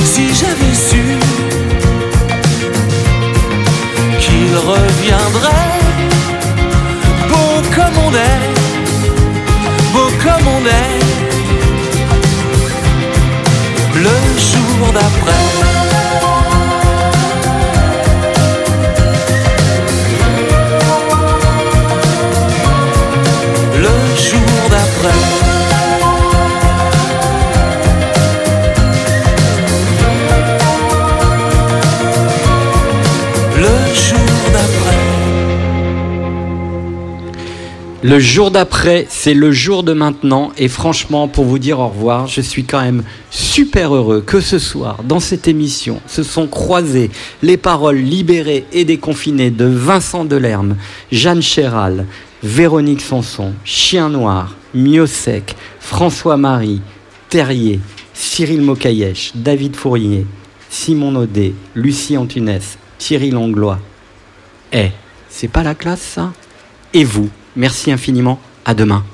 si j'avais su qu'il reviendrait beau comme on est, comme on est, le jour d'après. Le jour d'après, c'est le jour de maintenant. Et franchement, pour vous dire au revoir, je suis quand même super heureux que ce soir, dans cette émission, se sont croisées les paroles libérées et déconfinées de Vincent Delerme, Jeanne Chéral, Véronique Sanson, Chien Noir, Miosec, François-Marie, Terrier, Cyril Mokayesh, David Fourier, Simon Naudet, Lucie Antunès, Thierry Langlois. Eh, c'est pas la classe ça? Et vous, merci infiniment, à demain.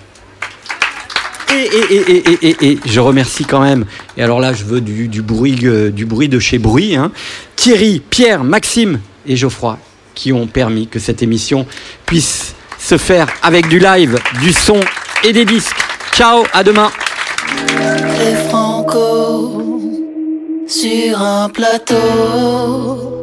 Et, et, et, et, je remercie quand même, et alors là je veux du, du bruit, euh, du bruit de chez Bruit, hein, Thierry, Pierre, Maxime et Geoffroy qui ont permis que cette émission puisse se faire avec du live, du son et des disques. Ciao, à demain. Franco sur un plateau.